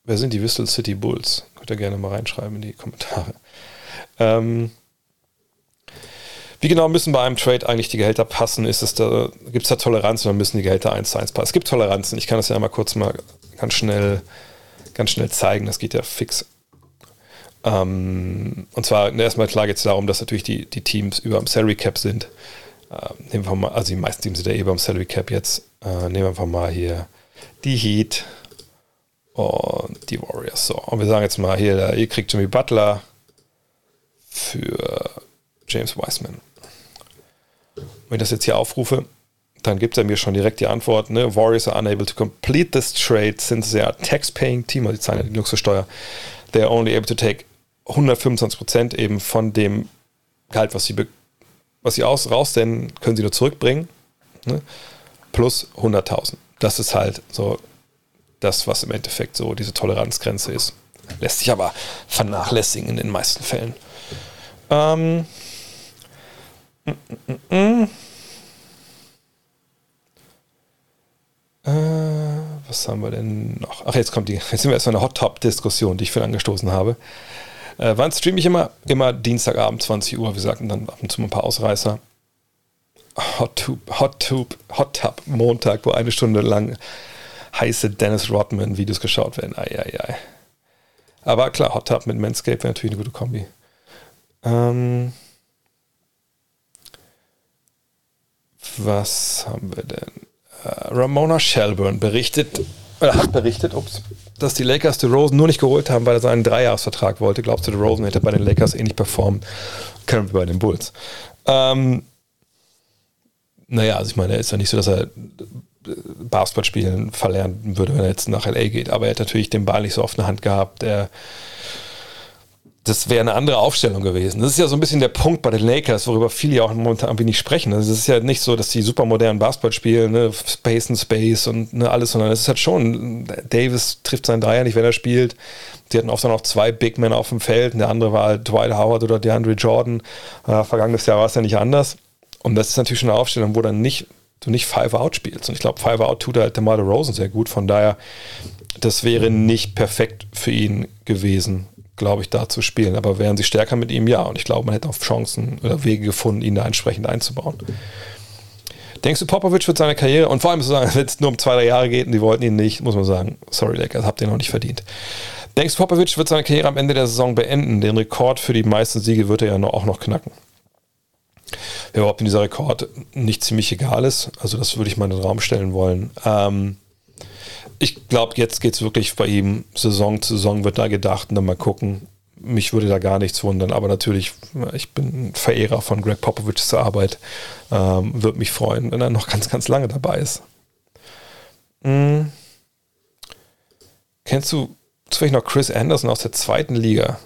Wer sind die Whistle City Bulls? Könnt ihr gerne mal reinschreiben in die Kommentare. Ähm, wie genau müssen bei einem Trade eigentlich die Gehälter passen? Da, gibt es da Toleranz oder müssen die Gehälter 1 zu 1 passen? Es gibt Toleranzen. Ich kann das ja mal kurz mal ganz schnell, ganz schnell zeigen. Das geht ja fix. Ähm, und zwar erstmal klar geht es darum, dass natürlich die, die Teams über dem Salary Cap sind. Äh, nehmen wir mal, also die meisten Teams sind ja eh dem Salary Cap jetzt. Äh, nehmen wir einfach mal hier die Heat und die Warriors. So, und wir sagen jetzt mal hier, ihr kriegt Jimmy Butler für James Wiseman. Wenn ich das jetzt hier aufrufe, dann gibt er mir schon direkt die Antwort, ne? Warriors are unable to complete this trade since they are tax-paying team, also die zahlen ja die Luxussteuer. They are only able to take 125% eben von dem Gehalt, was sie, was sie aus, raussenden, können sie nur zurückbringen, ne? plus 100.000. Das ist halt so das, was im Endeffekt so diese Toleranzgrenze ist. Lässt sich aber vernachlässigen in den meisten Fällen. Ähm, äh, was haben wir denn noch? Ach, jetzt kommt die, jetzt sind wir erstmal eine Hot-Top-Diskussion, die ich für angestoßen habe. Äh, wann streame ich immer? Immer Dienstagabend, 20 Uhr. Wir sagten dann ab und zu mal ein paar Ausreißer. Hot Tube, Hot Tube, Hot Tub, Montag, wo eine Stunde lang heiße Dennis Rodman Videos geschaut werden. Ei, ei, ei. Aber klar, Hot Tub mit Manscape wäre natürlich eine gute Kombi. Ähm, was haben wir denn? Uh, Ramona Shelburne berichtet, oder hat berichtet, ups, dass die Lakers DeRozan nur nicht geholt haben, weil er seinen Dreijahresvertrag wollte. Glaubst du, DeRozan hätte bei den Lakers ähnlich performt? Können wir bei den Bulls. Ähm, naja, also ich meine, er ist ja nicht so, dass er Basketball spielen verlernen würde, wenn er jetzt nach LA geht. Aber er hat natürlich den Ball nicht so oft in der Hand gehabt. Er, das wäre eine andere Aufstellung gewesen. Das ist ja so ein bisschen der Punkt bei den Lakers, worüber viele ja auch momentan irgendwie nicht sprechen. Also es ist ja nicht so, dass die super modernen Basketball spielen, ne? Space and Space und ne, alles, sondern es ist halt schon, Davis trifft seinen Dreier nicht, wenn er spielt. Die hatten oft dann auch zwei Big Men auf dem Feld. Und der andere war halt Dwight Howard oder DeAndre Jordan. Äh, vergangenes Jahr war es ja nicht anders. Und das ist natürlich schon eine Aufstellung, wo dann nicht du nicht Five Out spielst. Und ich glaube, Five Out tut halt der Rosen sehr gut. Von daher, das wäre nicht perfekt für ihn gewesen, glaube ich, da zu spielen. Aber wären sie stärker mit ihm, ja. Und ich glaube, man hätte auch Chancen oder Wege gefunden, ihn da entsprechend einzubauen. Denkst du, Popovic wird seine Karriere, und vor allem wenn es nur um zwei, drei Jahre geht und die wollten ihn nicht, muss man sagen, sorry, Lakers, habt ihr noch nicht verdient. Denkst du, Popovic wird seine Karriere am Ende der Saison beenden? Den Rekord für die meisten Siege wird er ja auch noch knacken wer überhaupt in dieser Rekord nicht ziemlich egal ist. Also das würde ich mal in den Raum stellen wollen. Ähm, ich glaube, jetzt geht es wirklich bei ihm Saison zu Saison wird da gedacht und dann mal gucken. Mich würde da gar nichts wundern, aber natürlich, ich bin ein Verehrer von Greg Popovichs Arbeit. Ähm, würde mich freuen, wenn er noch ganz, ganz lange dabei ist. Mhm. Kennst du zufällig noch Chris Anderson aus der zweiten Liga?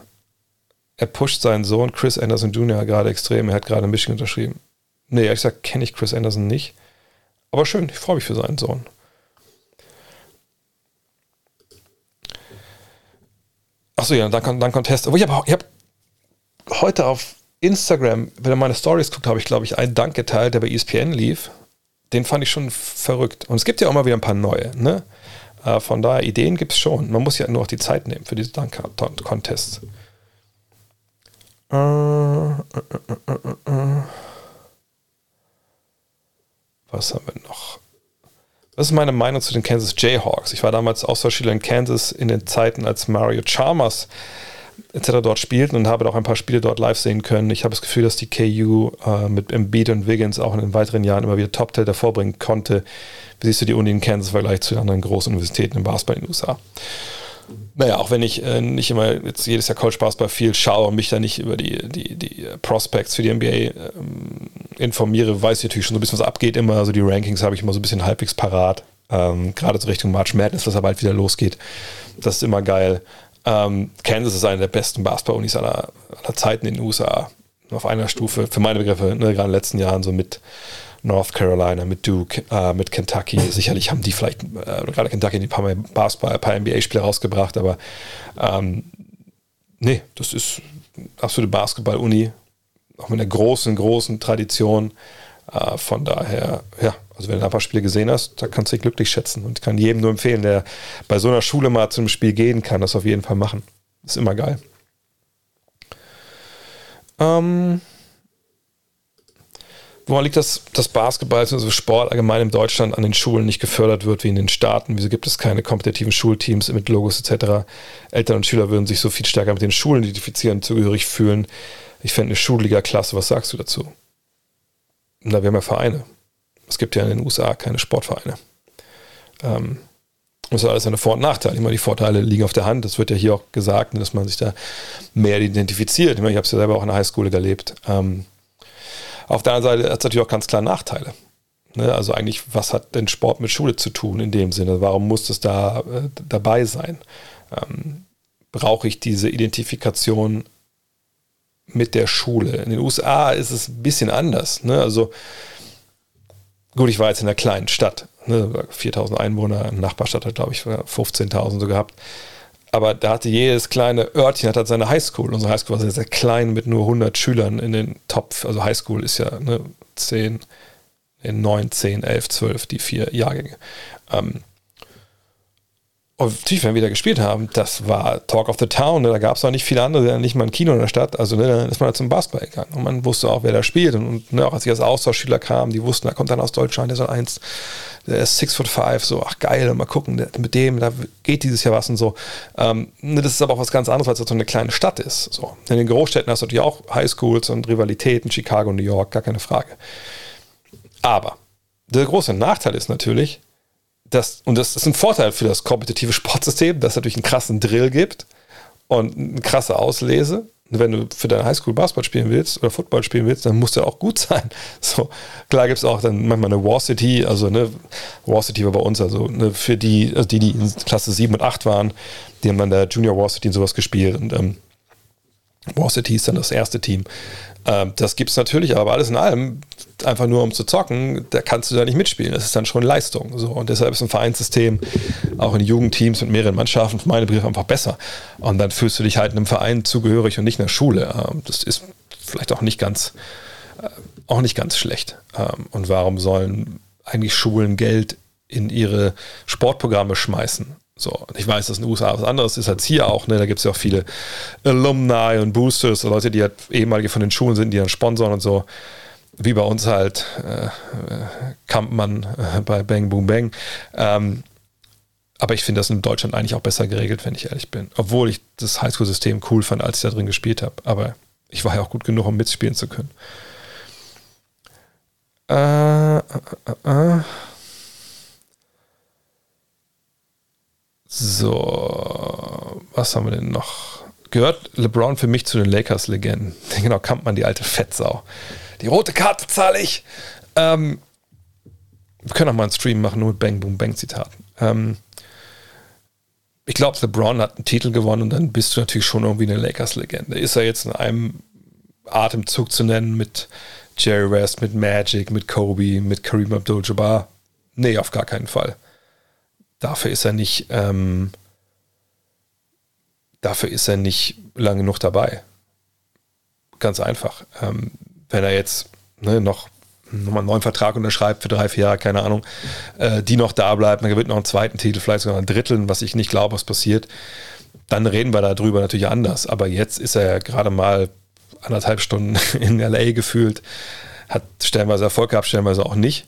er pusht seinen Sohn Chris Anderson Jr. gerade extrem. Er hat gerade Michigan unterschrieben. Nee, ehrlich gesagt kenne ich Chris Anderson nicht. Aber schön, ich freue mich für seinen Sohn. Achso, ja, dann, dann Contest. Aber ich habe hab heute auf Instagram, wenn ihr meine Stories guckt, habe ich, glaube ich, einen Dank geteilt, der bei ESPN lief. Den fand ich schon verrückt. Und es gibt ja auch mal wieder ein paar neue. Ne? Äh, von daher, Ideen gibt es schon. Man muss ja nur auch die Zeit nehmen für diese Dank-Contests. Äh, äh, äh, Was haben wir noch? Was ist meine Meinung zu den Kansas Jayhawks? Ich war damals Austauschschüler in Kansas in den Zeiten, als Mario Chalmers etc. dort spielten und habe auch ein paar Spiele dort live sehen können. Ich habe das Gefühl, dass die KU äh, mit Embiid und Wiggins auch in den weiteren Jahren immer wieder Top-Tel vorbringen konnte. Wie siehst du die Uni in Kansas im Vergleich zu den anderen großen Universitäten im Basketball in den USA? Naja, auch wenn ich äh, nicht immer jetzt jedes Jahr College Basketball viel schaue und mich da nicht über die, die, die Prospects für die NBA ähm, informiere, weiß ich natürlich schon so ein bisschen, was abgeht immer. Also die Rankings habe ich immer so ein bisschen halbwegs parat. Ähm, Gerade so Richtung March Madness, was aber bald wieder losgeht. Das ist immer geil. Ähm, Kansas ist eine der besten Basketball-Unis aller, aller Zeiten in den USA. Auf einer Stufe, für meine Begriffe, ne, gerade in den letzten Jahren so mit North Carolina, mit Duke, äh, mit Kentucky. Sicherlich haben die vielleicht, äh, gerade Kentucky, ein paar, Basketball, ein paar NBA-Spiele rausgebracht, aber ähm, nee, das ist absolute Basketball-Uni, auch mit einer großen, großen Tradition. Äh, von daher, ja, also wenn du ein paar Spiele gesehen hast, da kannst du dich glücklich schätzen und kann jedem nur empfehlen, der bei so einer Schule mal zum Spiel gehen kann, das auf jeden Fall machen. ist immer geil. Ähm, Woran liegt das, dass Basketball, also Sport allgemein in Deutschland an den Schulen nicht gefördert wird wie in den Staaten? Wieso gibt es keine kompetitiven Schulteams mit Logos etc.? Eltern und Schüler würden sich so viel stärker mit den Schulen identifizieren, zugehörig fühlen. Ich fände eine Schulliga klasse. Was sagst du dazu? Na, wir haben ja Vereine. Es gibt ja in den USA keine Sportvereine. Ähm, das ist alles eine Vor- und Nachteil. Immer die Vorteile liegen auf der Hand. Das wird ja hier auch gesagt, dass man sich da mehr identifiziert. Ich, meine, ich habe es ja selber auch in der Highschool erlebt. Ähm, auf der anderen Seite hat es natürlich auch ganz klar Nachteile. Ne? Also eigentlich, was hat denn Sport mit Schule zu tun in dem Sinne? Warum muss es da äh, dabei sein? Ähm, brauche ich diese Identifikation mit der Schule? In den USA ist es ein bisschen anders. Ne? Also gut, ich war jetzt in einer kleinen Stadt, ne? 4000 Einwohner, Nachbarstadt hat glaube ich 15.000 so gehabt. Aber da hatte jedes kleine Örtchen hat halt seine Highschool. Unsere Highschool war sehr, sehr klein mit nur 100 Schülern in den Top. Also Highschool ist ja ne, 10, 9, 10, 11, 12, die vier Jahrgänge. Ähm, natürlich, wenn wir da gespielt haben, das war Talk of the Town. Ne? Da gab es auch nicht viele andere, nicht mal ein Kino in der Stadt. Also ne, dann ist man da zum Basketball gegangen. Und man wusste auch, wer da spielt. Und, und ne, auch als ich als Austauschschüler kam, die wussten, da kommt dann aus Deutschland, der soll eins, der ist six foot five, so, ach geil, mal gucken, der, mit dem, da geht dieses Jahr was und so. Ähm, ne, das ist aber auch was ganz anderes, weil es so eine kleine Stadt ist. So. In den Großstädten hast du natürlich auch Highschools und Rivalitäten, Chicago, New York, gar keine Frage. Aber Der große Nachteil ist natürlich, dass, und das ist ein Vorteil für das kompetitive Sportsystem, dass es natürlich einen krassen Drill gibt und eine krasse Auslese. wenn du für deine Highschool Basketball spielen willst oder Football spielen willst, dann musst du auch gut sein. So, klar gibt es auch dann manchmal eine War City, also eine War City war bei uns, also eine, für die, also die, die in Klasse 7 und 8 waren, die haben dann der Junior War City und sowas gespielt und ähm, War City ist dann das erste Team. Ähm, das gibt es natürlich, aber alles in allem, einfach nur um zu zocken, da kannst du da nicht mitspielen. Das ist dann schon Leistung. So. Und deshalb ist ein Vereinssystem auch in Jugendteams mit mehreren Mannschaften für meine Begriffe einfach besser. Und dann fühlst du dich halt einem Verein zugehörig und nicht einer Schule. Ähm, das ist vielleicht auch nicht ganz, äh, auch nicht ganz schlecht. Ähm, und warum sollen eigentlich Schulen Geld in ihre Sportprogramme schmeißen? So, ich weiß, dass in den USA was anderes ist als hier auch. Ne? Da gibt es ja auch viele Alumni und Boosters, Leute, die halt ehemalige von den Schulen sind, die dann sponsoren und so. Wie bei uns halt äh, Kampmann äh, bei Bang Boom Bang. Ähm, aber ich finde das in Deutschland eigentlich auch besser geregelt, wenn ich ehrlich bin. Obwohl ich das Highschool-System cool fand, als ich da drin gespielt habe. Aber ich war ja auch gut genug, um mitspielen zu können. Äh, äh, äh. So, was haben wir denn noch? Gehört LeBron für mich zu den Lakers-Legenden? Genau, man die alte Fettsau. Die rote Karte zahle ich. Ähm, wir können auch mal einen Stream machen, nur mit Bang Boom Bang Zitaten. Ähm, ich glaube, LeBron hat einen Titel gewonnen und dann bist du natürlich schon irgendwie eine Lakers-Legende. Ist er jetzt in einem Atemzug zu nennen mit Jerry West, mit Magic, mit Kobe, mit Kareem Abdul-Jabbar? Nee, auf gar keinen Fall. Dafür ist er nicht, ähm, dafür ist er nicht lang genug dabei. Ganz einfach. Ähm, wenn er jetzt ne, noch nochmal einen neuen Vertrag unterschreibt für drei, vier Jahre, keine Ahnung, äh, die noch da bleibt, dann gewinnt noch einen zweiten Titel, vielleicht sogar einen Drittel, was ich nicht glaube, was passiert, dann reden wir darüber natürlich anders. Aber jetzt ist er ja gerade mal anderthalb Stunden in LA gefühlt, hat stellenweise Erfolg gehabt, stellenweise auch nicht.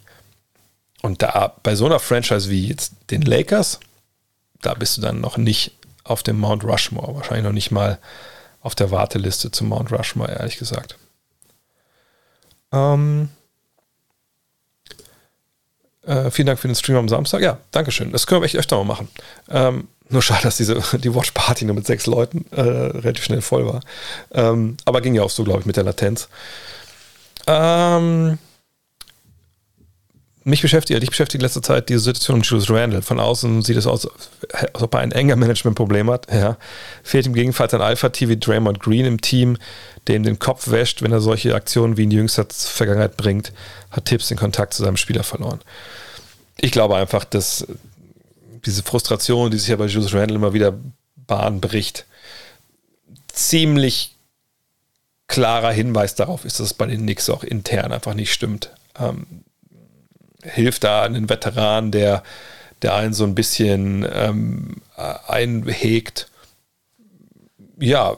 Und da bei so einer Franchise wie jetzt den Lakers, da bist du dann noch nicht auf dem Mount Rushmore, wahrscheinlich noch nicht mal auf der Warteliste zum Mount Rushmore, ehrlich gesagt. Ähm, äh, vielen Dank für den Stream am Samstag. Ja, Dankeschön. Das können wir echt öfter mal machen. Ähm, nur schade, dass diese, die Watch Party nur mit sechs Leuten äh, relativ schnell voll war. Ähm, aber ging ja auch so, glaube ich, mit der Latenz. Ähm, mich beschäftigt, dich beschäftigt in letzter Zeit diese Situation um Julius Randall. Von außen sieht es aus, als ob er ein enger Managementproblem hat. Ja. Fehlt ihm gegebenenfalls ein Alpha-T wie Draymond Green im Team, der ihm den Kopf wäscht, wenn er solche Aktionen wie in jüngster Vergangenheit bringt, hat Tipps den Kontakt zu seinem Spieler verloren. Ich glaube einfach, dass diese Frustration, die sich ja bei Julius Randall immer wieder Bahn bricht, ziemlich klarer Hinweis darauf ist, dass es bei den Knicks auch intern einfach nicht stimmt. Ähm, hilft da einen Veteran, der, der einen so ein bisschen ähm, einhegt. Ja,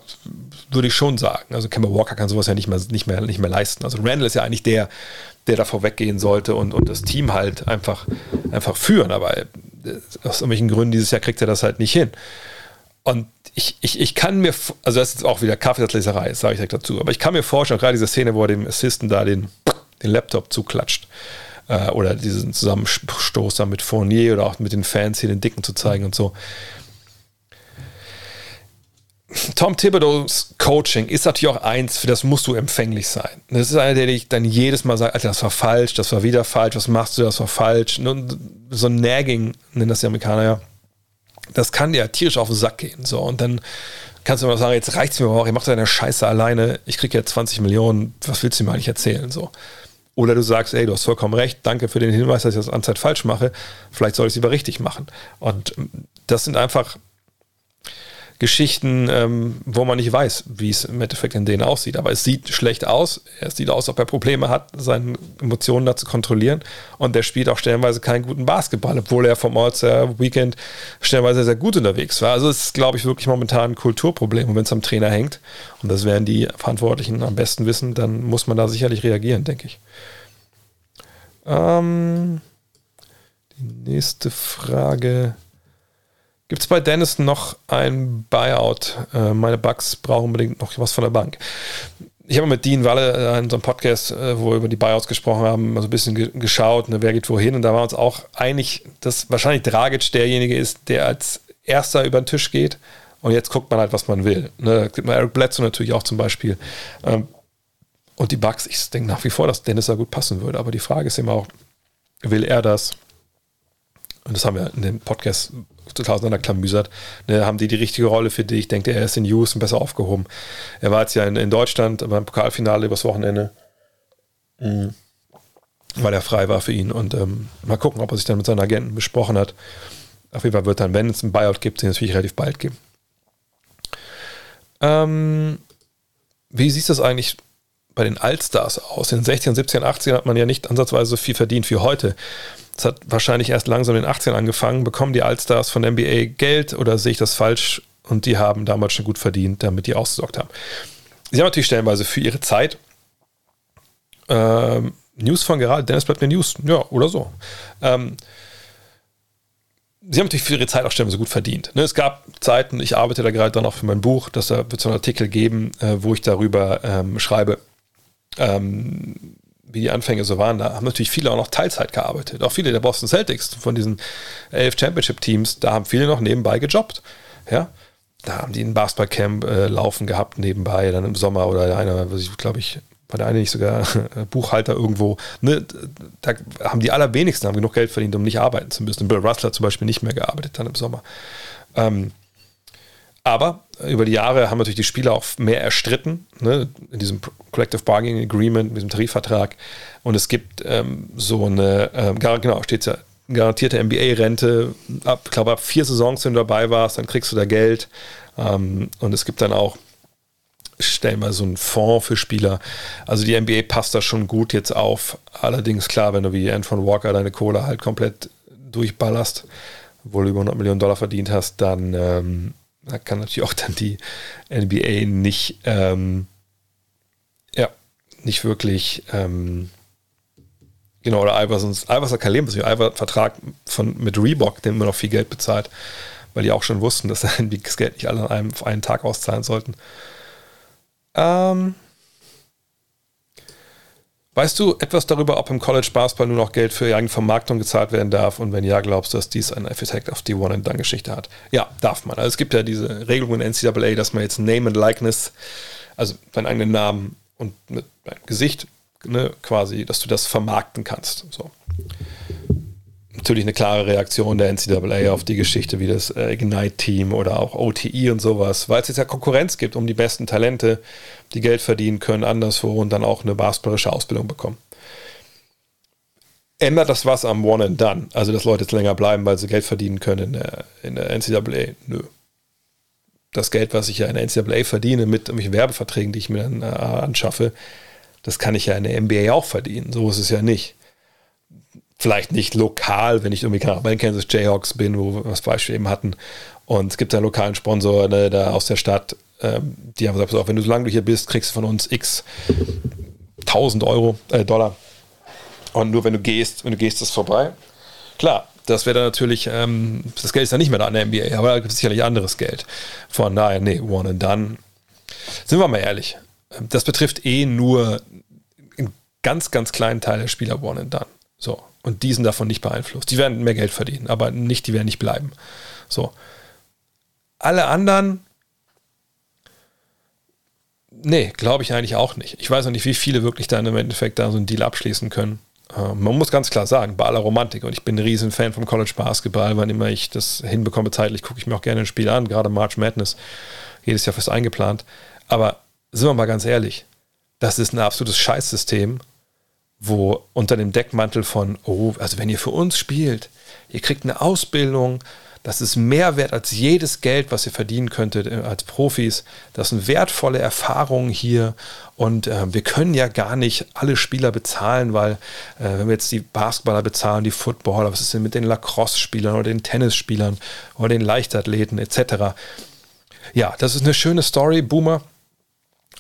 würde ich schon sagen. Also Kemba Walker kann sowas ja nicht mehr, nicht mehr, nicht mehr leisten. Also Randall ist ja eigentlich der, der da vorweggehen sollte und, und das Team halt einfach, einfach führen. Aber äh, aus irgendwelchen Gründen dieses Jahr kriegt er das halt nicht hin. Und ich, ich, ich kann mir, also das ist auch wieder Kaffeesatzleserei, sage ich direkt dazu, aber ich kann mir vorstellen, gerade diese Szene, wo er dem Assistant da den, den Laptop zuklatscht, äh, oder diesen Zusammenstoß da mit Fournier oder auch mit den Fans hier den Dicken zu zeigen und so. Tom Thibodeau's Coaching ist natürlich auch eins, für das musst du empfänglich sein. Das ist einer, der dich dann jedes Mal sagt, Alter, das war falsch, das war wieder falsch, was machst du, das war falsch. So ein Nagging, nennen das die Amerikaner ja. Das kann dir tierisch auf den Sack gehen. So, und dann kannst du immer sagen, jetzt reicht's mir aber auch, ihr macht deine Scheiße alleine, ich krieg ja 20 Millionen, was willst du mir eigentlich erzählen? So. Oder du sagst, ey, du hast vollkommen recht, danke für den Hinweis, dass ich das anzeit falsch mache. Vielleicht soll ich es lieber richtig machen. Und ähm, das sind einfach Geschichten, ähm, wo man nicht weiß, wie es im Endeffekt in denen aussieht. Aber es sieht schlecht aus. Es sieht aus, ob er Probleme hat, seine Emotionen da zu kontrollieren. Und der spielt auch stellenweise keinen guten Basketball, obwohl er vom All-Star Weekend stellenweise sehr gut unterwegs war. Also es ist, glaube ich, wirklich momentan ein Kulturproblem. Und wenn es am Trainer hängt, und das werden die Verantwortlichen am besten wissen, dann muss man da sicherlich reagieren, denke ich. Ähm, die nächste Frage. Gibt es bei Dennis noch ein Buyout? Äh, meine Bugs brauchen unbedingt noch was von der Bank. ich habe mit Dean Walle äh, in unserem Podcast, äh, wo wir über die Buyouts gesprochen haben, mal so ein bisschen geschaut, ne, wer geht wohin. Und da wir uns auch einig, dass wahrscheinlich Dragic derjenige ist, der als erster über den Tisch geht. Und jetzt guckt man halt, was man will. Ne, da gibt man Eric Bledsoe natürlich auch zum Beispiel. Ähm, und die Bugs, ich denke nach wie vor, dass Dennis da gut passen würde. Aber die Frage ist immer auch, will er das? Und das haben wir in dem Podcast total auseinanderklamüsert. Ne, haben die die richtige Rolle für dich? Ich denke, er ist in Houston besser aufgehoben. Er war jetzt ja in, in Deutschland beim Pokalfinale übers Wochenende, mhm. weil er frei war für ihn. Und ähm, mal gucken, ob er sich dann mit seinen Agenten besprochen hat. Auf jeden Fall wird dann, wenn es einen Buyout gibt, den natürlich relativ bald geben. Ähm, wie siehst du das eigentlich bei den Allstars aus? In den 16, 17, 18 hat man ja nicht ansatzweise so viel verdient wie heute. Es hat wahrscheinlich erst langsam in den 18 angefangen. Bekommen die Allstars von NBA Geld oder sehe ich das falsch? Und die haben damals schon gut verdient, damit die ausgesorgt haben. Sie haben natürlich stellenweise für ihre Zeit ähm, News von gerade, Dennis bleibt mir News, ja, oder so. Ähm, sie haben natürlich für ihre Zeit auch stellenweise gut verdient. Ne, es gab Zeiten, ich arbeite da gerade dann auch für mein Buch, dass da wird so einen Artikel geben, äh, wo ich darüber ähm, schreibe, ähm, wie die Anfänge so waren, da haben natürlich viele auch noch Teilzeit gearbeitet. Auch viele der Boston Celtics von diesen elf Championship-Teams, da haben viele noch nebenbei gejobbt. Ja, da haben die ein Basketballcamp äh, laufen gehabt nebenbei, dann im Sommer oder einer, was ich glaube ich, war der eine nicht sogar Buchhalter irgendwo. Ne, da haben die allerwenigsten haben genug Geld verdient, um nicht arbeiten zu müssen. Bill Russell hat zum Beispiel nicht mehr gearbeitet dann im Sommer. Ähm, aber über die Jahre haben natürlich die Spieler auch mehr erstritten, ne, in diesem Collective Bargaining Agreement, in diesem Tarifvertrag. Und es gibt ähm, so eine, ähm, genau, steht ja, garantierte NBA-Rente. Ab, ich glaube, ab vier Saisons, wenn du dabei warst, dann kriegst du da Geld. Ähm, und es gibt dann auch, stellen wir so einen Fonds für Spieler. Also die NBA passt da schon gut jetzt auf. Allerdings klar, wenn du wie Anton Walker deine Kohle halt komplett durchballerst, obwohl du über 100 Millionen Dollar verdient hast, dann ähm, da kann natürlich auch dann die NBA nicht, ähm, ja, nicht wirklich, ähm, genau, oder Iversons, Iverson Kalem, Iver Vertrag von, mit Reebok, dem man noch viel Geld bezahlt, weil die auch schon wussten, dass das Geld nicht alle an einem, auf einen Tag auszahlen sollten. Ähm, Weißt du etwas darüber, ob im College Basketball nur noch Geld für eigene Vermarktung gezahlt werden darf? Und wenn ja, glaubst du, dass dies einen Effekt auf die One-and-Done-Geschichte hat? Ja, darf man. Also es gibt ja diese Regelung in NCAA, dass man jetzt Name and Likeness, also deinen eigenen Namen und mit deinem Gesicht, ne, quasi, dass du das vermarkten kannst. So natürlich eine klare Reaktion der NCAA auf die Geschichte wie das äh, Ignite-Team oder auch OTI und sowas, weil es jetzt ja Konkurrenz gibt um die besten Talente, die Geld verdienen können anderswo und dann auch eine basketballische Ausbildung bekommen. Ändert das was am One and Done? Also, dass Leute jetzt länger bleiben, weil sie Geld verdienen können in der, in der NCAA? Nö. Das Geld, was ich ja in der NCAA verdiene mit irgendwelchen Werbeverträgen, die ich mir dann äh, anschaffe, das kann ich ja in der NBA auch verdienen. So ist es ja nicht vielleicht nicht lokal, wenn ich irgendwie bei den Kansas Jayhawks bin, wo wir das Beispiel eben hatten. Und es gibt einen lokalen Sponsor ne, da aus der Stadt, ähm, die haben gesagt, wenn du so lange hier bist, kriegst du von uns x 1000 Euro, äh, Dollar. Und nur wenn du gehst, wenn du gehst, ist vorbei. Klar, das wäre dann natürlich, ähm, das Geld ist dann nicht mehr da an der NBA, aber da gibt es sicherlich anderes Geld. Von daher, nee, one and done. Sind wir mal ehrlich, das betrifft eh nur einen ganz, ganz kleinen Teil der Spieler one and done. So. Und die sind davon nicht beeinflusst. Die werden mehr Geld verdienen, aber nicht, die werden nicht bleiben. So. Alle anderen, nee, glaube ich eigentlich auch nicht. Ich weiß noch nicht, wie viele wirklich dann im Endeffekt da so einen Deal abschließen können. Äh, man muss ganz klar sagen, bei aller Romantik, und ich bin ein riesen Fan vom College Basketball, wann immer ich das hinbekomme zeitlich, gucke ich mir auch gerne ein Spiel an, gerade March Madness, jedes Jahr fest eingeplant. Aber sind wir mal ganz ehrlich, das ist ein absolutes Scheißsystem wo unter dem Deckmantel von, oh, also wenn ihr für uns spielt, ihr kriegt eine Ausbildung, das ist mehr wert als jedes Geld, was ihr verdienen könntet äh, als Profis. Das sind wertvolle Erfahrungen hier und äh, wir können ja gar nicht alle Spieler bezahlen, weil äh, wenn wir jetzt die Basketballer bezahlen, die Footballer, was ist denn mit den Lacrosse-Spielern oder den Tennisspielern oder den Leichtathleten etc. Ja, das ist eine schöne Story, Boomer.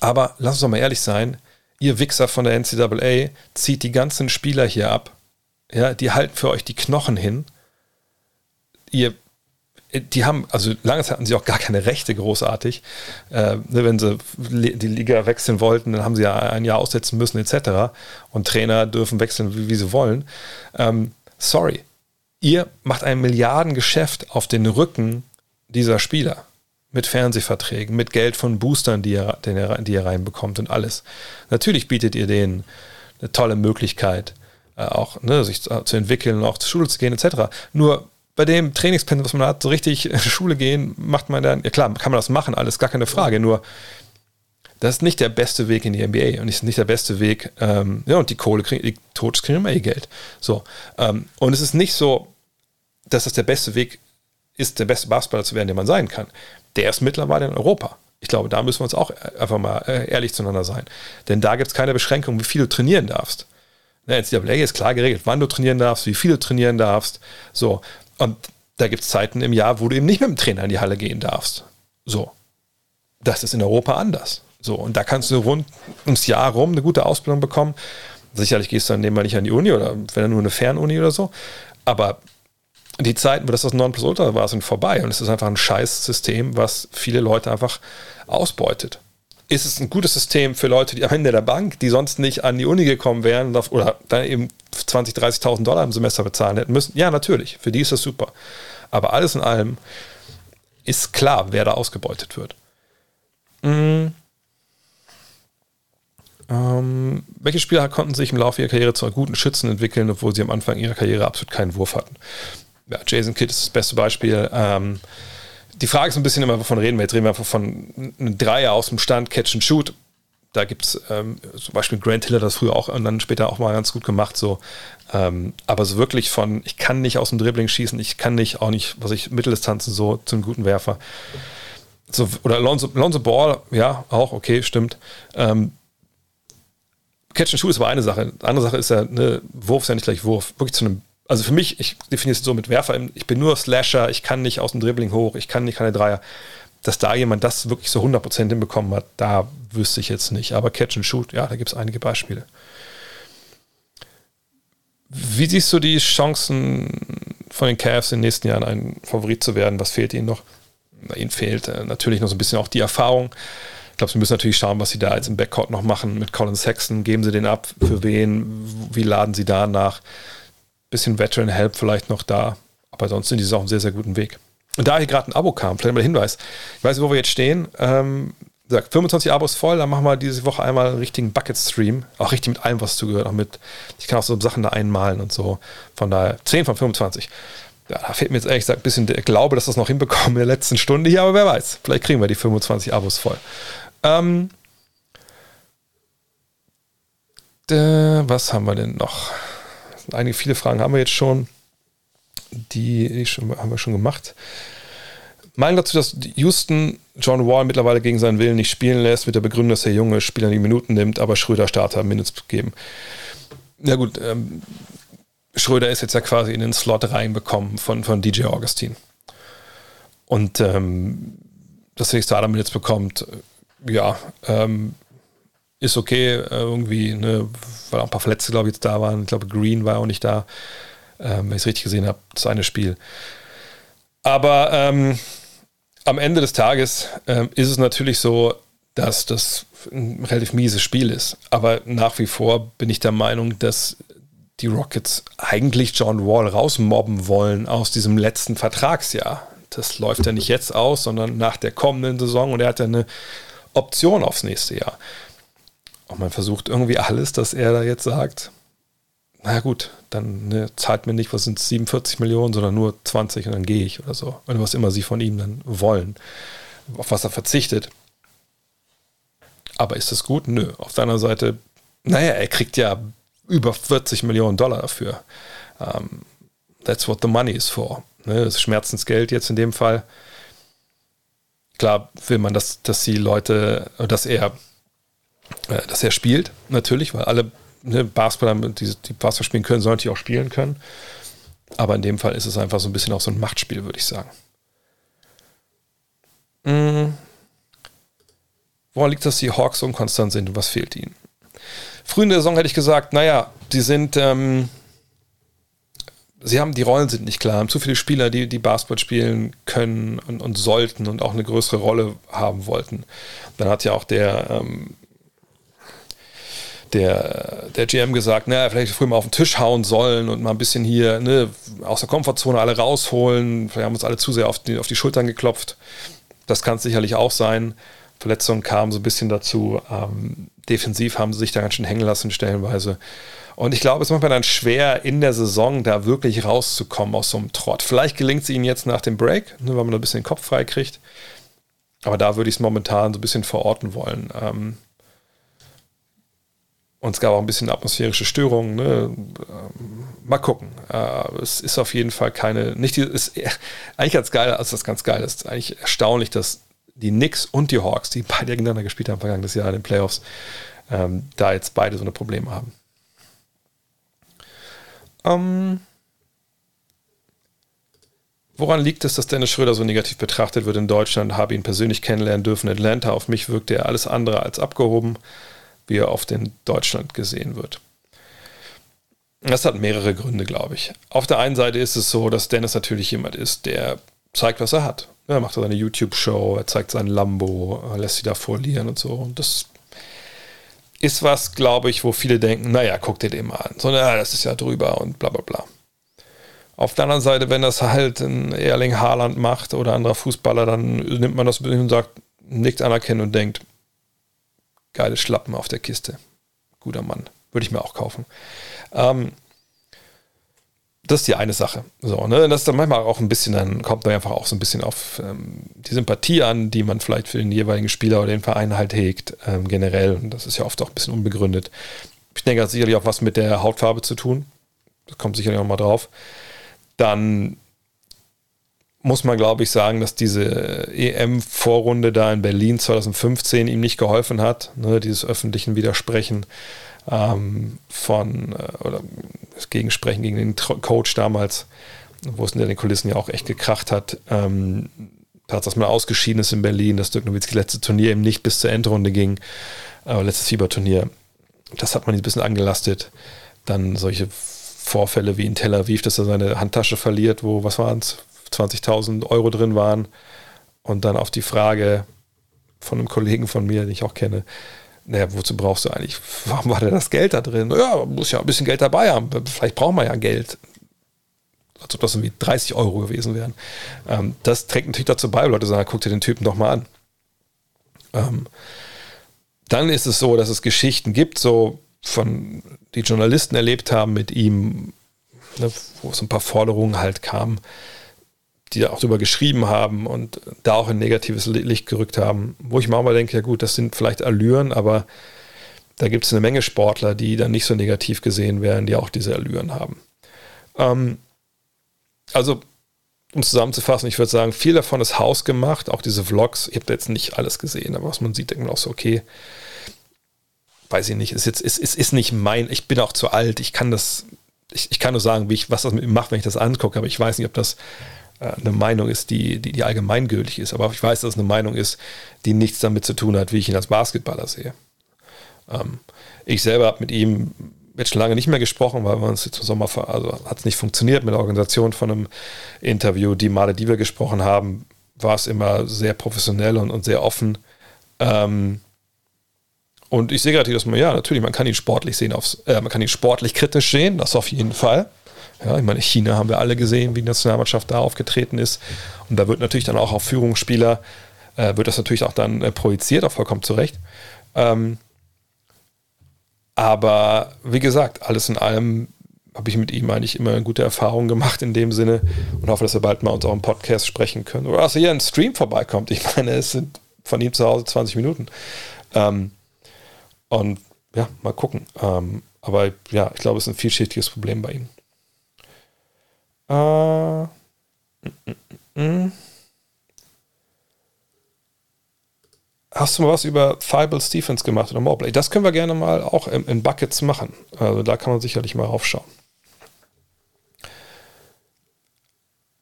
Aber lass uns doch mal ehrlich sein, ihr Wichser von der NCAA zieht die ganzen Spieler hier ab. Ja, die halten für euch die Knochen hin. Ihr die haben, also lange Zeit hatten sie auch gar keine Rechte großartig. Äh, ne, wenn sie die Liga wechseln wollten, dann haben sie ja ein Jahr aussetzen müssen, etc. Und Trainer dürfen wechseln, wie, wie sie wollen. Ähm, sorry, ihr macht ein Milliardengeschäft auf den Rücken dieser Spieler. Mit Fernsehverträgen, mit Geld von Boostern, die ihr, die ihr reinbekommt und alles. Natürlich bietet ihr denen eine tolle Möglichkeit, äh, auch ne, sich zu, entwickeln auch zur Schule zu gehen, etc. Nur bei dem Trainingspensum, was man hat, so richtig Schule gehen, macht man dann, ja klar, kann man das machen, alles gar keine Frage, nur das ist nicht der beste Weg in die NBA und ist nicht der beste Weg, ähm, ja, und die Kohle kriegen, die Coaches kriegen immer ihr Geld. So. Ähm, und es ist nicht so, dass das der beste Weg ist, der beste Basketballer zu werden, der man sein kann. Der ist mittlerweile in Europa. Ich glaube, da müssen wir uns auch einfach mal äh, ehrlich zueinander sein. Denn da gibt es keine Beschränkung, wie viel du trainieren darfst. Der NCAA ist klar geregelt, wann du trainieren darfst, wie viel du trainieren darfst. So. Und da gibt es Zeiten im Jahr, wo du eben nicht mit dem Trainer in die Halle gehen darfst. So. Das ist in Europa anders. So. Und da kannst du rund ums Jahr rum eine gute Ausbildung bekommen. Sicherlich gehst du dann nebenbei nicht an die Uni oder wenn dann nur eine Fernuni oder so. Aber die Zeiten, wo das das Nonplusultra war, sind vorbei. Und es ist einfach ein scheiß System, was viele Leute einfach ausbeutet ist es ein gutes System für Leute, die am Ende der Bank, die sonst nicht an die Uni gekommen wären oder dann eben 20.000, 30.000 Dollar im Semester bezahlen hätten müssen. Ja, natürlich, für die ist das super. Aber alles in allem ist klar, wer da ausgebeutet wird. Mhm. Ähm, welche Spieler konnten sich im Laufe ihrer Karriere zu guten Schützen entwickeln, obwohl sie am Anfang ihrer Karriere absolut keinen Wurf hatten? Ja, Jason Kidd ist das beste Beispiel. Ähm, die Frage ist ein bisschen immer, wovon reden wir? Jetzt reden wir einfach von einem Dreier aus dem Stand, Catch and Shoot. Da gibt es ähm, zum Beispiel Grant Hiller das früher auch und dann später auch mal ganz gut gemacht. So. Ähm, aber so wirklich von, ich kann nicht aus dem Dribbling schießen, ich kann nicht, auch nicht, was ich, Mitteldistanzen so zum guten Werfer. So, oder Alonso, Alonso Ball, ja, auch, okay, stimmt. Ähm, Catch and Shoot ist aber eine Sache. Andere Sache ist ja, ne, Wurf ist ja nicht gleich Wurf. Wirklich zu einem also für mich, ich definiere es so mit Werfer, ich bin nur Slasher, ich kann nicht aus dem Dribbling hoch, ich kann nicht keine Dreier. Dass da jemand das wirklich so 100% hinbekommen hat, da wüsste ich jetzt nicht. Aber Catch and Shoot, ja, da gibt es einige Beispiele. Wie siehst du die Chancen von den Cavs in den nächsten Jahren ein Favorit zu werden? Was fehlt ihnen noch? ihnen fehlt äh, natürlich noch so ein bisschen auch die Erfahrung. Ich glaube, sie müssen natürlich schauen, was sie da jetzt im Backcourt noch machen mit Colin Sexton. Geben sie den ab? Für wen? Wie laden sie da nach? Bisschen Veteran Help vielleicht noch da. Aber sonst sind die auf einem sehr, sehr guten Weg. Und da hier gerade ein Abo kam, vielleicht mal der Hinweis. Ich weiß nicht, wo wir jetzt stehen. Ähm, sagt, 25 Abos voll, dann machen wir diese Woche einmal einen richtigen Bucket-Stream. Auch richtig mit allem, was zugehört. Auch mit, ich kann auch so Sachen da einmalen und so. Von daher 10 von 25. Ja, da fehlt mir jetzt ehrlich gesagt ein bisschen der Glaube, dass wir das noch hinbekommen in der letzten Stunde hier, aber wer weiß. Vielleicht kriegen wir die 25 Abos voll. Ähm, was haben wir denn noch? Einige, viele Fragen haben wir jetzt schon. Die, schon, haben wir schon gemacht. Meinen dazu, dass Houston John Wall mittlerweile gegen seinen Willen nicht spielen lässt, mit der Begründung, dass der junge Spieler die Minuten nimmt, aber Schröder Starter Minutes geben. Ja gut, ähm, Schröder ist jetzt ja quasi in den Slot reinbekommen von, von DJ Augustin. Und ähm, dass er die Starter Minutes bekommt, ja, ähm, ist okay, äh, irgendwie, ne, weil auch ein paar Verletzte, glaube ich, jetzt da waren. Ich glaube, Green war auch nicht da, ähm, wenn ich es richtig gesehen habe, das eine Spiel. Aber ähm, am Ende des Tages ähm, ist es natürlich so, dass das ein relativ mieses Spiel ist. Aber nach wie vor bin ich der Meinung, dass die Rockets eigentlich John Wall rausmobben wollen aus diesem letzten Vertragsjahr. Das läuft ja nicht jetzt aus, sondern nach der kommenden Saison und er hat ja eine Option aufs nächste Jahr. Und man versucht irgendwie alles, dass er da jetzt sagt, na gut, dann ne, zahlt mir nicht, was sind 47 Millionen, sondern nur 20 und dann gehe ich oder so. Oder was immer sie von ihm dann wollen, auf was er verzichtet. Aber ist das gut? Nö. Auf seiner Seite, naja, er kriegt ja über 40 Millionen Dollar dafür. Um, ähm, that's what the money is for. Ne, das ist Schmerzensgeld jetzt in dem Fall. Klar will man, dass, dass die Leute, dass er äh, dass er spielt, natürlich, weil alle ne, Basketballer, die, die Basketball spielen können, sollen natürlich auch spielen können. Aber in dem Fall ist es einfach so ein bisschen auch so ein Machtspiel, würde ich sagen. Mhm. Woran liegt, dass die Hawks so unkonstant sind und was fehlt ihnen? Früh in der Saison hätte ich gesagt, naja, die sind, ähm, sie haben, die Rollen sind nicht klar, haben zu viele Spieler, die, die Basketball spielen können und, und sollten und auch eine größere Rolle haben wollten. Dann hat ja auch der, ähm, der, der GM gesagt, naja, vielleicht früher mal auf den Tisch hauen sollen und mal ein bisschen hier ne, aus der Komfortzone alle rausholen. Vielleicht haben uns alle zu sehr auf die, auf die Schultern geklopft. Das kann es sicherlich auch sein. Verletzungen kamen so ein bisschen dazu. Ähm, defensiv haben sie sich da ganz schön hängen lassen, stellenweise. Und ich glaube, es macht mir dann schwer, in der Saison da wirklich rauszukommen aus so einem Trott. Vielleicht gelingt es ihnen jetzt nach dem Break, ne, weil man ein bisschen den Kopf frei kriegt. Aber da würde ich es momentan so ein bisschen verorten wollen. Ähm, und es gab auch ein bisschen atmosphärische Störungen. Ne? Ähm, mal gucken. Äh, es ist auf jeden Fall keine, nicht die, ist eigentlich ganz geil, also das ganz geil ist, eigentlich erstaunlich, dass die Knicks und die Hawks, die beide gegeneinander gespielt haben vergangenes Jahr in den Playoffs, ähm, da jetzt beide so eine Probleme haben. Ähm, woran liegt es, dass Dennis Schröder so negativ betrachtet wird in Deutschland? Habe ihn persönlich kennenlernen dürfen in Atlanta. Auf mich wirkt er alles andere als abgehoben, wie er oft in Deutschland gesehen wird. Das hat mehrere Gründe, glaube ich. Auf der einen Seite ist es so, dass Dennis natürlich jemand ist, der zeigt, was er hat. Er macht seine YouTube-Show, er zeigt sein Lambo, lässt sie da vorlieren und so. Und das ist was, glaube ich, wo viele denken, naja, guck dir den mal an. So, naja, das ist ja drüber und bla bla bla. Auf der anderen Seite, wenn das halt ein Erling Haaland macht oder anderer Fußballer, dann nimmt man das und sagt, nickt anerkennen und denkt, geile Schlappen auf der Kiste. Guter Mann. Würde ich mir auch kaufen. Ähm, das ist die eine Sache. So, ne? Das ist dann manchmal auch ein bisschen, dann kommt man einfach auch so ein bisschen auf ähm, die Sympathie an, die man vielleicht für den jeweiligen Spieler oder den Verein halt hegt, ähm, generell. Und das ist ja oft auch ein bisschen unbegründet. Ich denke, das hat sicherlich auch was mit der Hautfarbe zu tun. Das kommt sicherlich auch mal drauf. Dann muss man, glaube ich, sagen, dass diese EM-Vorrunde da in Berlin 2015 ihm nicht geholfen hat, ne? dieses öffentlichen Widersprechen ähm, von äh, oder das Gegensprechen gegen den Coach damals, wo es in den Kulissen ja auch echt gekracht hat. Ähm, dass man ausgeschieden ist in Berlin, dass Dirk Nowitzki letzte Turnier eben nicht bis zur Endrunde ging, äh, letztes Fieberturnier. Das hat man ein bisschen angelastet. Dann solche Vorfälle wie in Tel Aviv, dass er seine Handtasche verliert, wo, was waren es, 20.000 Euro drin waren. Und dann auf die Frage von einem Kollegen von mir, den ich auch kenne, naja, wozu brauchst du eigentlich, warum war denn das Geld da drin? Ja, muss ja ein bisschen Geld dabei haben. Vielleicht brauchen wir ja Geld. Als ob das irgendwie 30 Euro gewesen wären. Ähm, das trägt natürlich dazu bei, Leute sagen, guck dir den Typen doch mal an. Ähm, dann ist es so, dass es Geschichten gibt, so von die Journalisten erlebt haben mit ihm, ne, wo so ein paar Forderungen halt kamen die auch darüber geschrieben haben und da auch ein negatives Licht gerückt haben, wo ich mir auch mal denke, ja gut, das sind vielleicht Allüren, aber da gibt es eine Menge Sportler, die dann nicht so negativ gesehen werden, die auch diese Allüren haben. Ähm, also, um zusammenzufassen, ich würde sagen, viel davon ist hausgemacht, auch diese Vlogs, ich habe jetzt nicht alles gesehen, aber was man sieht, denkt man auch so, okay, weiß ich nicht, ist jetzt, ist, ist, ist nicht mein, ich bin auch zu alt, ich kann das, ich, ich kann nur sagen, wie ich, was das mit mir macht, wenn ich das angucke, aber ich weiß nicht, ob das eine Meinung ist, die, die, die allgemeingültig ist. Aber ich weiß, dass es eine Meinung ist, die nichts damit zu tun hat, wie ich ihn als Basketballer sehe. Ähm, ich selber habe mit ihm jetzt schon lange nicht mehr gesprochen, weil wir uns jetzt im Sommer, also hat es nicht funktioniert mit der Organisation von einem Interview. Die Male, die wir gesprochen haben, war es immer sehr professionell und, und sehr offen. Ähm, und ich sehe gerade, dass man, ja, natürlich, man kann ihn sportlich sehen, aufs, äh, man kann ihn sportlich kritisch sehen, das auf jeden Fall. Ja, ich meine, China haben wir alle gesehen, wie die Nationalmannschaft da aufgetreten ist. Und da wird natürlich dann auch auf Führungsspieler, äh, wird das natürlich auch dann äh, projiziert, auch vollkommen zu Recht. Ähm, aber wie gesagt, alles in allem habe ich mit ihm eigentlich immer gute Erfahrung gemacht in dem Sinne und hoffe, dass wir bald mal uns auch im Podcast sprechen können. Oder dass er hier ein Stream vorbeikommt. Ich meine, es sind von ihm zu Hause 20 Minuten. Ähm, und ja, mal gucken. Ähm, aber ja, ich glaube, es ist ein vielschichtiges Problem bei ihm. Äh, mm, mm, mm. Hast du mal was über Thibault Stephens gemacht oder Mobley? Das können wir gerne mal auch in, in Buckets machen. Also da kann man sicherlich mal raufschauen.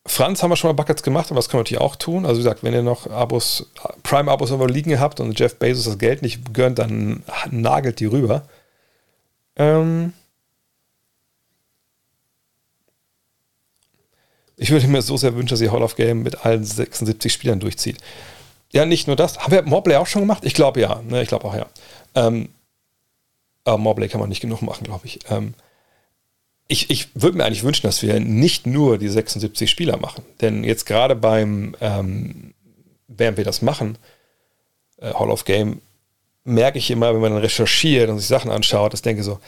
Franz haben wir schon mal Buckets gemacht, aber das können wir natürlich auch tun. Also wie gesagt, wenn ihr noch Abos, Prime-Abos irgendwo liegen habt und Jeff Bezos das Geld nicht gönnt, dann nagelt die rüber. Ähm, Ich würde mir so sehr wünschen, dass sie Hall of Game mit allen 76 Spielern durchzieht. Ja, nicht nur das. Haben wir Mobley auch schon gemacht? Ich glaube ja. Ne, ich glaube auch ja. Ähm, aber Mobley kann man nicht genug machen, glaube ich. Ähm, ich, ich würde mir eigentlich wünschen, dass wir nicht nur die 76 Spieler machen. Denn jetzt gerade beim, ähm, während wir das machen, äh, Hall of Game, merke ich immer, wenn man dann recherchiert und sich Sachen anschaut, dass ich denke so,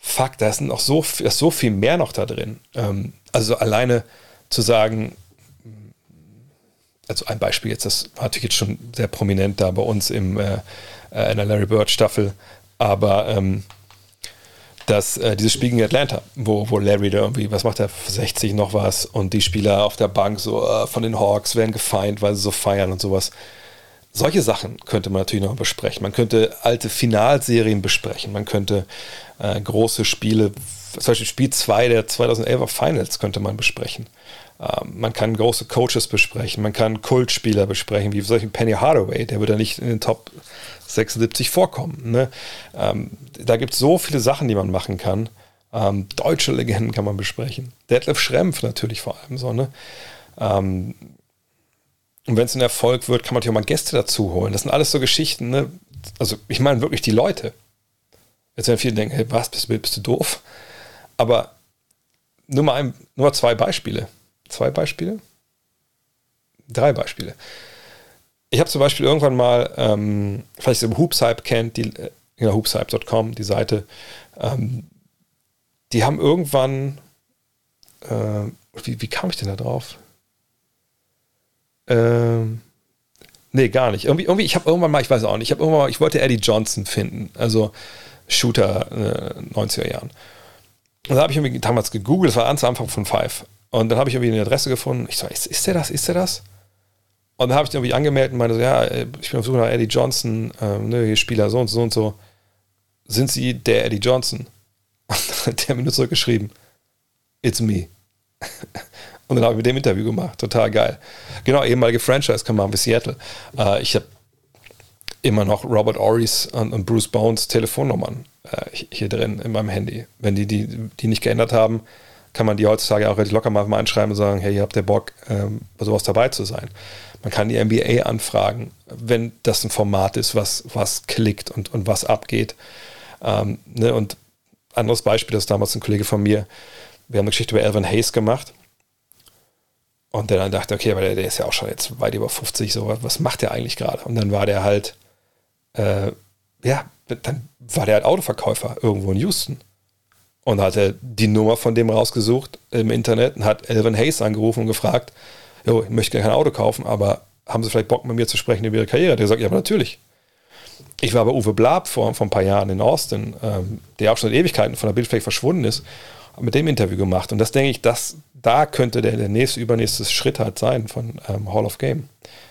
fuck, da ist noch so, ist so viel mehr noch da drin. Ähm, also alleine zu sagen, also ein Beispiel jetzt, das war natürlich jetzt schon sehr prominent da bei uns im, äh, äh in der Larry Bird Staffel, aber ähm, dass äh, dieses Spiel gegen Atlanta, wo, wo Larry da irgendwie, was macht er, 60 noch was und die Spieler auf der Bank so äh, von den Hawks werden gefeind, weil sie so feiern und sowas. Solche Sachen könnte man natürlich noch besprechen. Man könnte alte Finalserien besprechen. Man könnte äh, große Spiele, zum Beispiel Spiel 2 der 2011er Finals könnte man besprechen. Ähm, man kann große Coaches besprechen. Man kann Kultspieler besprechen, wie solchen Penny Hardaway. Der würde ja nicht in den Top 76 vorkommen. Ne? Ähm, da gibt es so viele Sachen, die man machen kann. Ähm, deutsche Legenden kann man besprechen. Detlef Schrempf natürlich vor allem so. Ne? Und wenn es ein Erfolg wird, kann man natürlich auch mal Gäste dazu holen. Das sind alles so Geschichten. Ne? Also ich meine wirklich die Leute. Jetzt werden viele denken, hey, was, bist, bist du doof? Aber nur mal, ein, nur mal zwei Beispiele. Zwei Beispiele? Drei Beispiele. Ich habe zum Beispiel irgendwann mal, ähm, vielleicht so Hoopshype kennt, die, äh, ja, hoopshype.com, die Seite, ähm, die haben irgendwann, äh, wie, wie kam ich denn da drauf? Ähm, nee, gar nicht. Irgendwie, irgendwie ich habe irgendwann mal, ich weiß auch nicht, ich habe irgendwann mal, ich wollte Eddie Johnson finden, also Shooter äh, 90er Jahren. Und da habe ich irgendwie damals gegoogelt, das war ganz am Anfang von Five. Und dann habe ich irgendwie eine Adresse gefunden. Ich so, ist, ist der das? Ist der das? Und dann habe ich irgendwie angemeldet und meinte so, ja, ich bin auf Suche nach Eddie Johnson, ähm, ne, Spieler so und so und so. Sind Sie der Eddie Johnson? Und der hat mir nur zurückgeschrieben, it's me. Und dann habe ich mit dem Interview gemacht. Total geil. Genau, ehemalige Franchise-Command wie Seattle. Äh, ich habe immer noch Robert Oris und, und Bruce Bones Telefonnummern äh, hier drin in meinem Handy. Wenn die, die die nicht geändert haben, kann man die heutzutage auch relativ locker mal anschreiben und sagen, hey, ihr habt der Bock, ähm, bei sowas dabei zu sein. Man kann die NBA anfragen, wenn das ein Format ist, was, was klickt und, und was abgeht. Ähm, ne? Und anderes Beispiel, das ist damals ein Kollege von mir, wir haben eine Geschichte über Elvin Hayes gemacht. Und der dann dachte, okay, aber der, der, ist ja auch schon jetzt weit über 50, so, was macht der eigentlich gerade? Und dann war der halt, äh, ja, dann war der halt Autoverkäufer irgendwo in Houston. Und hat er die Nummer von dem rausgesucht im Internet und hat Elvin Hayes angerufen und gefragt, jo, ich möchte gerne kein Auto kaufen, aber haben Sie vielleicht Bock mit mir zu sprechen über Ihre Karriere? Der sagt, ja, aber natürlich. Ich war bei Uwe Blab vor, vor ein paar Jahren in Austin, ähm, der auch schon in Ewigkeiten von der Bildfläche verschwunden ist, mit dem Interview gemacht. Und das denke ich, dass da könnte der, der nächste, übernächste Schritt halt sein von ähm, Hall of Game.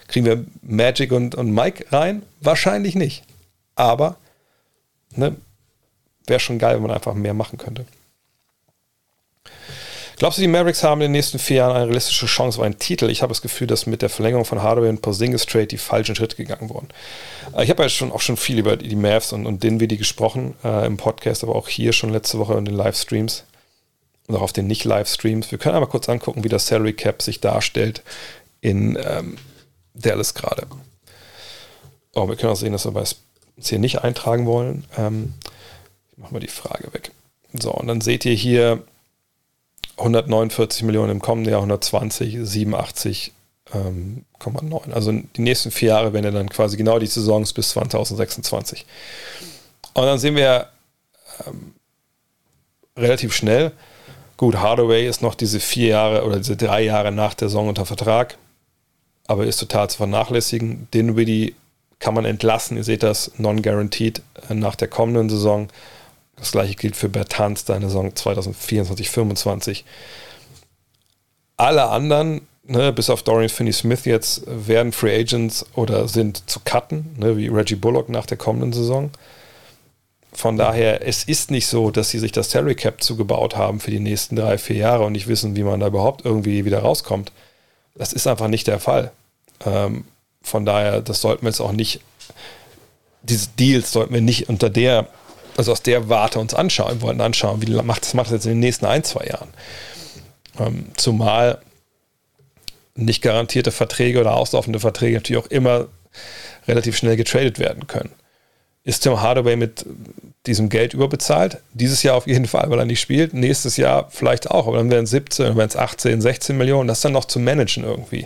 Kriegen wir Magic und, und Mike rein? Wahrscheinlich nicht. Aber ne, wäre schon geil, wenn man einfach mehr machen könnte. Glaubst du, die Mavericks haben in den nächsten vier Jahren eine realistische Chance auf einen Titel? Ich habe das Gefühl, dass mit der Verlängerung von Hardaway und Porzingis Trade die falschen Schritte gegangen wurden. Äh, ich habe ja schon, auch schon viel über die Mavs und, und Dinwiddie gesprochen äh, im Podcast, aber auch hier schon letzte Woche in den Livestreams und auch auf den Nicht-Livestreams. Wir können einmal kurz angucken, wie das Salary Cap sich darstellt in ähm, Dallas gerade. Oh, wir können auch sehen, dass wir es hier nicht eintragen wollen. Ähm, ich mache mal die Frage weg. So, und dann seht ihr hier 149 Millionen im kommenden Jahr, 120, 87,9. Ähm, also die nächsten vier Jahre werden ja dann quasi genau die Saisons bis 2026. Und dann sehen wir ähm, relativ schnell, gut, Hardaway ist noch diese vier Jahre oder diese drei Jahre nach der Saison unter Vertrag, aber ist total zu vernachlässigen. Dinwiddie kann man entlassen, ihr seht das, non-guaranteed äh, nach der kommenden Saison. Das gleiche gilt für Bertans, deine Saison 2024, 2025. Alle anderen, ne, bis auf Dorian Finney-Smith jetzt, werden Free Agents oder sind zu cutten, ne, wie Reggie Bullock nach der kommenden Saison. Von daher, es ist nicht so, dass sie sich das Salary Cap zugebaut haben für die nächsten drei, vier Jahre und nicht wissen, wie man da überhaupt irgendwie wieder rauskommt. Das ist einfach nicht der Fall. Ähm, von daher, das sollten wir jetzt auch nicht, diese Deals sollten wir nicht unter der also aus der Warte uns anschauen, wollten anschauen, wie macht das macht das jetzt in den nächsten ein, zwei Jahren. Ähm, zumal nicht garantierte Verträge oder auslaufende Verträge natürlich auch immer relativ schnell getradet werden können. Ist Tim Hardaway mit diesem Geld überbezahlt? Dieses Jahr auf jeden Fall, weil er nicht spielt. Nächstes Jahr vielleicht auch, aber dann wären es 17, dann wären es 18, 16 Millionen. Das dann noch zu managen irgendwie.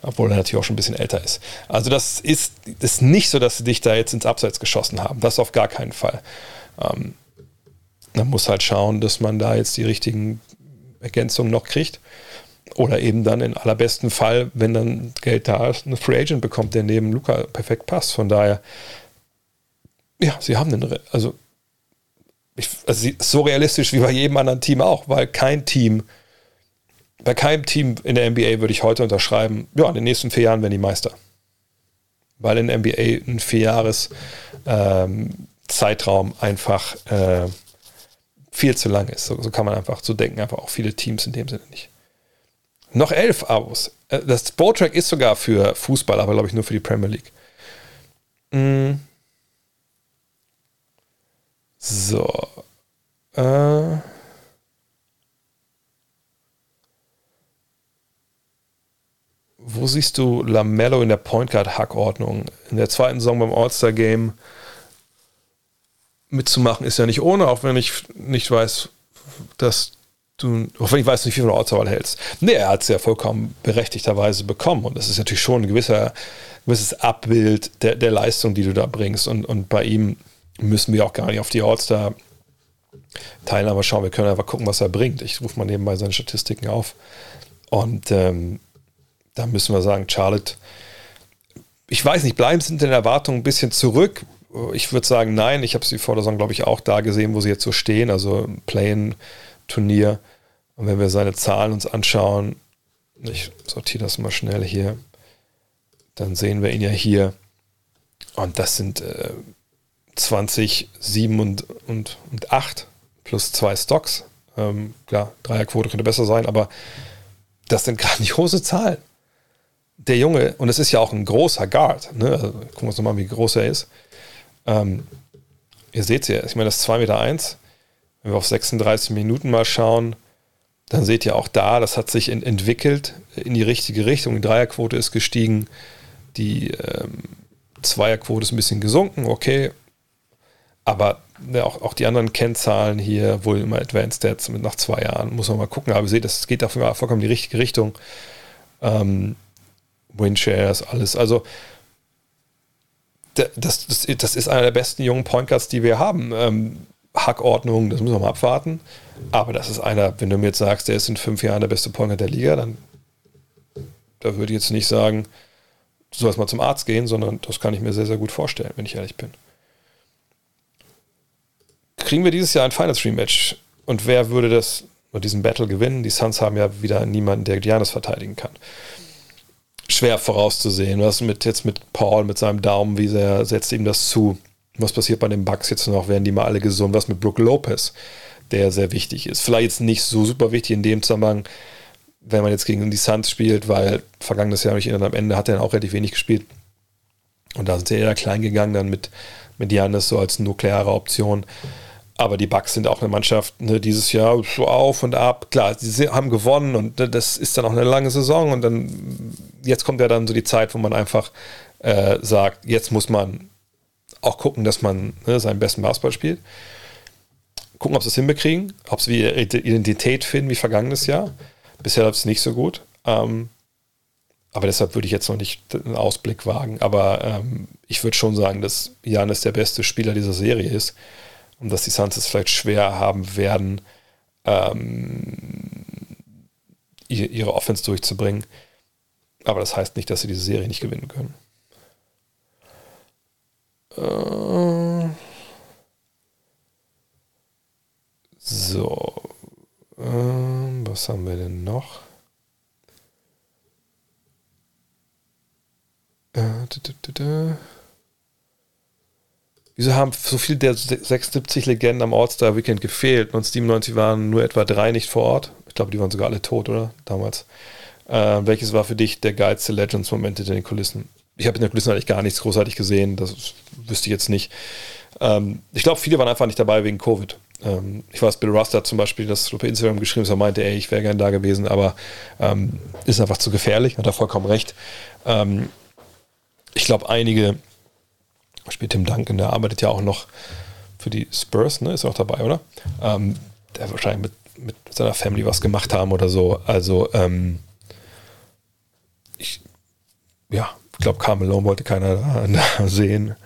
Obwohl er natürlich auch schon ein bisschen älter ist. Also, das ist, ist nicht so, dass sie dich da jetzt ins Abseits geschossen haben. Das auf gar keinen Fall. Ähm, man muss halt schauen, dass man da jetzt die richtigen Ergänzungen noch kriegt. Oder eben dann in allerbesten Fall, wenn dann Geld da ist, eine Free Agent bekommt, der neben Luca perfekt passt. Von daher, ja, sie haben einen, also, ich, also so realistisch wie bei jedem anderen Team auch, weil kein Team, bei keinem Team in der NBA würde ich heute unterschreiben, ja, in den nächsten vier Jahren werden die Meister. Weil in der NBA ein vierjahres ähm, Zeitraum einfach äh, viel zu lang ist. So, so, kann man einfach so denken, einfach auch viele Teams in dem Sinne nicht. Noch elf Abos. Äh, das Bowtrack ist sogar für Fußball, aber glaube ich nur für die Premier League. Mm. So. Äh. Wo siehst du Lamello in der Point Guard Hackordnung? In der zweiten Saison beim All-Star Game mitzumachen ist ja nicht ohne, auch wenn ich nicht weiß, dass du, auch wenn ich weiß nicht, wie viel du Ortswahl hältst. Nee, er hat es ja vollkommen berechtigterweise bekommen und das ist natürlich schon ein gewisser, gewisses Abbild der, der Leistung, die du da bringst und, und bei ihm müssen wir auch gar nicht auf die All-Star Teilnahme schauen. Wir können einfach gucken, was er bringt. Ich rufe mal nebenbei seine Statistiken auf. Und ähm, da müssen wir sagen, Charlotte, ich weiß nicht, bleiben sind in der Erwartung ein bisschen zurück. Ich würde sagen, nein. Ich habe sie vor der Saison, glaube ich, auch da gesehen, wo sie jetzt so stehen. Also Play-In-Turnier. Und wenn wir seine Zahlen uns anschauen, ich sortiere das mal schnell hier, dann sehen wir ihn ja hier. Und das sind äh, 20, 7 und, und, und 8 plus zwei Stocks. Ähm, klar, Dreierquote könnte besser sein, aber das sind große Zahlen. Der Junge, und es ist ja auch ein großer Guard, ne? also, gucken wir uns nochmal, wie groß er ist. Ähm, ihr seht es ja, ich meine, das ist 2,1 Meter. Eins. Wenn wir auf 36 Minuten mal schauen, dann seht ihr auch da, das hat sich in, entwickelt in die richtige Richtung. Die Dreierquote ist gestiegen, die ähm, Zweierquote ist ein bisschen gesunken, okay. Aber ja, auch, auch die anderen Kennzahlen hier, wohl immer Advanced Stats mit nach zwei Jahren, muss man mal gucken. Aber ihr seht, das geht dafür vollkommen in die richtige Richtung. Ähm, Windshares, alles. Also das, das, das ist einer der besten jungen Point Guards, die wir haben. Ähm, Hackordnung, das müssen wir mal abwarten. Aber das ist einer, wenn du mir jetzt sagst, der ist in fünf Jahren der beste Point Guard der Liga, dann da würde ich jetzt nicht sagen, du sollst mal zum Arzt gehen, sondern das kann ich mir sehr, sehr gut vorstellen, wenn ich ehrlich bin. Kriegen wir dieses Jahr ein Finals Rematch? Und wer würde das, diesen Battle gewinnen? Die Suns haben ja wieder niemanden, der Giannis verteidigen kann schwer vorauszusehen. Was mit jetzt mit Paul, mit seinem Daumen, wie sehr setzt ihm das zu? Was passiert bei den Bucks jetzt noch? Werden die mal alle gesund? Was mit Brook Lopez, der sehr wichtig ist? Vielleicht jetzt nicht so super wichtig in dem Zusammenhang, wenn man jetzt gegen die Suns spielt, weil vergangenes Jahr, ich am Ende hat er auch relativ wenig gespielt. Und da sind sie eher klein gegangen, dann mit, mit Janis so als nukleare Option. Aber die Bucks sind auch eine Mannschaft ne, dieses Jahr so auf und ab. Klar, sie haben gewonnen und ne, das ist dann auch eine lange Saison. Und dann, jetzt kommt ja dann so die Zeit, wo man einfach äh, sagt, jetzt muss man auch gucken, dass man ne, seinen besten Basketball spielt. Gucken, ob sie es hinbekriegen, ob sie ihre Identität finden wie vergangenes Jahr. Bisher läuft es nicht so gut. Ähm, aber deshalb würde ich jetzt noch nicht einen Ausblick wagen. Aber ähm, ich würde schon sagen, dass Janis der beste Spieler dieser Serie ist und dass die Suns es vielleicht schwer haben werden, ähm, ihre Offense durchzubringen. Aber das heißt nicht, dass sie diese Serie nicht gewinnen können. Äh, so. Äh, was haben wir denn noch? Äh, da, da, da, Wieso haben so viele der 76 Legenden am All-Star Weekend gefehlt? 1997 waren nur etwa drei nicht vor Ort. Ich glaube, die waren sogar alle tot, oder? Damals. Äh, welches war für dich der geilste Legends-Moment in den Kulissen? Ich habe in den Kulissen eigentlich gar nichts großartig gesehen. Das wüsste ich jetzt nicht. Ähm, ich glaube, viele waren einfach nicht dabei wegen Covid. Ähm, ich weiß, Bill Rust hat zum Beispiel das bei Instagram geschrieben, er meinte, ey, ich wäre gerne da gewesen, aber ähm, ist einfach zu gefährlich, hat er vollkommen recht. Ähm, ich glaube, einige, Beispiel Tim Duncan, der arbeitet ja auch noch für die Spurs, ne? Ist auch dabei, oder? Ähm, der wahrscheinlich mit, mit seiner Family was gemacht haben oder so. Also, ähm, ich, ja, ich glaube, Carmelo wollte keiner da, sehen.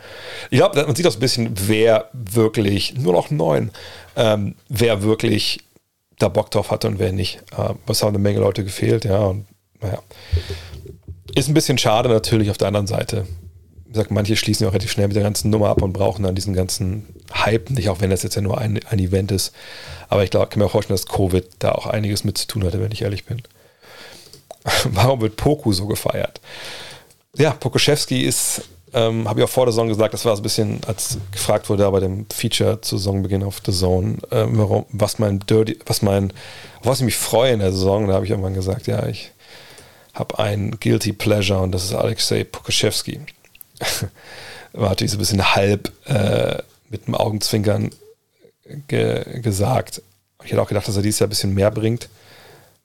Ich glaube, man sieht auch ein bisschen, wer wirklich, nur noch neun, ähm, wer wirklich da Bock drauf hatte und wer nicht. Äh, es haben eine Menge Leute gefehlt, ja, und naja. Ist ein bisschen schade natürlich auf der anderen Seite. Gesagt, manche schließen ja auch relativ schnell mit der ganzen Nummer ab und brauchen dann diesen ganzen Hype nicht, auch wenn das jetzt ja nur ein, ein Event ist. Aber ich glaube, kann mir auch vorstellen, dass Covid da auch einiges mit zu tun hatte, wenn ich ehrlich bin. Warum wird Poku so gefeiert? Ja, Pokoschewski ist, ähm, habe ich auch vor der Saison gesagt, das war so ein bisschen, als gefragt wurde bei dem Feature zu Saisonbeginn auf The Zone, äh, warum, was mein Dirty, was mein, was ich mich freue in der Saison, da habe ich irgendwann gesagt, ja, ich habe ein Guilty Pleasure und das ist Alexei Pokoschewski. war natürlich so ein bisschen halb äh, mit dem Augenzwinkern ge gesagt. Ich hätte auch gedacht, dass er dieses Jahr ein bisschen mehr bringt.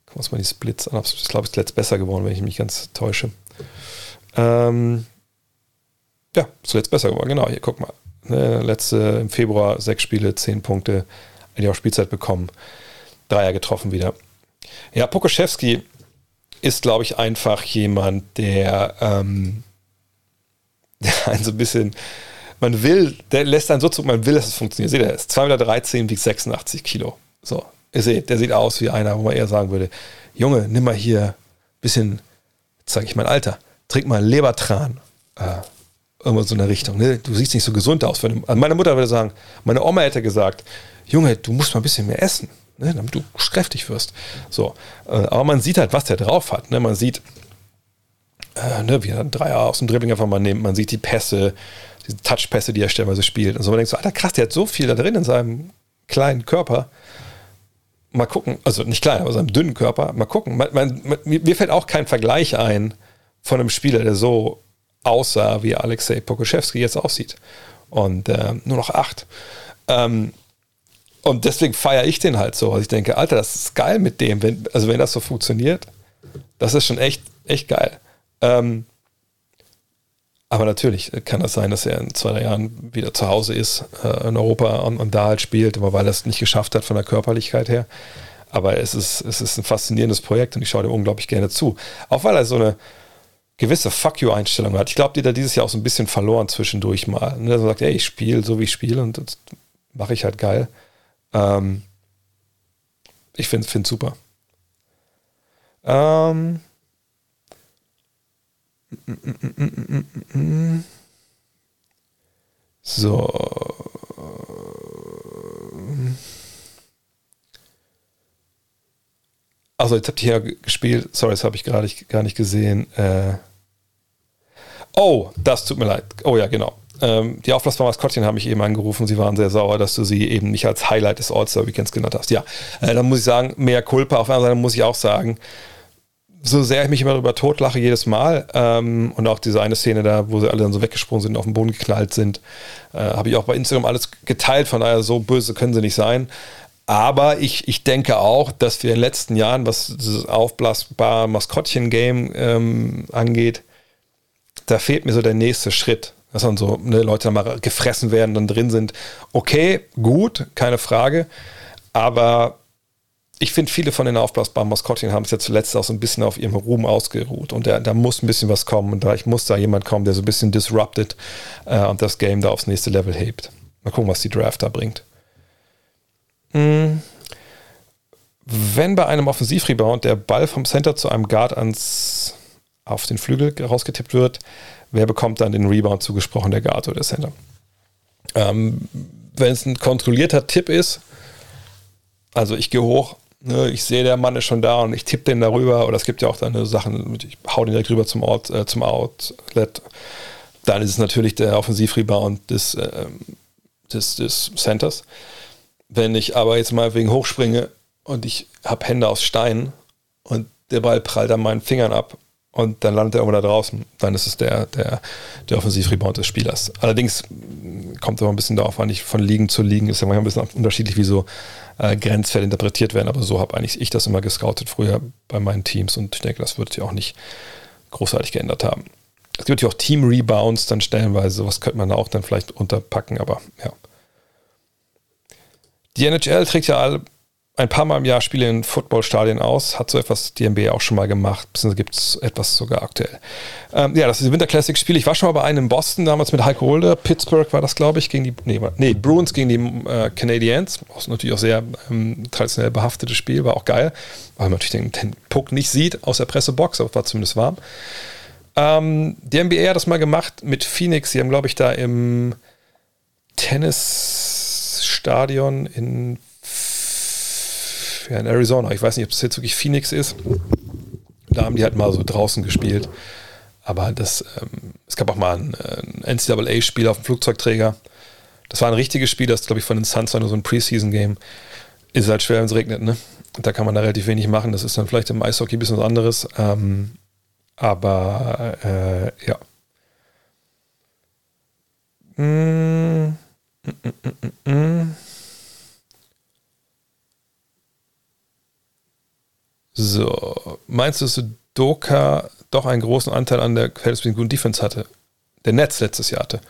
Gucken wir uns mal die Splits an. Ich glaube, es ist letzt besser geworden, wenn ich mich ganz täusche. Ähm, ja, zuletzt besser geworden. Genau, hier guck mal. Ne, letzte im Februar sechs Spiele, zehn Punkte, hätte auch Spielzeit bekommen. Dreier getroffen wieder. Ja, Pokoschewski ist, glaube ich, einfach jemand, der, ähm, der so ein bisschen, man will, der lässt einen so zu, man will, dass es funktioniert. Seht ihr, er ist 2,13 Meter, wiegt 86 Kilo. So, ihr seht, der sieht aus wie einer, wo man eher sagen würde, Junge, nimm mal hier ein bisschen, zeige ich mein Alter, trink mal Lebertran. Äh, irgendwas so in der Richtung. Ne? Du siehst nicht so gesund aus. Also meine Mutter würde sagen, meine Oma hätte gesagt, Junge, du musst mal ein bisschen mehr essen, ne? damit du kräftig wirst. So, äh, aber man sieht halt, was der drauf hat. Ne? Man sieht, äh, ne, wie einen Dreier aus dem Dribbling einfach mal nimmt. Man sieht die Pässe, diese Touchpässe, die er stellenweise spielt. Und so man denkt so, Alter, krass, der hat so viel da drin in seinem kleinen Körper. Mal gucken, also nicht klein, aber seinem dünnen Körper. Mal gucken. Man, man, mir fällt auch kein Vergleich ein, von einem Spieler, der so aussah, wie Alexei Pokoschewski jetzt aussieht. Und äh, nur noch acht. Ähm, und deswegen feiere ich den halt so. Also ich denke, Alter, das ist geil mit dem. Wenn, also wenn das so funktioniert, das ist schon echt, echt geil. Ähm, aber natürlich kann das sein, dass er in zwei, drei Jahren wieder zu Hause ist äh, in Europa und, und, da halt spielt, aber weil er es nicht geschafft hat von der Körperlichkeit her. Aber es ist, es ist ein faszinierendes Projekt und ich schaue dem unglaublich gerne zu. Auch weil er so eine, gewisse Fuck you-Einstellung hat. Ich glaube, die da dieses Jahr auch so ein bisschen verloren zwischendurch mal. Ne? Er sagt, ey, ich spiele so, wie ich spiele und das mache ich halt geil. Ähm, ich finde es super. Ähm, so. Also jetzt habt ihr ja gespielt. Sorry, das habe ich gerade gar nicht gesehen. Äh, Oh, das tut mir leid. Oh ja, genau. Ähm, die aufblasbaren Maskottchen haben mich eben angerufen. Sie waren sehr sauer, dass du sie eben nicht als Highlight des All-Star-Weekends genannt hast. Ja, äh, dann muss ich sagen, mehr Culpa. Auf der anderen Seite muss ich auch sagen, so sehr ich mich immer darüber totlache jedes Mal ähm, und auch diese eine Szene da, wo sie alle dann so weggesprungen sind auf den Boden geknallt sind, äh, habe ich auch bei Instagram alles geteilt. Von daher, so böse können sie nicht sein. Aber ich, ich denke auch, dass wir in den letzten Jahren, was das aufblasbare Maskottchen-Game ähm, angeht, da fehlt mir so der nächste Schritt. Dass dann so ne, Leute dann mal gefressen werden, dann drin sind. Okay, gut, keine Frage. Aber ich finde, viele von den aufblasbaren Maskottchen haben es ja zuletzt auch so ein bisschen auf ihrem Ruhm ausgeruht. Und da, da muss ein bisschen was kommen. Und da ich muss da jemand kommen, der so ein bisschen disrupted äh, und das Game da aufs nächste Level hebt. Mal gucken, was die Draft da bringt. Hm. Wenn bei einem Offensivrebound der Ball vom Center zu einem Guard ans auf den Flügel rausgetippt wird, wer bekommt dann den Rebound zugesprochen, der Guard oder der Center. Ähm, wenn es ein kontrollierter Tipp ist, also ich gehe hoch, ne, ich sehe, der Mann ist schon da und ich tippe den darüber, oder es gibt ja auch dann Sachen, ich hau den direkt rüber zum, Ort, äh, zum Outlet, dann ist es natürlich der Offensivrebound des, äh, des, des Centers. Wenn ich aber jetzt mal wegen hochspringe und ich habe Hände aus Stein und der Ball prallt an meinen Fingern ab und dann landet er irgendwo da draußen. Dann ist es der, der, der Offensivrebound des Spielers. Allerdings kommt aber ein bisschen darauf an, nicht von Ligen zu Ligen, ist ja manchmal ein bisschen unterschiedlich, wie so äh, Grenzfälle interpretiert werden, aber so habe eigentlich ich das immer gescoutet früher bei meinen Teams und ich denke, das wird sich auch nicht großartig geändert haben. Es gibt ja auch Team-Rebounds dann stellenweise, sowas könnte man auch dann vielleicht unterpacken, aber ja. Die NHL trägt ja alle ein paar Mal im Jahr Spiele in Footballstadien aus. Hat so etwas die NBA auch schon mal gemacht. Beziehungsweise gibt es etwas sogar aktuell. Ähm, ja, das ist die Winter Classic Spiel. Ich war schon mal bei einem in Boston, damals mit Heiko Holder. Pittsburgh war das, glaube ich, gegen die, nee, nee, Bruins gegen die äh, Canadiens. Auch natürlich auch sehr ähm, traditionell behaftetes Spiel, war auch geil. Weil man natürlich den, den Puck nicht sieht aus der Pressebox, aber war zumindest warm. Ähm, die NBA hat das mal gemacht mit Phoenix. Sie haben, glaube ich, da im Tennisstadion in ja, in Arizona. Ich weiß nicht, ob es jetzt wirklich Phoenix ist. Da haben die halt mal so draußen gespielt. Aber das, ähm, es gab auch mal ein, ein NCAA-Spiel auf dem Flugzeugträger. Das war ein richtiges Spiel, das glaube ich von den Suns war nur so ein Preseason-Game. Ist halt schwer, wenn es regnet, ne? Da kann man da relativ wenig machen. Das ist dann vielleicht im Eishockey ein bisschen was anderes. Ähm, aber äh, ja. Mm, mm, mm, mm So, meinst du, dass Doka doch einen großen Anteil an der verhältnismäßig guten Defense hatte? Der Netz letztes Jahr hatte.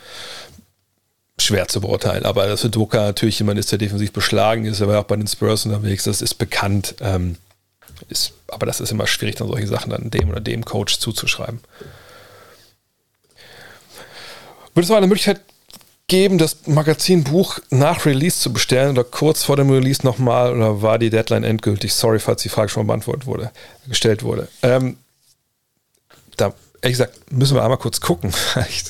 Schwer zu beurteilen, aber dass Doka natürlich jemand ist, der defensiv beschlagen ist, er war auch bei den Spurs unterwegs, das ist bekannt. Ähm, ist, aber das ist immer schwierig, dann solche Sachen dann dem oder dem Coach zuzuschreiben. Würde es mal eine Möglichkeit geben, das Magazinbuch nach Release zu bestellen oder kurz vor dem Release nochmal oder war die Deadline endgültig? Sorry, falls die Frage schon beantwortet wurde, gestellt wurde. Ähm, da, ehrlich gesagt, müssen wir einmal kurz gucken, weil ich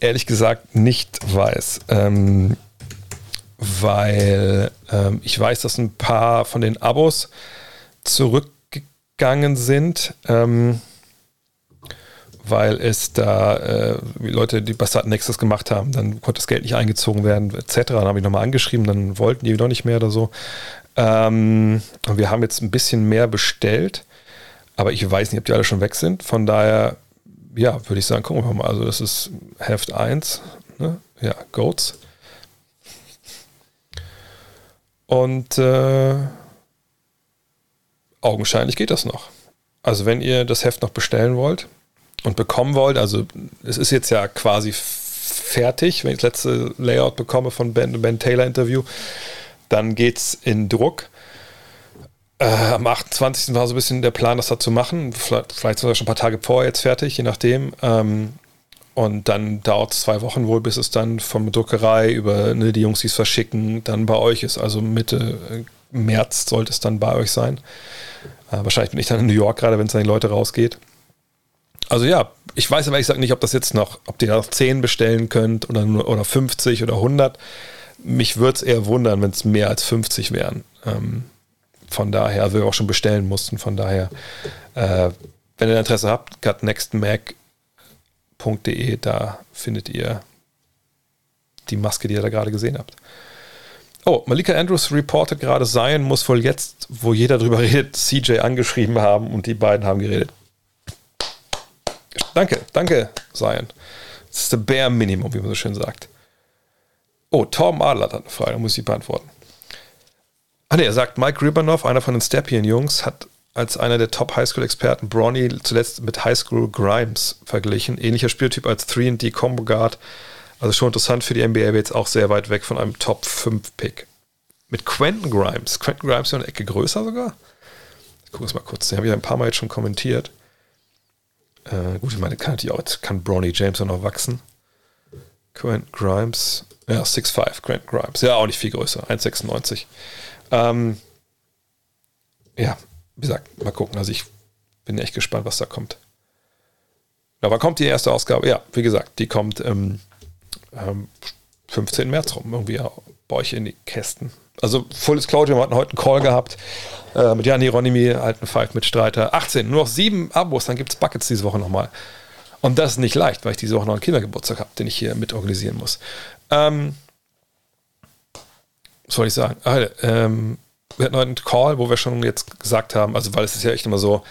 ehrlich gesagt nicht weiß. Ähm, weil ähm, ich weiß, dass ein paar von den Abos zurückgegangen sind. Ähm, weil es da äh, Leute, die Bastard Nexus gemacht haben, dann konnte das Geld nicht eingezogen werden, etc. Dann habe ich nochmal angeschrieben, dann wollten die noch nicht mehr oder so. Ähm, und wir haben jetzt ein bisschen mehr bestellt, aber ich weiß nicht, ob die alle schon weg sind. Von daher, ja, würde ich sagen, gucken wir mal. Also, das ist Heft 1, ne? ja, Goats. Und äh, augenscheinlich geht das noch. Also, wenn ihr das Heft noch bestellen wollt, und bekommen wollt, also es ist jetzt ja quasi fertig, wenn ich das letzte Layout bekomme von Ben, ben Taylor Interview, dann geht es in Druck. Äh, am 28. war so ein bisschen der Plan, das da zu machen. Vielleicht, vielleicht sogar schon ein paar Tage vorher jetzt fertig, je nachdem. Ähm, und dann dauert es zwei Wochen wohl, bis es dann von Druckerei über ne, die Jungs, die es verschicken, dann bei euch ist. Also Mitte äh, März sollte es dann bei euch sein. Äh, wahrscheinlich bin ich dann in New York gerade, wenn es an die Leute rausgeht. Also ja, ich weiß aber ich sage nicht, ob das jetzt noch, ob ihr noch 10 bestellen könnt oder oder 50 oder 100. Mich würde es eher wundern, wenn es mehr als 50 wären. Ähm, von daher, also wir auch schon bestellen mussten. Von daher, äh, wenn ihr Interesse habt, gutnextmac.de, da findet ihr die Maske, die ihr da gerade gesehen habt. Oh, Malika Andrews reportet gerade, Zion muss wohl jetzt, wo jeder drüber redet, CJ angeschrieben haben und die beiden haben geredet. Danke, danke, Zion. Das ist der Bare Minimum, wie man so schön sagt. Oh, Tom Adler hat eine Frage, da muss ich beantworten. Ah ne, er sagt, Mike Ribbanoff, einer von den Stepien-Jungs, hat als einer der Top-Highschool-Experten Bronny zuletzt mit Highschool Grimes verglichen. Ähnlicher Spieltyp als 3D Combo Guard. Also schon interessant für die NBA, aber jetzt auch sehr weit weg von einem Top-5-Pick. Mit Quentin Grimes. Quentin Grimes ist ja eine Ecke größer sogar. Ich gucke es mal kurz. Den habe ich ein paar Mal jetzt schon kommentiert. Äh, gut, ich meine, kann natürlich auch, jetzt kann Bronny James auch noch wachsen. Grant Grimes, ja, 6'5, Grant Grimes. Ja, auch nicht viel größer, 1,96. Ähm, ja, wie gesagt, mal gucken. Also ich bin echt gespannt, was da kommt. Wann kommt die erste Ausgabe? Ja, wie gesagt, die kommt ähm, ähm, 15. März rum, irgendwie bei euch in die Kästen. Also Full Disclosure, wir hatten heute einen Call gehabt äh, mit Jan Hieronymi, alten Five Mitstreiter. 18, nur noch sieben Abos, dann gibt es Buckets diese Woche nochmal. Und das ist nicht leicht, weil ich diese Woche noch einen Kindergeburtstag habe, den ich hier mit organisieren muss. Ähm, was soll ich sagen? Ah, ähm, wir hatten heute einen Call, wo wir schon jetzt gesagt haben, also weil es ist ja echt immer so,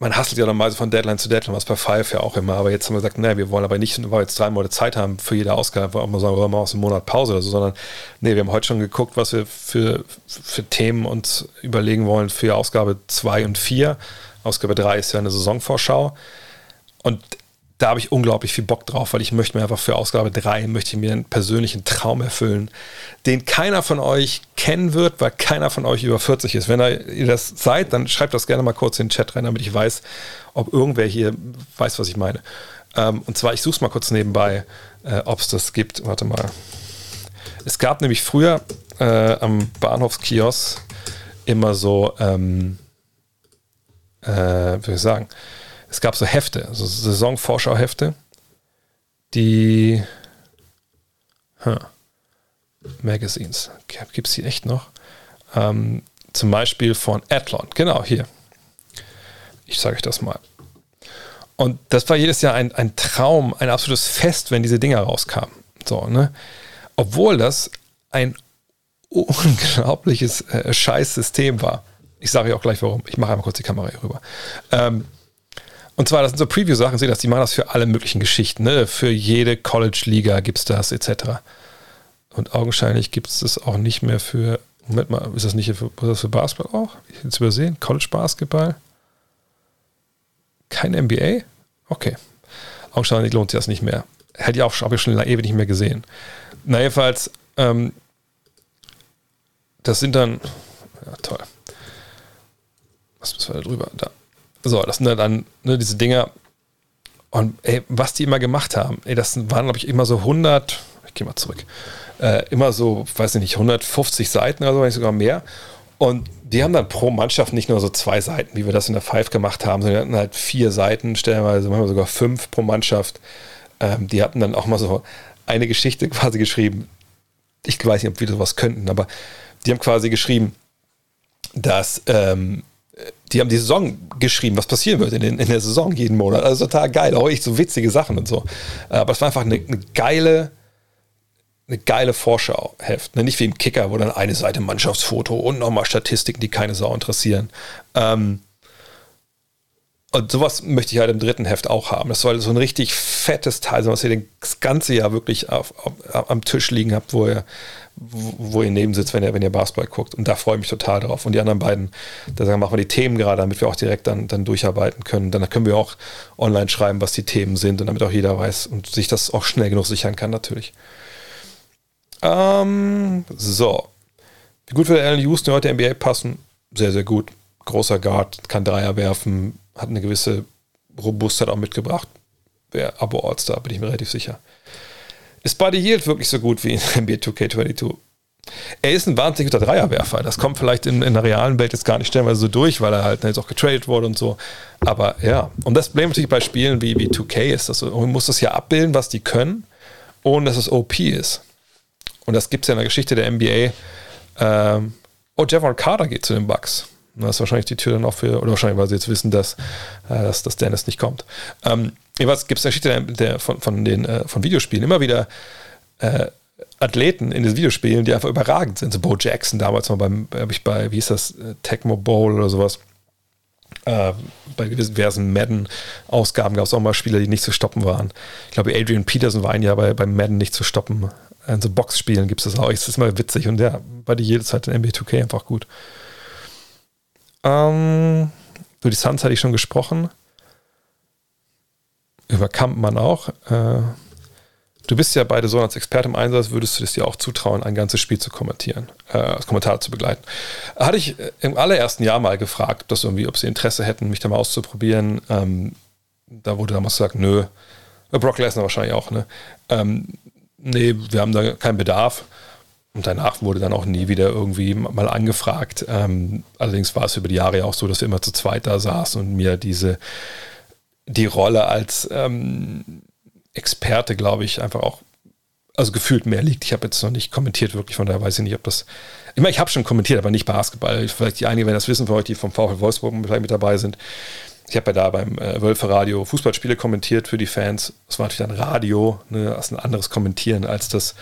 man hasselt ja normalerweise von Deadline zu Deadline, was bei Five ja auch immer, aber jetzt haben wir gesagt, nee, wir wollen aber nicht, weil wir jetzt drei Monate Zeit haben für jede Ausgabe, auch mal sagen, wir machen aus einem Monat Pause oder so, sondern nee, wir haben heute schon geguckt, was wir für, für Themen uns überlegen wollen für Ausgabe 2 und 4. Ausgabe 3 ist ja eine Saisonvorschau. Und da habe ich unglaublich viel Bock drauf, weil ich möchte mir einfach für Ausgabe 3 möchte ich mir einen persönlichen Traum erfüllen, den keiner von euch kennen wird, weil keiner von euch über 40 ist. Wenn ihr das seid, dann schreibt das gerne mal kurz in den Chat rein, damit ich weiß, ob irgendwer hier weiß, was ich meine. Ähm, und zwar, ich suche es mal kurz nebenbei, äh, ob es das gibt. Warte mal. Es gab nämlich früher äh, am Bahnhofskiosk immer so, ähm, äh, wie soll ich sagen, es gab so Hefte, so Saisonvorschau-Hefte, die huh, Magazines, gibt es die echt noch? Ähm, zum Beispiel von Athlon, genau hier. Ich sage euch das mal. Und das war jedes Jahr ein, ein Traum, ein absolutes Fest, wenn diese Dinger rauskamen. So, ne? Obwohl das ein unglaubliches äh, Scheißsystem war. Ich sage euch auch gleich warum. Ich mache einmal kurz die Kamera hier rüber. Ähm, und zwar, das sind so Preview-Sachen, seht das, die machen das für alle möglichen Geschichten. Ne? Für jede College-Liga gibt es das, etc. Und augenscheinlich gibt es das auch nicht mehr für. Moment mal, ist das nicht für, ist das für Basketball auch? Ich jetzt übersehen. College-Basketball? Kein NBA? Okay. Augenscheinlich lohnt sich das nicht mehr. Hätte ich auch habe ich schon ewig nicht mehr gesehen. Na, jedenfalls, ähm, das sind dann. Ja, toll. Was müssen wir da drüber? Da. So, das sind dann ne, diese Dinger. Und ey, was die immer gemacht haben, ey, das waren, glaube ich, immer so 100, ich gehe mal zurück, äh, immer so, weiß ich nicht, 150 Seiten oder so, wenn sogar mehr. Und die haben dann pro Mannschaft nicht nur so zwei Seiten, wie wir das in der Five gemacht haben, sondern die hatten halt vier Seiten, stellenweise manchmal sogar fünf pro Mannschaft. Ähm, die hatten dann auch mal so eine Geschichte quasi geschrieben. Ich weiß nicht, ob wir sowas könnten, aber die haben quasi geschrieben, dass ähm, die haben die Saison geschrieben, was passieren wird in, den, in, der Saison jeden Monat. Also total geil, auch echt so witzige Sachen und so. Aber es war einfach eine, eine geile, eine geile Vorschau-Heft. Ne? Nicht wie im Kicker, wo dann eine Seite Mannschaftsfoto und nochmal Statistiken, die keine Sau interessieren. Ähm, und sowas möchte ich halt im dritten Heft auch haben. Das soll so ein richtig fettes Teil sein, was ihr das ganze Jahr wirklich auf, auf, am Tisch liegen habt, wo ihr wo ihr neben sitzt, wenn ihr, wenn ihr Basketball guckt. Und da freue ich mich total drauf. Und die anderen beiden, da sagen, machen wir die Themen gerade, damit wir auch direkt dann, dann durcharbeiten können. Dann können wir auch online schreiben, was die Themen sind und damit auch jeder weiß und sich das auch schnell genug sichern kann, natürlich. Ähm, so. Wie gut würde Allen Houston heute NBA passen? Sehr, sehr gut. Großer Guard, kann Dreier werfen, hat eine gewisse Robustheit auch mitgebracht. Wäre Abo All-Star, bin ich mir relativ sicher. Ist Buddy Yield wirklich so gut wie in NBA 2K22? Er ist ein wahnsinnig guter Dreierwerfer. Das kommt vielleicht in, in der realen Welt jetzt gar nicht stellenweise so durch, weil er halt jetzt auch getradet wurde und so. Aber ja, und das Problem natürlich bei Spielen wie, wie 2K ist, dass man muss das ja abbilden, was die können, ohne dass es OP ist. Und das gibt es ja in der Geschichte der NBA. Ähm, oh, Javon Carter geht zu den Bucks. Das ist wahrscheinlich die Tür dann auch für, oder wahrscheinlich, weil sie jetzt wissen, dass, äh, dass, dass Dennis nicht kommt. Ähm, gibt es eine Geschichte der, von, von, den, äh, von Videospielen immer wieder äh, Athleten in den Videospielen, die einfach überragend sind. So Bo Jackson damals mal beim, habe ich bei, wie hieß das, äh, Tecmo Bowl oder sowas. Äh, bei diversen Madden-Ausgaben gab es auch mal Spieler, die nicht zu stoppen waren. Ich glaube, Adrian Peterson war ein Jahr bei, bei Madden nicht zu stoppen. In so Boxspielen gibt es das auch. Es ist mal witzig und ja, bei die jede Zeit in NBA 2K einfach gut. Ähm, über die Suns hatte ich schon gesprochen. Über Kampmann auch. Äh, du bist ja beide so als Experte im Einsatz, würdest du es dir auch zutrauen, ein ganzes Spiel zu kommentieren, äh, als Kommentar zu begleiten. Hatte ich äh, im allerersten Jahr mal gefragt, ob, irgendwie, ob sie Interesse hätten, mich da mal auszuprobieren. Ähm, da wurde damals gesagt, nö. Brock Lesnar wahrscheinlich auch, ne? Ähm, nee, wir haben da keinen Bedarf. Und danach wurde dann auch nie wieder irgendwie mal angefragt. Ähm, allerdings war es über die Jahre ja auch so, dass wir immer zu zweit da saßen und mir diese die Rolle als ähm, Experte, glaube ich, einfach auch, also gefühlt mehr liegt. Ich habe jetzt noch nicht kommentiert, wirklich, von daher weiß ich nicht, ob das. Ich meine, ich habe schon kommentiert, aber nicht Basketball. Vielleicht die einige, wenn das wissen von euch, die vom VfL Wolfsburg vielleicht mit dabei sind. Ich habe ja da beim äh, Wölfe Radio Fußballspiele kommentiert für die Fans. Das war natürlich dann Radio, ne, das ist ein anderes Kommentieren als das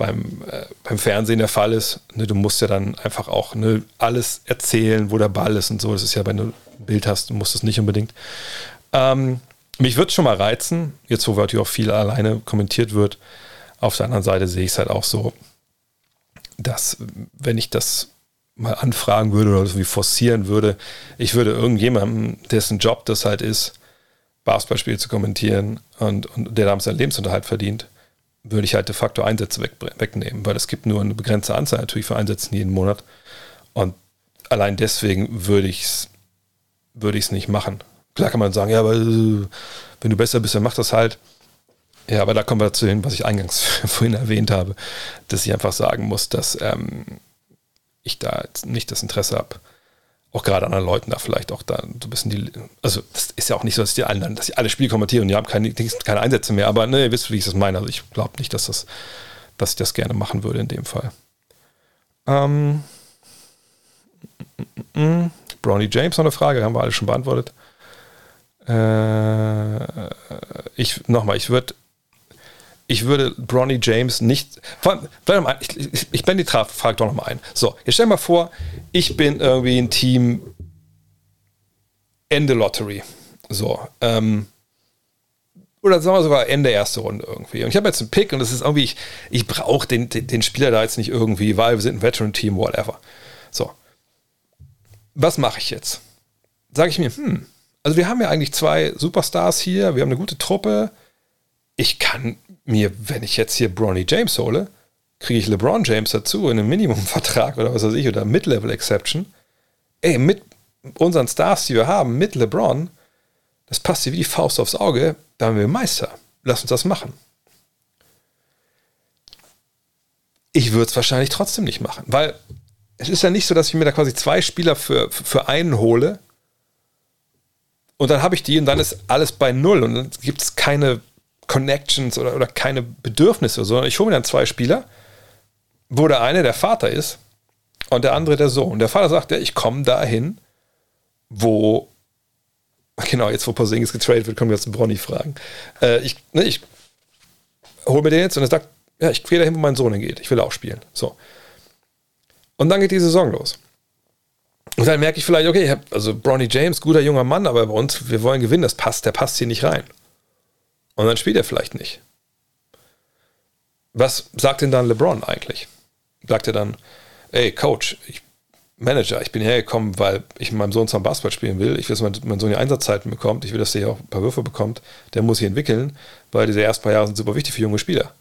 beim, äh, beim Fernsehen der Fall ist. Ne, du musst ja dann einfach auch ne, alles erzählen, wo der Ball ist und so. Das ist ja, wenn du ein Bild hast, du musst es nicht unbedingt. Ähm, mich würde es schon mal reizen, jetzt wo natürlich auch viel alleine kommentiert wird. Auf der anderen Seite sehe ich es halt auch so, dass wenn ich das mal anfragen würde oder so wie forcieren würde, ich würde irgendjemandem, dessen Job das halt ist, Basketballspiele zu kommentieren und, und der damit seinen Lebensunterhalt verdient, würde ich halt de facto Einsätze weg, wegnehmen, weil es gibt nur eine begrenzte Anzahl natürlich für Einsätze jeden Monat. Und allein deswegen würde ich es würde nicht machen. Klar kann man sagen, ja, aber äh, wenn du besser bist, dann mach das halt. Ja, aber da kommen wir zu hin, was ich eingangs vorhin erwähnt habe, dass ich einfach sagen muss, dass ähm, ich da nicht das Interesse habe, auch gerade anderen Leuten da vielleicht auch da so ein bisschen die, also das ist ja auch nicht so, dass die alle, dass die alle Spiele kommentieren und die haben keine, keine Einsätze mehr, aber ne, ihr wisst, wie ich das meine. Also ich glaube nicht, dass das, dass ich das gerne machen würde in dem Fall. Ähm, mm, mm, mm. Brownie James noch eine Frage, haben wir alle schon beantwortet. Äh, ich nochmal, ich würde ich würde Bronny James nicht. Ich, ich, ich blende die Frage doch nochmal ein. So, jetzt stell dir mal vor, ich bin irgendwie ein Team Ende Lottery. So, ähm, oder sagen wir sogar Ende erste Runde irgendwie. Und ich habe jetzt einen Pick und das ist irgendwie, ich, ich brauche den, den, den, Spieler da jetzt nicht irgendwie, weil wir sind ein Veteran-Team, whatever. So. Was mache ich jetzt? Sage ich mir, hm, also wir haben ja eigentlich zwei Superstars hier, wir haben eine gute Truppe. Ich kann mir, wenn ich jetzt hier Bronny James hole, kriege ich LeBron James dazu in einem Minimumvertrag oder was weiß ich, oder Mid-Level Exception. Ey, mit unseren Stars, die wir haben, mit LeBron, das passt hier wie die Faust aufs Auge, da haben wir Meister. Lass uns das machen. Ich würde es wahrscheinlich trotzdem nicht machen, weil es ist ja nicht so, dass ich mir da quasi zwei Spieler für, für einen hole und dann habe ich die und dann ist alles bei Null und dann gibt es keine Connections oder, oder keine Bedürfnisse, sondern ich hole mir dann zwei Spieler, wo der eine der Vater ist und der andere der Sohn. Der Vater sagt, ja, ich komme dahin, wo, genau, jetzt wo Porzingis getradet wird, können wir jetzt einen Bronny fragen. Äh, ich ne, ich hole mir den jetzt und er sagt, ja, ich gehe dahin, wo mein Sohn hingeht. Ich will auch spielen. So. Und dann geht die Saison los. Und dann merke ich vielleicht, okay, also Bronny James, guter junger Mann, aber bei uns, wir wollen gewinnen, das passt, der passt hier nicht rein. Und dann spielt er vielleicht nicht. Was sagt denn dann LeBron eigentlich? Sagt er dann, ey, Coach, ich, Manager, ich bin hergekommen, weil ich mit meinem Sohn zum Basketball spielen will. Ich will, dass mein, mein Sohn die Einsatzzeiten bekommt. Ich will, dass der hier auch ein paar Würfe bekommt. Der muss sich entwickeln, weil diese ersten paar Jahre sind super wichtig für junge Spieler.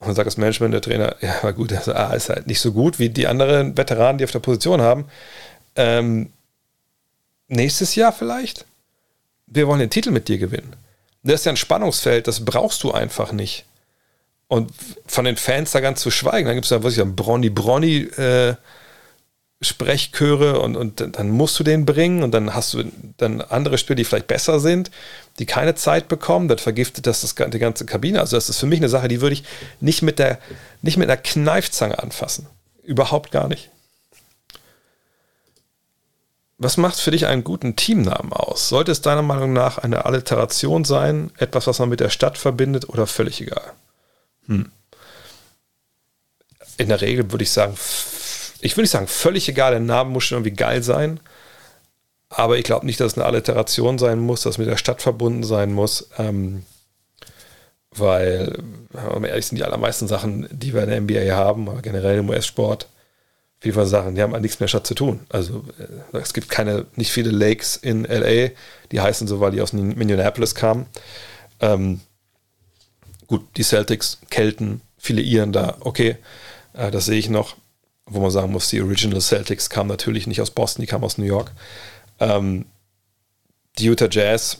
Und dann sagt das Management, der Trainer, ja, war gut, das ah, ist halt nicht so gut wie die anderen Veteranen, die auf der Position haben. Ähm, nächstes Jahr vielleicht? Wir wollen den Titel mit dir gewinnen. Das ist ja ein Spannungsfeld, das brauchst du einfach nicht. Und von den Fans da ganz zu schweigen, dann gibt es da, was ich sagen, Bronny Bronny äh, Sprechchöre und, und dann musst du den bringen und dann hast du dann andere Spieler, die vielleicht besser sind, die keine Zeit bekommen, dann vergiftet das, das die ganze Kabine. Also das ist für mich eine Sache, die würde ich nicht mit der, nicht mit einer Kneifzange anfassen. Überhaupt gar nicht. Was macht für dich einen guten Teamnamen aus? Sollte es deiner Meinung nach eine Alliteration sein, etwas, was man mit der Stadt verbindet oder völlig egal? Hm. In der Regel würde ich sagen, ich würde nicht sagen, völlig egal, der Name muss schon irgendwie geil sein, aber ich glaube nicht, dass es eine Alliteration sein muss, dass es mit der Stadt verbunden sein muss, ähm, weil, wenn wir ehrlich sind, die allermeisten Sachen, die wir in der NBA haben, aber generell im US-Sport, FIFA Sachen, die haben an nichts mehr Stadt zu tun. Also äh, es gibt keine, nicht viele Lakes in LA, die heißen so, weil die aus Minneapolis kamen. Ähm, gut, die Celtics, Kelten, viele Iren da, okay, äh, das sehe ich noch, wo man sagen muss, die Original Celtics kamen natürlich nicht aus Boston, die kamen aus New York. Ähm, die Utah Jazz,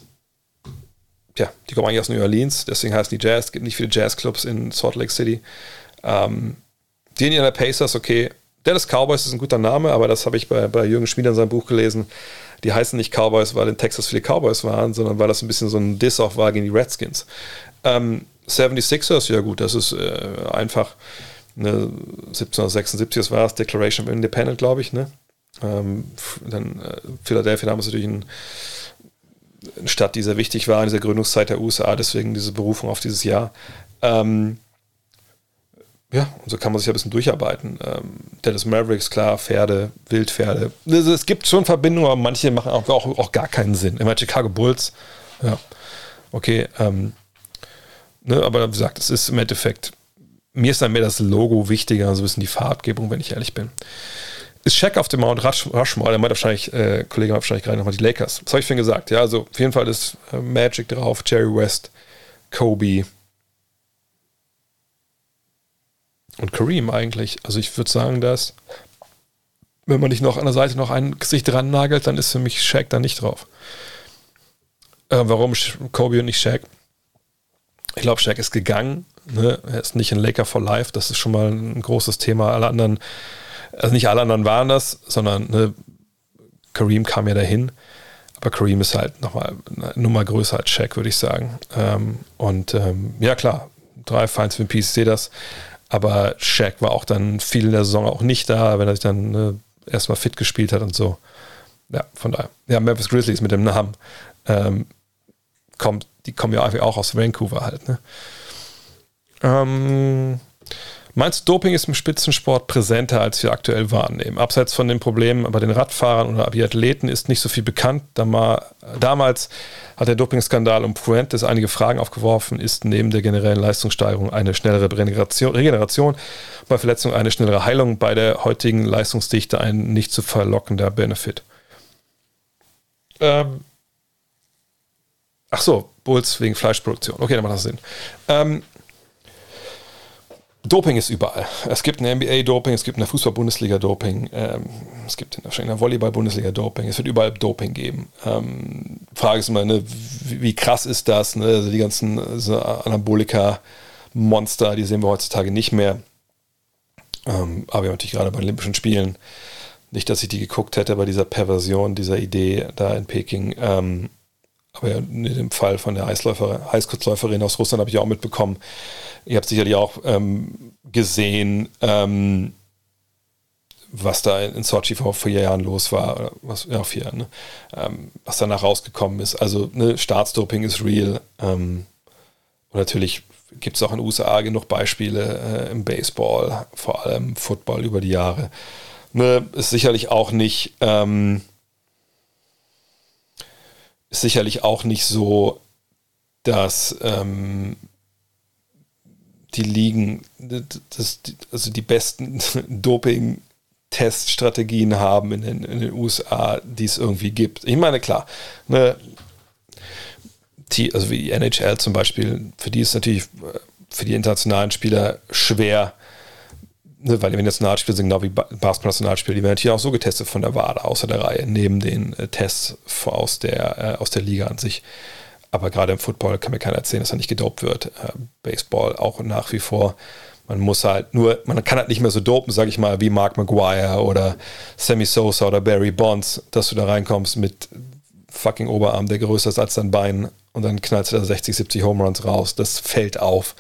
ja, die kommen eigentlich aus New Orleans, deswegen heißen die Jazz, es gibt nicht viele Jazzclubs in Salt Lake City. Ähm, die Indiana Pacers, okay, Dallas Cowboys ist ein guter Name, aber das habe ich bei, bei Jürgen Schmieder in seinem Buch gelesen. Die heißen nicht Cowboys, weil in Texas viele Cowboys waren, sondern weil das ein bisschen so ein Diss auch war gegen die Redskins. Ähm, 76ers, ja gut, das ist äh, einfach eine 1776, das war es, Declaration of Independence, glaube ich, ne? Ähm, dann äh, Philadelphia damals natürlich ein, eine Stadt, die sehr wichtig war in dieser Gründungszeit der USA, deswegen diese Berufung auf dieses Jahr. Ähm, ja, und so kann man sich ein bisschen durcharbeiten. Ähm, Dallas Mavericks, klar, Pferde, Wildpferde. Also es gibt schon Verbindungen, aber manche machen auch, auch, auch gar keinen Sinn. Immer Chicago Bulls, ja, okay. Ähm, ne, aber wie gesagt, es ist im Endeffekt, mir ist dann mehr das Logo wichtiger, so ein bisschen die Farbgebung, wenn ich ehrlich bin. Ist Shaq auf dem Mount Rushmore, der meint wahrscheinlich, äh, Kollege hat wahrscheinlich gerade nochmal die Lakers. Was habe ich vorhin gesagt? Ja, also auf jeden Fall ist äh, Magic drauf, Jerry West, Kobe, und Kareem eigentlich. Also ich würde sagen, dass wenn man nicht noch an der Seite noch ein Gesicht dran nagelt, dann ist für mich Shaq da nicht drauf. Äh, warum Kobe und nicht Shaq? Ich glaube, Shaq ist gegangen. Ne? Er ist nicht ein Laker for Life. Das ist schon mal ein großes Thema. Alle anderen, also nicht alle anderen waren das, sondern ne, Kareem kam ja dahin. Aber Kareem ist halt nochmal eine Nummer größer als Shaq, würde ich sagen. Ähm, und ähm, ja, klar, drei Finals für Peace, ich sehe das. Aber Shaq war auch dann viel in der Saison auch nicht da, wenn er sich dann ne, erstmal fit gespielt hat und so. Ja, von daher. Ja, Memphis Grizzlies mit dem Namen. Ähm, kommt, die kommen ja auch aus Vancouver halt. Ne? Ähm, Meinst du, Doping ist im Spitzensport präsenter, als wir aktuell wahrnehmen? Abseits von den Problemen bei den Radfahrern oder Biathleten ist nicht so viel bekannt. Damals hat der Dopingskandal um Fuentes einige Fragen aufgeworfen. Ist neben der generellen Leistungssteigerung eine schnellere Regeneration, bei Verletzung eine schnellere Heilung bei der heutigen Leistungsdichte ein nicht zu verlockender Benefit? Ähm. Ach so, Bulls wegen Fleischproduktion. Okay, dann macht das Sinn. Ähm, Doping ist überall. Es gibt eine NBA-Doping, es gibt eine Fußball-Bundesliga-Doping, ähm, es gibt wahrscheinlich eine Volleyball-Bundesliga-Doping, es wird überall Doping geben. Ähm, Frage ist immer, ne, wie, wie, krass ist das? Ne? Also die ganzen so Anabolika-Monster, die sehen wir heutzutage nicht mehr. Ähm, aber natürlich gerade bei den Olympischen Spielen, nicht, dass ich die geguckt hätte, bei dieser Perversion, dieser Idee da in Peking. Ähm, aber ja, in dem Fall von der Eisläufer, Eiskurzläuferin aus Russland habe ich auch mitbekommen, Ihr habt sicherlich auch ähm, gesehen, ähm, was da in Sochi vor vier Jahren los war, was, ja, vier Jahren, ne? ähm, was danach rausgekommen ist. Also ne, Staatsdoping ist real. Ähm, und natürlich gibt es auch in den USA genug Beispiele äh, im Baseball, vor allem Football über die Jahre. Ne, ist sicherlich auch nicht, ähm, sicherlich auch nicht so, dass ähm, die Ligen, das, also die besten Doping-Teststrategien haben in den, in den, USA, die es irgendwie gibt. Ich meine, klar, ne, die, also wie die NHL zum Beispiel, für die ist natürlich für die internationalen Spieler schwer, ne, weil die Nationalspieler sind genau wie Basketball-Nationalspieler, die werden natürlich auch so getestet von der WADA außer der Reihe, neben den äh, Tests aus der, äh, aus der Liga an sich. Aber gerade im Football kann mir keiner erzählen, dass er nicht gedopt wird. Äh, Baseball auch nach wie vor. Man muss halt nur, man kann halt nicht mehr so dopen, sage ich mal, wie Mark Maguire oder Sammy Sosa oder Barry Bonds, dass du da reinkommst mit fucking Oberarm, der größer ist als dein Bein und dann knallst du da 60, 70 Home Runs raus. Das fällt auf.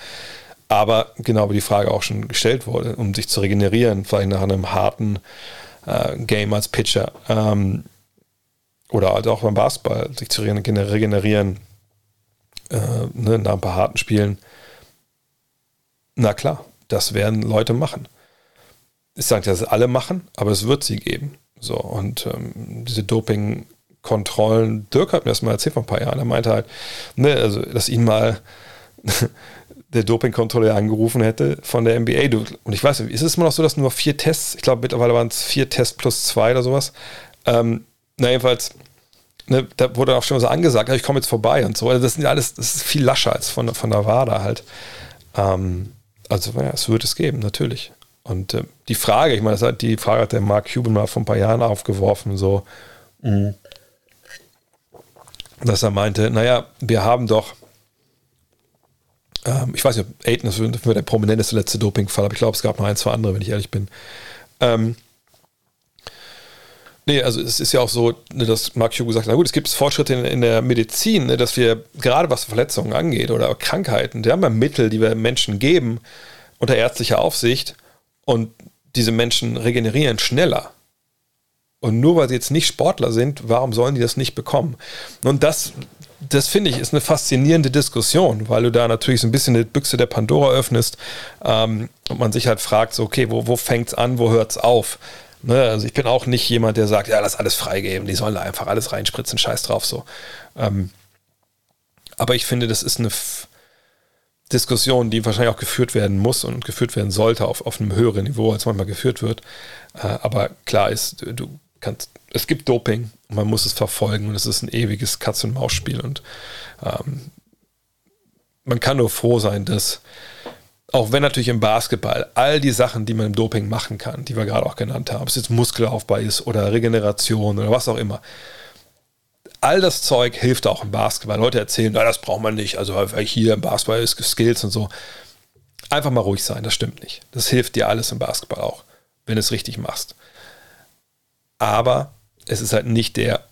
Aber genau wie die Frage auch schon gestellt wurde, um sich zu regenerieren, vielleicht nach einem harten äh, Game als Pitcher ähm, oder halt auch beim Basketball, sich zu regenerieren, äh, ne, nach ein paar harten Spielen. Na klar, das werden Leute machen. Ich sage dass alle machen, aber es wird sie geben. So, und ähm, diese Doping-Kontrollen, Dirk hat mir das mal erzählt vor ein paar Jahren, er meinte halt, ne, also, dass ihn mal der Doping-Kontrolleur angerufen hätte von der NBA. Und ich weiß ist es immer noch so, dass nur vier Tests, ich glaube mittlerweile waren es vier Tests plus zwei oder sowas. Ähm, na, jedenfalls ne, da wurde auch schon so angesagt, ich komme jetzt vorbei und so. Also das sind alles, das ist viel lascher als von, von der WADA halt. Ähm, also ja, es wird es geben, natürlich. Und äh, die Frage, ich meine, hat, die Frage hat der Mark Cuban mal vor ein paar Jahren aufgeworfen, so, mhm. dass er meinte, naja, wir haben doch, ähm, ich weiß nicht, ob Aiden ist für der prominenteste letzte Dopingfall, aber ich glaube, es gab noch ein, zwei andere, wenn ich ehrlich bin. Ähm, Nee, also es ist ja auch so, ne, dass Mark Hugh gesagt hat, na gut, es gibt Fortschritte in, in der Medizin, ne, dass wir gerade was Verletzungen angeht oder Krankheiten, wir haben ja Mittel, die wir Menschen geben unter ärztlicher Aufsicht und diese Menschen regenerieren schneller. Und nur weil sie jetzt nicht Sportler sind, warum sollen die das nicht bekommen? Und das das finde ich ist eine faszinierende Diskussion, weil du da natürlich so ein bisschen eine Büchse der Pandora öffnest ähm, und man sich halt fragt, so, okay, wo, wo fängt es an, wo hört es auf? Ne? Also ich bin auch nicht jemand, der sagt, ja, lass alles freigeben, die sollen da einfach alles reinspritzen, scheiß drauf so. Ähm, aber ich finde, das ist eine F Diskussion, die wahrscheinlich auch geführt werden muss und geführt werden sollte auf, auf einem höheren Niveau, als manchmal geführt wird. Äh, aber klar ist, du kannst, es gibt Doping und man muss es verfolgen und es ist ein ewiges Katz-und-Maus-Spiel und ähm, man kann nur froh sein, dass auch wenn natürlich im Basketball all die Sachen, die man im Doping machen kann, die wir gerade auch genannt haben, ob es jetzt Muskelaufbau ist oder Regeneration oder was auch immer, all das Zeug hilft auch im Basketball. Leute erzählen, na, das braucht man nicht, also hier im Basketball ist Skills und so. Einfach mal ruhig sein, das stimmt nicht. Das hilft dir alles im Basketball auch, wenn du es richtig machst. Aber es ist halt nicht der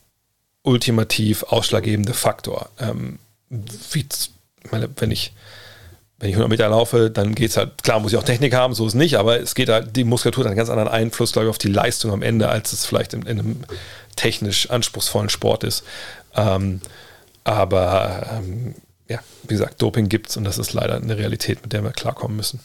ultimativ ausschlaggebende Faktor. Ähm, wie, meine, wenn ich wenn ich 100 Meter laufe, dann geht es halt, klar muss ich auch Technik haben, so ist es nicht, aber es geht halt, die Muskulatur hat einen ganz anderen Einfluss, glaube ich, auf die Leistung am Ende, als es vielleicht in, in einem technisch anspruchsvollen Sport ist. Ähm, aber ähm, ja, wie gesagt, Doping gibt es und das ist leider eine Realität, mit der wir klarkommen müssen.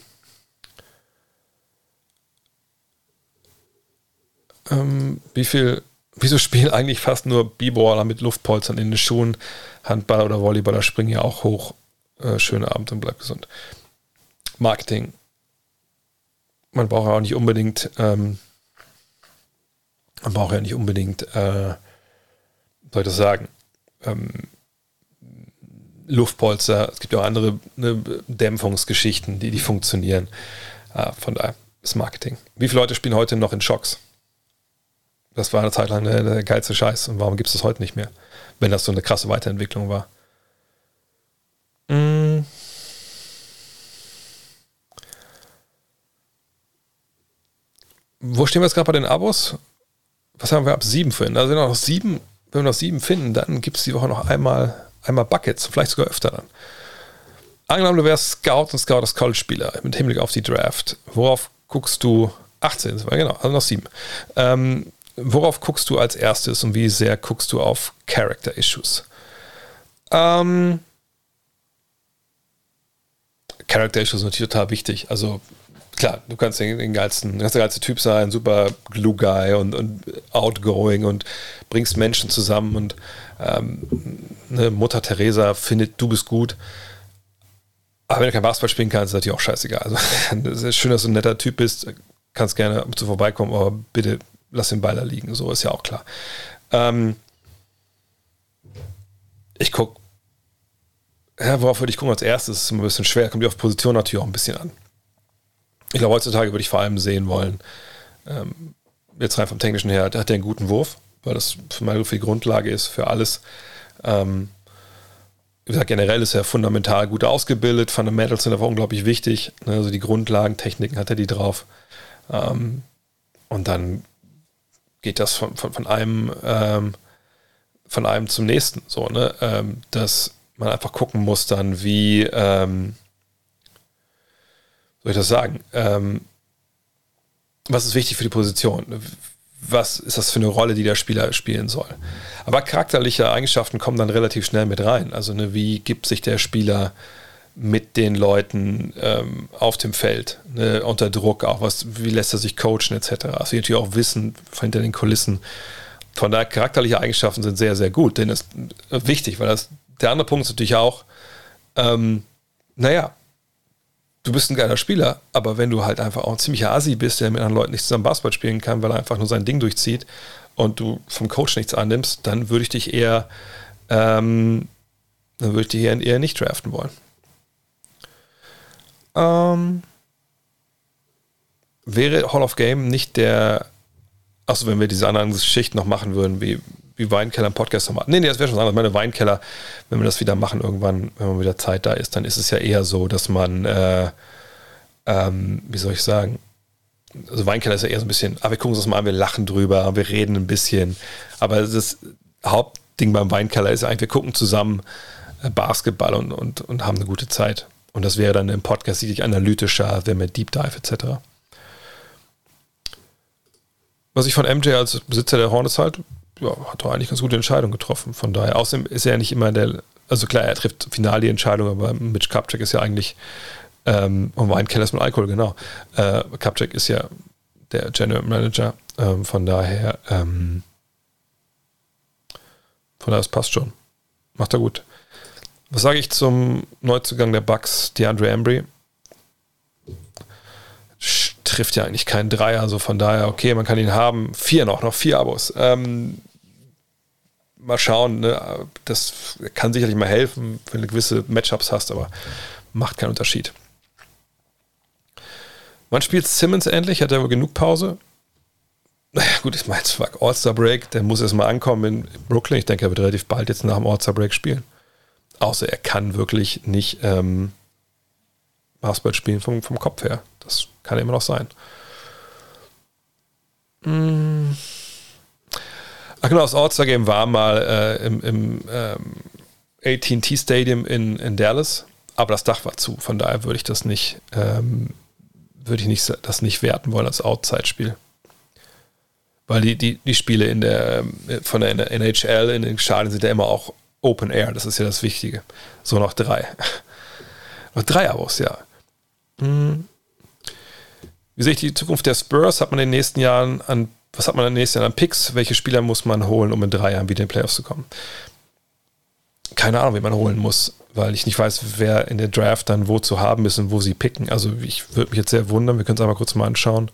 Ähm, wie viel, wieso spielen eigentlich fast nur B-Baller mit Luftpolstern in den Schuhen? Handballer oder Volleyballer springen ja auch hoch äh, schönen Abend und bleib gesund. Marketing. Man braucht ja auch nicht unbedingt, ähm, man braucht ja nicht unbedingt, äh, soll ich das sagen, ähm, Luftpolster. Es gibt ja auch andere ne, Dämpfungsgeschichten, die, die funktionieren. Äh, von daher ist Marketing. Wie viele Leute spielen heute noch in Schocks? Das war eine Zeit lang der, der geilste Scheiß. Und warum gibt es das heute nicht mehr? Wenn das so eine krasse Weiterentwicklung war. Mm. Wo stehen wir jetzt gerade bei den Abos? Was haben wir ab sieben finden? Also wenn wir noch sieben, wenn wir noch sieben finden, dann gibt es die Woche noch einmal, einmal Buckets, vielleicht sogar öfter dann. Angenommen, du wärst Scout und Scout als College-Spieler mit Hinblick auf die Draft. Worauf guckst du? 18, genau, also noch sieben. Ähm, worauf guckst du als erstes und wie sehr guckst du auf Character Issues? Ähm, Character Issues natürlich total wichtig. Also klar, du kannst den, den geilsten, kannst der geilste Typ sein, super Glue Guy und, und outgoing und bringst Menschen zusammen und ähm, ne, Mutter Teresa findet, du bist gut. Aber wenn du kein Basketball spielen kannst, ist natürlich auch scheißegal. Also, es ist schön, dass du ein netter Typ bist, kannst gerne zu vorbeikommen, aber bitte lass den Ball da liegen. So ist ja auch klar. Ähm, ich gucke ja, worauf würde ich gucken als erstes? Ist immer ein bisschen schwer. Kommt ja auf Position natürlich auch ein bisschen an. Ich glaube, heutzutage würde ich vor allem sehen wollen, ähm, jetzt rein vom Technischen her, hat er einen guten Wurf, weil das für mich so viel Grundlage ist für alles. Ähm, wie gesagt, generell ist er fundamental gut ausgebildet. Fundamentals sind aber unglaublich wichtig. Ne? Also die Grundlagen, Techniken hat er die drauf. Ähm, und dann geht das von, von, von einem ähm, von einem zum nächsten. So, ne? Ähm, das man einfach gucken muss dann, wie, ähm, soll ich das sagen, ähm, was ist wichtig für die Position? Was ist das für eine Rolle, die der Spieler spielen soll? Aber charakterliche Eigenschaften kommen dann relativ schnell mit rein. Also ne, wie gibt sich der Spieler mit den Leuten ähm, auf dem Feld, ne, unter Druck, auch was, wie lässt er sich coachen etc. Also natürlich auch wissen hinter den Kulissen. Von daher charakterliche Eigenschaften sind sehr, sehr gut, denn das ist wichtig, weil das der andere Punkt ist natürlich auch, ähm, naja, du bist ein geiler Spieler, aber wenn du halt einfach auch ein ziemlicher Asi bist, der mit anderen Leuten nicht zusammen Basketball spielen kann, weil er einfach nur sein Ding durchzieht und du vom Coach nichts annimmst, dann würde ich dich eher, ähm, dann würde ich dich eher, eher nicht draften wollen. Ähm, wäre Hall of Game nicht der, achso, wenn wir diese anderen Geschichten noch machen würden, wie wie Weinkeller im Podcast nochmal. Nee, nee, das wäre schon anders. Meine Weinkeller, wenn wir das wieder machen, irgendwann, wenn man wieder Zeit da ist, dann ist es ja eher so, dass man, äh, ähm, wie soll ich sagen, also Weinkeller ist ja eher so ein bisschen, ah, wir gucken uns das mal an, wir lachen drüber, wir reden ein bisschen. Aber das Hauptding beim Weinkeller ist eigentlich, wir gucken zusammen äh, Basketball und, und, und haben eine gute Zeit. Und das wäre dann im Podcast sicherlich analytischer, wäre mehr Deep Dive etc. Was ich von MJ als Besitzer der Hornets halt, ja, hat doch eigentlich ganz gute Entscheidungen getroffen. Von daher, außerdem ist er ja nicht immer der, also klar, er trifft final die Entscheidung, aber Mitch Kupchak ist ja eigentlich, ähm, und Weinkeller ist mit Alkohol, genau. Äh, Kupchak ist ja der General Manager, ähm, von daher, ähm, von daher, es passt schon. Macht er gut. Was sage ich zum Neuzugang der Bucks, DeAndre Embry? Trifft ja eigentlich keinen Dreier, also von daher, okay, man kann ihn haben. Vier noch, noch vier Abos. Ähm, mal schauen, ne? das kann sicherlich mal helfen, wenn du gewisse Matchups hast, aber macht keinen Unterschied. Wann spielt Simmons endlich? Hat er wohl genug Pause? Naja, gut, ich meine, fuck, All-Star Break, der muss erstmal ankommen in Brooklyn. Ich denke, er wird relativ bald jetzt nach dem All-Star Break spielen. Außer er kann wirklich nicht ähm, Basketball spielen vom, vom Kopf her. Das kann immer noch sein. Hm. Ach genau, das All-Star Game war mal äh, im, im ähm, AT&T Stadium in, in Dallas, aber das Dach war zu. Von daher würde ich das nicht, ähm, würde ich nicht, das nicht werten wollen als Outside-Spiel. Weil die, die, die Spiele in der, von der NHL in den Stadien sind ja immer auch Open Air, das ist ja das Wichtige. So noch drei. noch drei Abos, ja. Hm. Wie sehe ich die Zukunft der Spurs? Hat man in den nächsten Jahren an was hat man in den nächsten Jahren an Picks? Welche Spieler muss man holen, um in drei Jahren wieder in die Playoffs zu kommen? Keine Ahnung, wie man holen muss, weil ich nicht weiß, wer in der Draft dann wo zu haben ist und wo sie picken. Also ich würde mich jetzt sehr wundern, wir können es einmal kurz mal anschauen,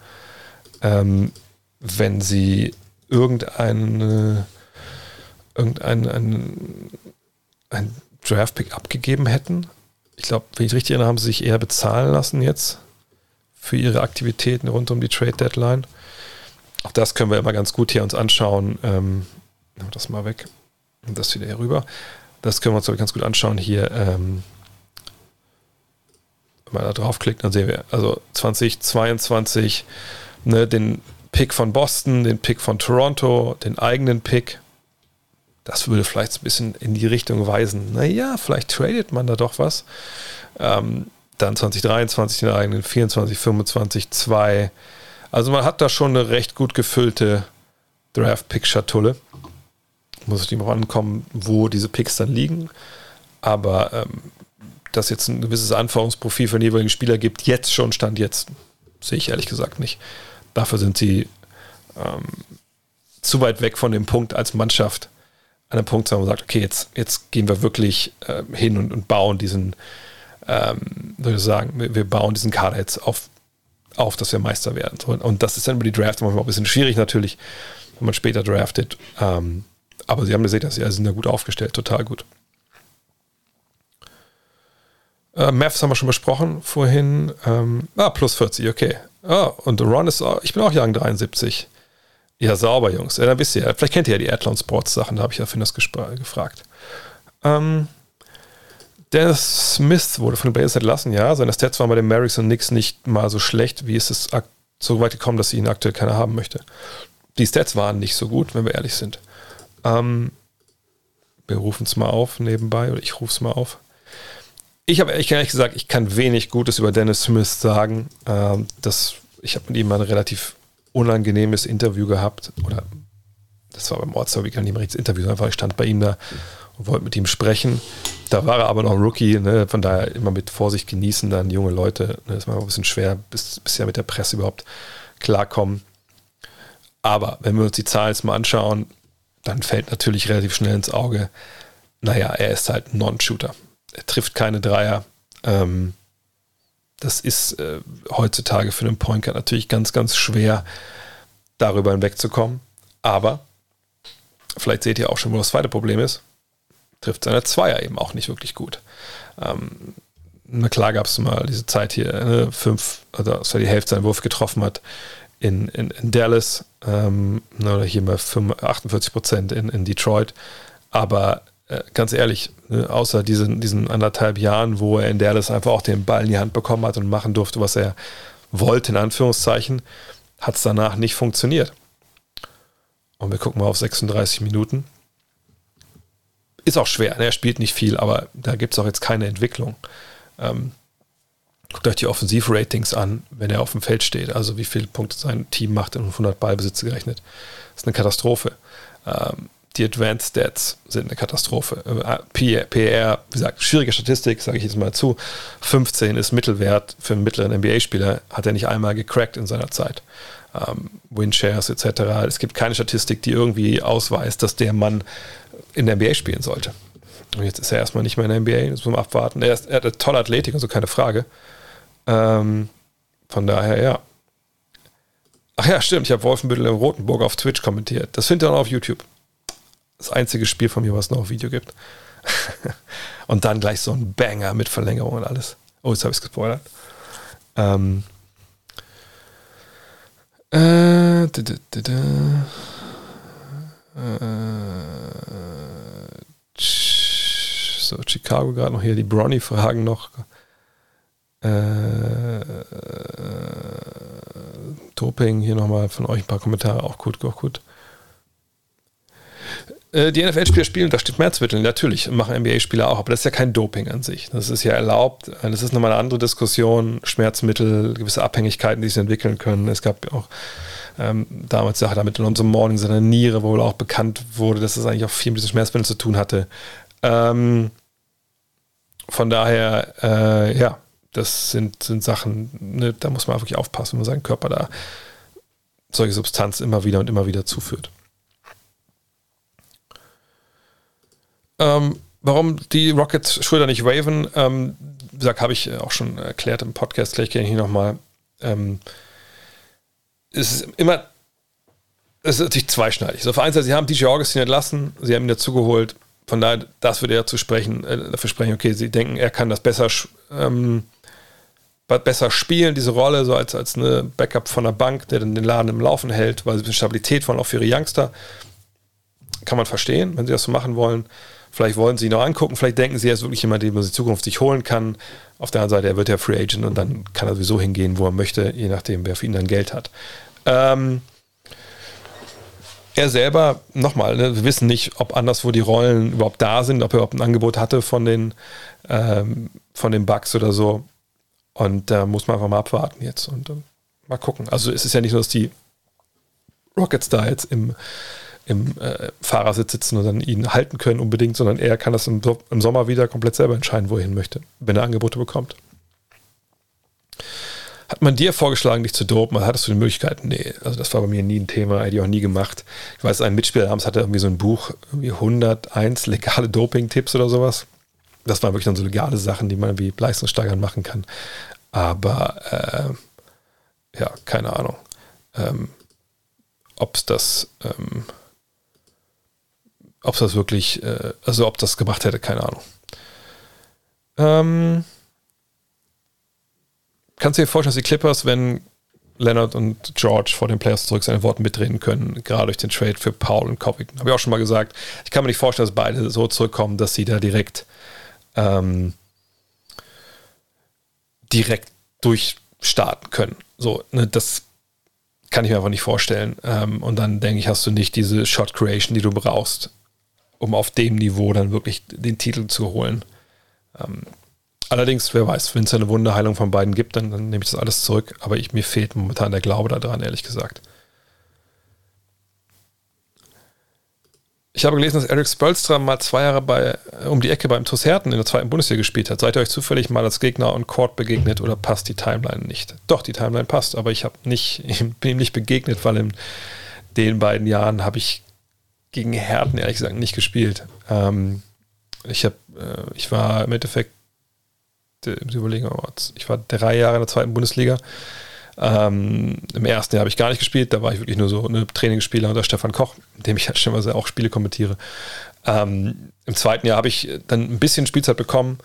ähm, wenn sie irgendeinen irgendein ein, ein Draft-Pick abgegeben hätten. Ich glaube, wenn ich richtig erinnere, haben sie sich eher bezahlen lassen jetzt für ihre Aktivitäten rund um die Trade Deadline. Auch das können wir immer ganz gut hier uns anschauen. Ähm, nehmen wir das mal weg und das wieder hier rüber. Das können wir uns ganz gut anschauen hier. Ähm, wenn man da draufklickt, dann sehen wir also 2022 ne, den Pick von Boston, den Pick von Toronto, den eigenen Pick. Das würde vielleicht ein bisschen in die Richtung weisen. Naja, vielleicht tradet man da doch was. Ähm, dann 2023 den eigenen, 24, 25, 2. Also man hat da schon eine recht gut gefüllte Draft-Pick-Schatulle. Muss es auch ankommen, wo diese Picks dann liegen. Aber ähm, dass jetzt ein gewisses Anforderungsprofil für den jeweiligen Spieler gibt, jetzt schon, Stand jetzt, sehe ich ehrlich gesagt nicht. Dafür sind sie ähm, zu weit weg von dem Punkt als Mannschaft, an dem Punkt, wo man sagt, okay, jetzt, jetzt gehen wir wirklich äh, hin und, und, bauen diesen, ähm, würde ich sagen, wir, wir bauen diesen Kader jetzt auf auf, dass wir Meister werden. Und das ist dann über die Draft manchmal ein bisschen schwierig natürlich, wenn man später draftet. Ähm, aber sie haben gesehen, dass sie sind ja gut aufgestellt, total gut. Äh, Mavs haben wir schon besprochen vorhin. Ähm, ah, plus 40, okay. Ah, und Ron ist, ich bin auch Young 73. Ja, sauber, Jungs. Ja, dann wisst ihr vielleicht kennt ihr ja die Athlon Sports Sachen, da habe ich ja für das gefragt. Ähm, Dennis Smith wurde von den Blazers entlassen, ja. Seine Stats waren bei den Mavericks und Knicks nicht mal so schlecht, wie es ist so weit gekommen, dass sie ihn aktuell keiner haben möchte. Die Stats waren nicht so gut, wenn wir ehrlich sind. Ähm, wir rufen es mal auf nebenbei, oder ich rufe es mal auf. Ich habe ehrlich gesagt, ich kann wenig Gutes über Dennis Smith sagen. Ähm, das, ich habe mit ihm ein relativ unangenehmes Interview gehabt. Oder das war beim Ortstag, wie kann ich nicht mehr richtig Interview, einfach ich stand bei ihm da und wollte mit ihm sprechen. Da war er aber noch Rookie, ne? von daher immer mit Vorsicht genießen, dann junge Leute. Ne? Das war ein bisschen schwer, bis, bisher mit der Presse überhaupt klarkommen. Aber wenn wir uns die Zahlen jetzt mal anschauen, dann fällt natürlich relativ schnell ins Auge, naja, er ist halt ein Non-Shooter. Er trifft keine Dreier. Ähm, das ist äh, heutzutage für einen Point Guard natürlich ganz, ganz schwer, darüber hinwegzukommen. Aber vielleicht seht ihr auch schon, wo das zweite Problem ist trifft seine Zweier eben auch nicht wirklich gut. Ähm, na klar gab es mal diese Zeit hier, ne, fünf, also das war die Hälfte seinen Wurf getroffen hat in, in, in Dallas, ähm, oder hier mal 48 Prozent in, in Detroit. Aber äh, ganz ehrlich, außer diesen, diesen anderthalb Jahren, wo er in Dallas einfach auch den Ball in die Hand bekommen hat und machen durfte, was er wollte, in Anführungszeichen, hat es danach nicht funktioniert. Und wir gucken mal auf 36 Minuten. Ist auch schwer, ne? er spielt nicht viel, aber da gibt es auch jetzt keine Entwicklung. Ähm, guckt euch die Offensivratings an, wenn er auf dem Feld steht, also wie viele Punkte sein Team macht in 100 Ballbesitze gerechnet. Das ist eine Katastrophe. Ähm, die Advanced Stats sind eine Katastrophe. PR, PR wie gesagt, schwierige Statistik, sage ich jetzt mal zu. 15 ist Mittelwert für einen mittleren NBA-Spieler, hat er nicht einmal gecrackt in seiner Zeit. Ähm, Winshares etc. Es gibt keine Statistik, die irgendwie ausweist, dass der Mann in der NBA spielen sollte. Und jetzt ist er erstmal nicht mehr in der NBA, das muss man abwarten. Er, ist, er hat eine tolle Athletik, also keine Frage. Ähm, von daher, ja. Ach ja, stimmt, ich habe Wolfenbüttel im Rotenburg auf Twitch kommentiert. Das findet ihr auch auf YouTube. Das einzige Spiel von mir, was noch auf Video gibt. und dann gleich so ein Banger mit Verlängerung und alles. Oh, jetzt habe ich es gespoilert. Ähm. Äh, da, da, da, äh, so, Chicago gerade noch hier, die Bronny-Fragen noch. Äh, Doping, hier nochmal von euch ein paar Kommentare, auch gut, auch gut. Äh, die NFL-Spieler spielen da steht Schmerzmittel, natürlich, machen NBA-Spieler auch, aber das ist ja kein Doping an sich. Das ist ja erlaubt. Das ist nochmal eine andere Diskussion. Schmerzmittel, gewisse Abhängigkeiten, die sich entwickeln können. Es gab auch ähm, damals Sache damit in unserem Morning seiner Niere, wo wohl auch bekannt wurde, dass es eigentlich auch viel mit diesen Schmerzmitteln zu tun hatte. Ähm, von daher, äh, ja, das sind, sind Sachen, ne, da muss man wirklich aufpassen, wenn man seinen Körper da solche Substanz immer wieder und immer wieder zuführt. Ähm, warum die Rockets Schulter nicht waven, ähm, wie gesagt, habe ich auch schon erklärt im Podcast, gleich gehe ich hier nochmal. Ähm, es ist immer, es ist natürlich zweischneidig. So, auf einen sie haben DJ Augustin entlassen, sie haben ihn dazugeholt. Von daher, das würde ja zu sprechen, äh, dafür sprechen, okay, sie denken, er kann das besser, ähm, besser spielen, diese Rolle, so als, als eine Backup von der Bank, der dann den Laden im Laufen hält, weil sie Stabilität wollen, auch für ihre Youngster. Kann man verstehen, wenn sie das so machen wollen. Vielleicht wollen sie ihn noch angucken, vielleicht denken sie, er ist wirklich jemand, den man in Zukunft sich holen kann. Auf der anderen Seite, er wird ja Free Agent und dann kann er sowieso hingehen, wo er möchte, je nachdem, wer für ihn dann Geld hat. Ähm, er selber, nochmal, ne, wir wissen nicht, ob anderswo die Rollen überhaupt da sind, ob er überhaupt ein Angebot hatte von den, ähm, von den Bugs oder so. Und da äh, muss man einfach mal abwarten jetzt und äh, mal gucken. Also es ist ja nicht nur, dass die Rockets da jetzt im, im äh, Fahrersitz sitzen und dann ihn halten können unbedingt, sondern er kann das im, im Sommer wieder komplett selber entscheiden, wo er hin möchte, wenn er Angebote bekommt. Hat man dir vorgeschlagen, dich zu dopen? Hattest du die Möglichkeit? Nee, also das war bei mir nie ein Thema, hätte ich auch nie gemacht. Ich weiß, ein Mitspieler abends hatte irgendwie so ein Buch, irgendwie 101 legale Doping-Tipps oder sowas. Das waren wirklich dann so legale Sachen, die man wie Leistungssteigern machen kann. Aber äh, ja, keine Ahnung. Ähm, ob es das, ähm, ob das wirklich, äh, also ob das gemacht hätte, keine Ahnung. Ähm, kannst du dir vorstellen, dass die Clippers, wenn Leonard und George vor den Playoffs zurück seine Worte mitreden können, gerade durch den Trade für Paul und Covington. Habe ich auch schon mal gesagt. Ich kann mir nicht vorstellen, dass beide so zurückkommen, dass sie da direkt ähm, direkt durchstarten können. So, ne, das kann ich mir einfach nicht vorstellen. Ähm, und dann denke ich, hast du nicht diese Shot Creation, die du brauchst, um auf dem Niveau dann wirklich den Titel zu holen. Ähm, Allerdings, wer weiß, wenn es eine Wunderheilung von beiden gibt, dann, dann, nehme ich das alles zurück. Aber ich, mir fehlt momentan der Glaube daran, ehrlich gesagt. Ich habe gelesen, dass Eric Spolstra mal zwei Jahre bei, äh, um die Ecke beim TuS Herten in der zweiten Bundesliga gespielt hat. Seid ihr euch zufällig mal als Gegner und Court begegnet oder passt die Timeline nicht? Doch, die Timeline passt, aber ich habe nicht, bin ihm nicht begegnet, weil in den beiden Jahren habe ich gegen Herten ehrlich gesagt nicht gespielt. Ähm, ich, hab, äh, ich war im Endeffekt ich überlegen, oh, ich war drei Jahre in der zweiten Bundesliga. Ähm, Im ersten Jahr habe ich gar nicht gespielt, da war ich wirklich nur so ein Trainingsspieler unter Stefan Koch, dem ich halt stellenweise auch Spiele kommentiere. Ähm, Im zweiten Jahr habe ich dann ein bisschen Spielzeit bekommen,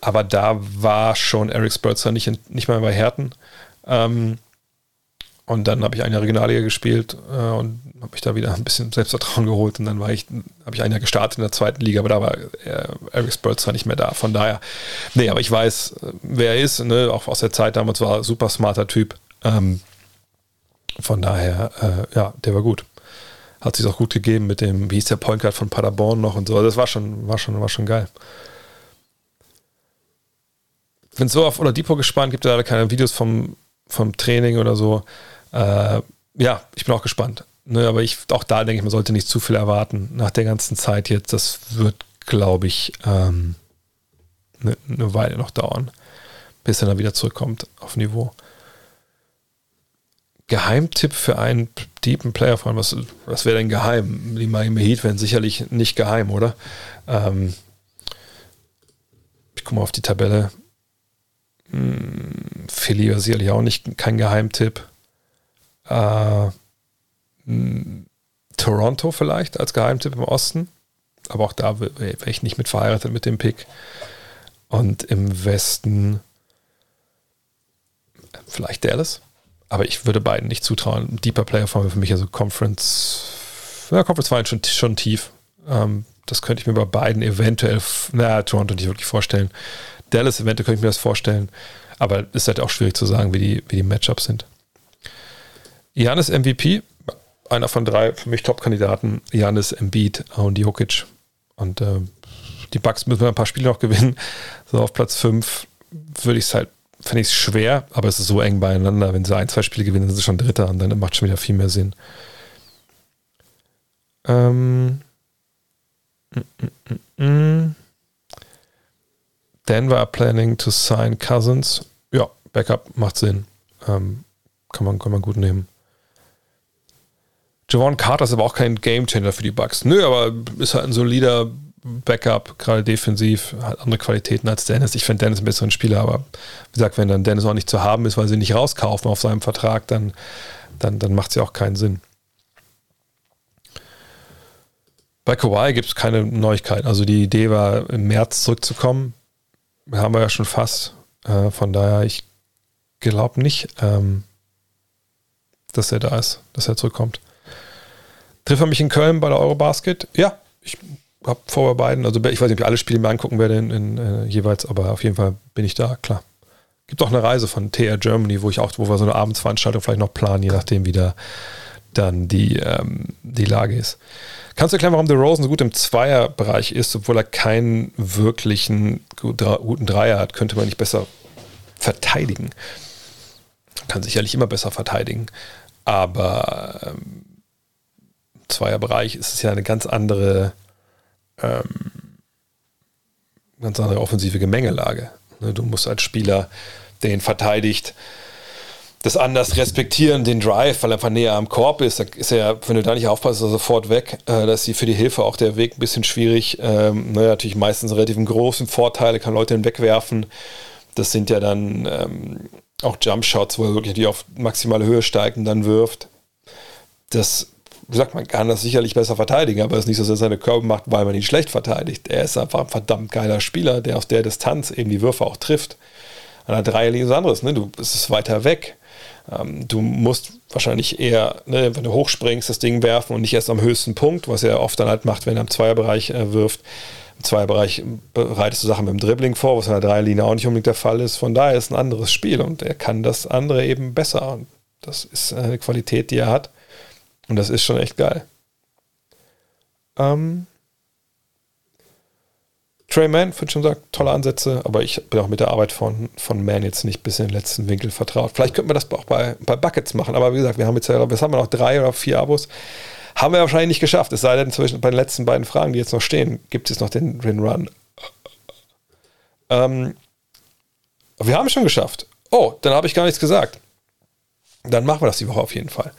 aber da war schon Eric Spurzer nicht, nicht mal bei Herten. Ähm, und dann habe ich ein Jahr Regionalliga gespielt äh, und habe mich da wieder ein bisschen Selbstvertrauen geholt. Und dann war ich, habe ich ein Jahr gestartet in der zweiten Liga, aber da war äh, Eric Spurzer nicht mehr da. Von daher, nee, aber ich weiß, wer er ist, ne? auch aus der Zeit damals war er super smarter Typ. Ähm, von daher, äh, ja, der war gut. Hat sich auch gut gegeben mit dem, wie hieß der Point Guard von Paderborn noch und so. Das war schon, war schon, war schon geil. Bin so auf Oladipo gespannt, gibt ja leider keine Videos vom, vom Training oder so. Äh, ja, ich bin auch gespannt. Ne, aber ich, auch da denke ich, man sollte nicht zu viel erwarten. Nach der ganzen Zeit jetzt, das wird, glaube ich, ähm, eine, eine Weile noch dauern, bis er dann wieder zurückkommt auf Niveau. Geheimtipp für einen deepen Player, vor allem, was, was wäre denn geheim? Die Miami Heat wären sicherlich nicht geheim, oder? Ähm, ich gucke mal auf die Tabelle. Hm, Philly war sicherlich auch nicht kein Geheimtipp. Äh, hm, Toronto vielleicht als Geheimtipp im Osten. Aber auch da wäre wär ich nicht mit verheiratet mit dem Pick. Und im Westen vielleicht Dallas. Aber ich würde beiden nicht zutrauen. Deeper Player für mich also Conference. Ja, Conference war schon, schon tief. Ähm, das könnte ich mir bei beiden eventuell, naja, Toronto nicht wirklich vorstellen. Dallas eventuell könnte ich mir das vorstellen. Aber es ist halt auch schwierig zu sagen, wie die, wie die Matchups sind. Janis MVP, einer von drei für mich Top-Kandidaten. Janis, Embiid und Jokic. Und äh, die Bucks müssen wir ein paar Spiele noch gewinnen. So auf Platz 5 würde ich es halt, finde ich es schwer, aber es ist so eng beieinander. Wenn sie ein, zwei Spiele gewinnen, sind sie schon Dritter und dann macht schon wieder viel mehr Sinn. Ähm, mm, mm, mm, Denver planning to sign Cousins. Ja, Backup macht Sinn. Ähm, kann, man, kann man gut nehmen. Javon Carter ist aber auch kein Gamechanger für die Bucks. Nö, aber ist halt ein solider Backup, gerade defensiv, hat andere Qualitäten als Dennis. Ich finde Dennis ein besseren Spieler, aber wie gesagt, wenn dann Dennis auch nicht zu haben ist, weil sie nicht rauskaufen auf seinem Vertrag, dann, dann, dann macht es ja auch keinen Sinn. Bei Kawhi gibt es keine Neuigkeit. Also die Idee war, im März zurückzukommen. Haben wir ja schon fast. Äh, von daher, ich glaube nicht, ähm, dass er da ist, dass er zurückkommt. Trifft er mich in Köln bei der Eurobasket? Ja, ich habe vor bei beiden, also ich weiß nicht, ob ich alle Spiele mir angucken werde in, in, äh, jeweils, aber auf jeden Fall bin ich da, klar. Gibt auch eine Reise von TR Germany, wo ich auch, wo wir so eine Abendsveranstaltung vielleicht noch planen, je nachdem, wie da dann die, ähm, die Lage ist. Kannst du erklären, warum der Rosen so gut im Zweierbereich ist, obwohl er keinen wirklichen guten Dreier hat? Könnte man nicht besser verteidigen? Kann sicherlich immer besser verteidigen, aber ähm, Zweierbereich ist es ja eine ganz andere, ähm, ganz andere offensive Gemengelage. Ne, du musst als Spieler, der ihn verteidigt, das anders respektieren, den Drive, weil er einfach näher am Korb ist. Da ist er, wenn du da nicht aufpasst, ist er sofort weg. Äh, da ist für die Hilfe auch der Weg ein bisschen schwierig. Ähm, naja, natürlich meistens relativ großen Vorteile, kann Leute hinwegwerfen. Das sind ja dann ähm, auch Jump Shots, wo er wirklich die auf maximale Höhe steigt und dann wirft. Das wie gesagt, man kann das sicherlich besser verteidigen, aber es ist nicht so, dass er seine Körbe macht, weil man ihn schlecht verteidigt. Er ist einfach ein verdammt geiler Spieler, der aus der Distanz eben die Würfe auch trifft. An der Dreierlinie ist anderes, ne? Du, es ist weiter weg. Ähm, du musst wahrscheinlich eher, ne, wenn du hochspringst, das Ding werfen und nicht erst am höchsten Punkt, was er oft dann halt macht, wenn er im Zweierbereich äh, wirft. Im Zweierbereich bereitest du Sachen mit dem Dribbling vor, was in der Dreierlinie auch nicht unbedingt der Fall ist. Von daher ist es ein anderes Spiel und er kann das andere eben besser. Und das ist eine Qualität, die er hat. Und das ist schon echt geil. Ähm, Trey Mann, würde schon sagen, tolle Ansätze, aber ich bin auch mit der Arbeit von, von Mann jetzt nicht bis in den letzten Winkel vertraut. Vielleicht könnten wir das auch bei, bei Buckets machen, aber wie gesagt, wir haben jetzt, ja, jetzt haben wir noch drei oder vier Abos. Haben wir wahrscheinlich nicht geschafft, es sei denn, zwischen bei den letzten beiden Fragen, die jetzt noch stehen, gibt es noch den, den Run. Ähm, wir haben es schon geschafft. Oh, dann habe ich gar nichts gesagt. Dann machen wir das die Woche auf jeden Fall.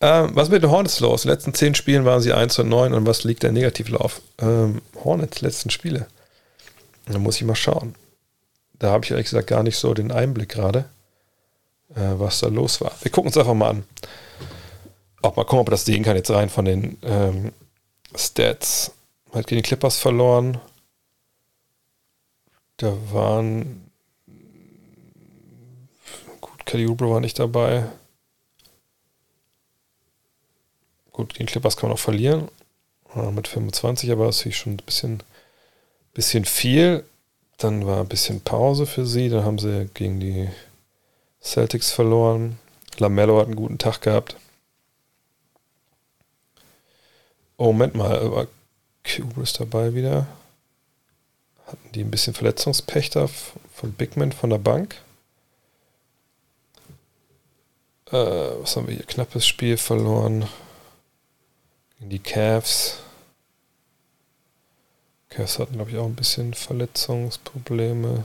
Ähm, was mit den Hornets los? In den letzten zehn Spielen waren sie 1 und 9 und was liegt der Negativlauf? Ähm, Hornets, letzten Spiele. Da muss ich mal schauen. Da habe ich ehrlich gesagt gar nicht so den Einblick gerade, äh, was da los war. Wir gucken uns einfach mal an. Auch mal gucken, ob man das sehen kann jetzt rein von den ähm, Stats. Hat gegen die Clippers verloren. Da waren. Gut, Kelly Oubre war nicht dabei. Gut, gegen Clippers kann man auch verlieren. Ja, mit 25, aber das ist schon ein bisschen, bisschen viel. Dann war ein bisschen Pause für sie. Dann haben sie gegen die Celtics verloren. Lamello hat einen guten Tag gehabt. Oh, Moment mal, war Cube ist dabei wieder. Hatten die ein bisschen Verletzungspech da von Bigman von der Bank? Äh, was haben wir hier? Knappes Spiel verloren. Die Cavs. Cavs hatten, glaube ich, auch ein bisschen Verletzungsprobleme.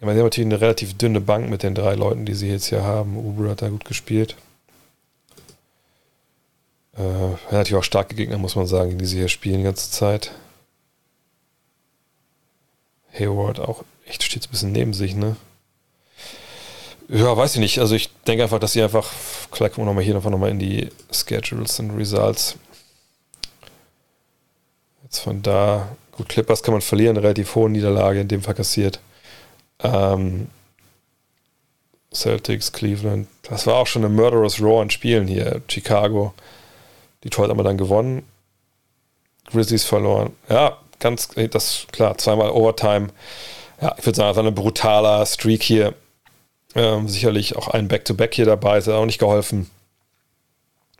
Ja, man hat natürlich eine relativ dünne Bank mit den drei Leuten, die sie jetzt hier haben. Uber hat da gut gespielt. Äh, natürlich auch starke Gegner, muss man sagen, die sie hier spielen die ganze Zeit. Hayward auch echt steht ein bisschen neben sich, ne? Ja, weiß ich nicht. Also ich denke einfach, dass sie einfach, klar gucken wir nochmal hier einfach nochmal in die Schedules und Results. Jetzt von da, gut, Clippers kann man verlieren, relativ hohe Niederlage in dem Fall kassiert. Ähm, Celtics, Cleveland, das war auch schon eine Murderous Raw an Spielen hier. Chicago, Detroit haben wir dann gewonnen. Grizzlies verloren. Ja, ganz, das klar, zweimal Overtime. Ja, ich würde sagen, das war ein brutaler Streak hier. Ähm, sicherlich auch ein Back-to-Back -Back hier dabei, ist auch nicht geholfen.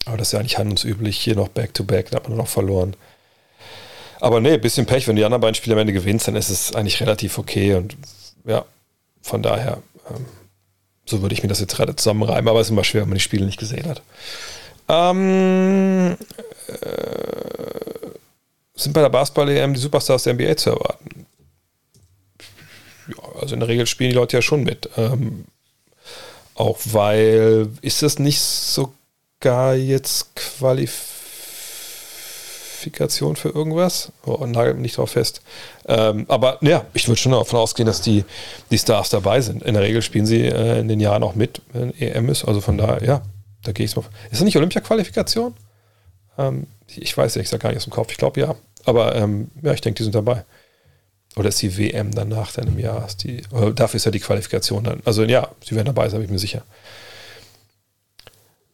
Aber das ist ja eigentlich handelsüblich. Hier noch Back-to-Back, -Back, da hat man noch verloren. Aber nee, bisschen Pech. Wenn die anderen beiden Spiele am Ende gewinnst, dann ist es eigentlich relativ okay. Und ja, von daher, ähm, so würde ich mir das jetzt gerade zusammenreiben. Aber es ist immer schwer, wenn man die Spiele nicht gesehen hat. Ähm, äh, sind bei der Basketball-EM die Superstars der NBA zu erwarten? Ja, also in der Regel spielen die Leute ja schon mit. Ähm, auch weil, ist das nicht sogar jetzt Qualifikation für irgendwas? Oh, nagelt mich nicht drauf fest. Ähm, aber ja, ich würde schon davon ausgehen, dass die, die Stars dabei sind. In der Regel spielen sie äh, in den Jahren auch mit, wenn EM ist. Also von daher, ja, da gehe ich mal. Ist das nicht Olympia-Qualifikation? Ähm, ich weiß ja, ich sage gar nicht aus dem Kopf. Ich glaube ja. Aber ähm, ja, ich denke, die sind dabei. Oder ist die WM danach dann im Jahr? Die, dafür ist ja die Qualifikation dann. Also ja, sie werden dabei sein, bin ich mir sicher.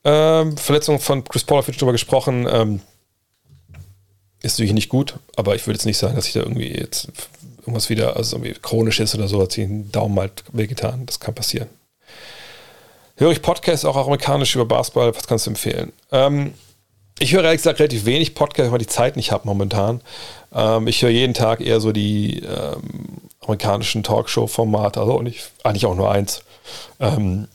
Ähm, Verletzung von Chris Paul, habe ich drüber gesprochen. Ähm, ist natürlich nicht gut, aber ich würde jetzt nicht sagen, dass ich da irgendwie jetzt irgendwas wieder, also irgendwie chronisch ist oder so, hat sich einen Daumen halt wehgetan. Das kann passieren. Höre ich Podcasts auch amerikanisch über Basketball? Was kannst du empfehlen? Ähm, ich höre ehrlich gesagt relativ wenig Podcasts, weil ich die Zeit nicht habe momentan. Ähm, ich höre jeden Tag eher so die ähm, amerikanischen Talkshow-Formate, also nicht, eigentlich auch nur eins. Ähm,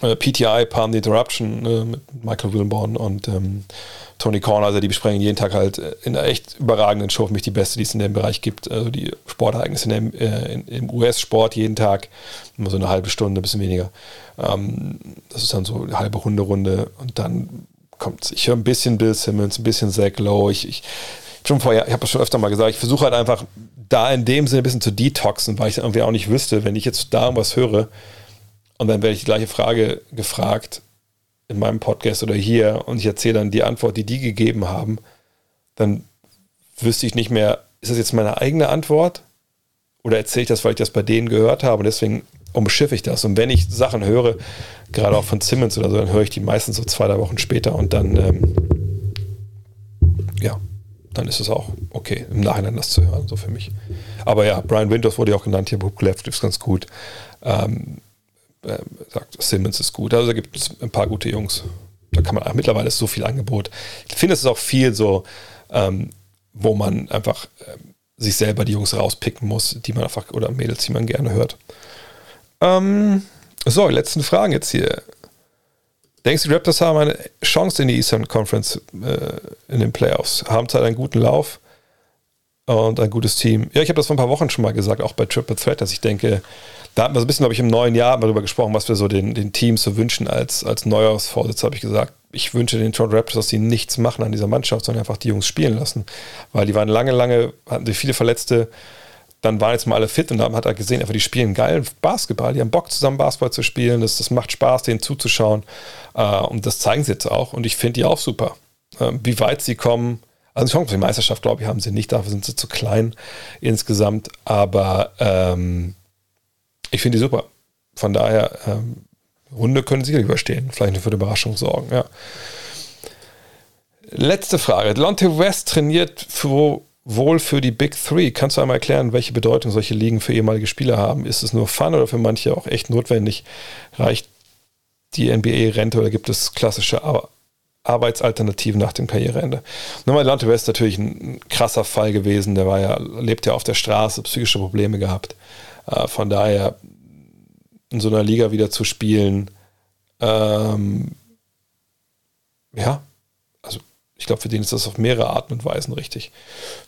äh, PTI, Palm the Interruption äh, mit Michael Wilborn und ähm, Tony Corner, also die besprechen jeden Tag halt äh, in einer echt überragenden Show, für mich die beste, die es in dem Bereich gibt. Also die Sportereignisse in dem, äh, in, im US-Sport jeden Tag, immer so eine halbe Stunde, ein bisschen weniger. Ähm, das ist dann so eine halbe Runde-Runde und dann kommt, ich höre ein bisschen Bill Simmons, ein bisschen Zach Lowe. Ich, ich ich habe das schon öfter mal gesagt, ich versuche halt einfach da in dem Sinne ein bisschen zu detoxen, weil ich irgendwie auch nicht wüsste, wenn ich jetzt da was höre und dann werde ich die gleiche Frage gefragt in meinem Podcast oder hier und ich erzähle dann die Antwort, die die gegeben haben, dann wüsste ich nicht mehr, ist das jetzt meine eigene Antwort oder erzähle ich das, weil ich das bei denen gehört habe und deswegen umschiffe ich das. Und wenn ich Sachen höre, gerade auch von Simmons oder so, dann höre ich die meistens so zwei, drei Wochen später und dann, ähm, ja, dann ist es auch okay, im Nachhinein das zu hören, so für mich. Aber ja, Brian Winters wurde ja auch genannt, hier Book Left ist ganz gut. Ähm, äh, sagt, Simmons ist gut. Also da gibt es ein paar gute Jungs. Da kann man, mittlerweile ist so viel Angebot. Ich finde, es ist auch viel so, ähm, wo man einfach äh, sich selber die Jungs rauspicken muss, die man einfach, oder Mädels, die man gerne hört. Ähm, so, letzten Fragen jetzt hier. Denkst du, die Raptors haben eine Chance in die Eastern Conference äh, in den Playoffs? Haben zwar einen guten Lauf und ein gutes Team. Ja, ich habe das vor ein paar Wochen schon mal gesagt, auch bei Triple Threat, dass ich denke, da hatten wir so ein bisschen, glaube ich, im neuen Jahr darüber gesprochen, was wir so den, den Teams so wünschen als, als Neujahrsvorsitz, habe ich gesagt. Ich wünsche den Toronto Raptors, dass sie nichts machen an dieser Mannschaft, sondern einfach die Jungs spielen lassen. Weil die waren lange, lange, hatten sie viele Verletzte, dann waren jetzt mal alle fit und dann hat er gesehen, einfach die spielen geilen Basketball, die haben Bock zusammen Basketball zu spielen, das, das macht Spaß, denen zuzuschauen äh, und das zeigen sie jetzt auch und ich finde die auch super. Äh, wie weit sie kommen, also Chance für die Meisterschaft, glaube ich, haben sie nicht, dafür sind sie zu klein insgesamt, aber ähm, ich finde die super. Von daher, ähm, Runde können sicherlich überstehen, vielleicht nur für eine Überraschung sorgen, ja. Letzte Frage. Delonte West trainiert für wohl für die Big Three. Kannst du einmal erklären, welche Bedeutung solche Ligen für ehemalige Spieler haben? Ist es nur Fun oder für manche auch echt notwendig? Reicht die NBA-Rente oder gibt es klassische Ar Arbeitsalternativen nach dem Karriereende? Nochmal, Delonte West ist natürlich ein krasser Fall gewesen. Der war ja, lebt ja auf der Straße, psychische Probleme gehabt. Äh, von daher in so einer Liga wieder zu spielen, ähm, ja, ich glaube, für den ist das auf mehrere Arten und Weisen richtig.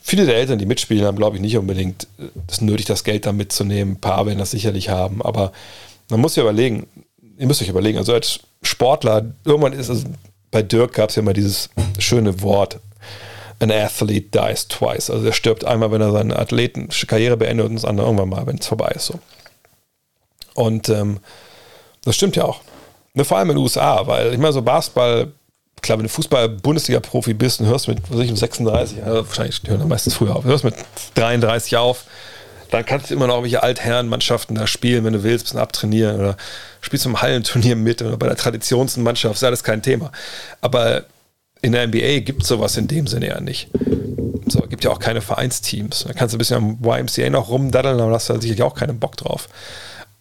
Viele der Eltern, die mitspielen, haben, glaube ich, nicht unbedingt das nötig, das Geld da mitzunehmen. Ein paar werden das sicherlich haben, aber man muss ja überlegen, ihr müsst euch überlegen, also als Sportler, irgendwann ist es, bei Dirk gab es ja mal dieses schöne Wort, an athlete dies twice. Also er stirbt einmal, wenn er seine Athletenkarriere beendet und das andere irgendwann mal, wenn es vorbei ist. So. Und ähm, das stimmt ja auch. Vor allem in den USA, weil ich meine, so Basketball, klar, wenn du Fußball-Bundesliga-Profi bist und hörst mit, was ich, um 36, ja, wahrscheinlich hören da meistens früher auf, hörst mit 33 auf, dann kannst du immer noch irgendwelche Altherrenmannschaften da spielen, wenn du willst, ein bisschen abtrainieren oder spielst im Hallenturnier mit oder bei der Traditionsmannschaft, ist alles kein Thema. Aber in der NBA gibt es sowas in dem Sinne ja nicht. So, gibt ja auch keine Vereinsteams. Da kannst du ein bisschen am YMCA noch rumdaddeln, aber hast du sicherlich auch keinen Bock drauf.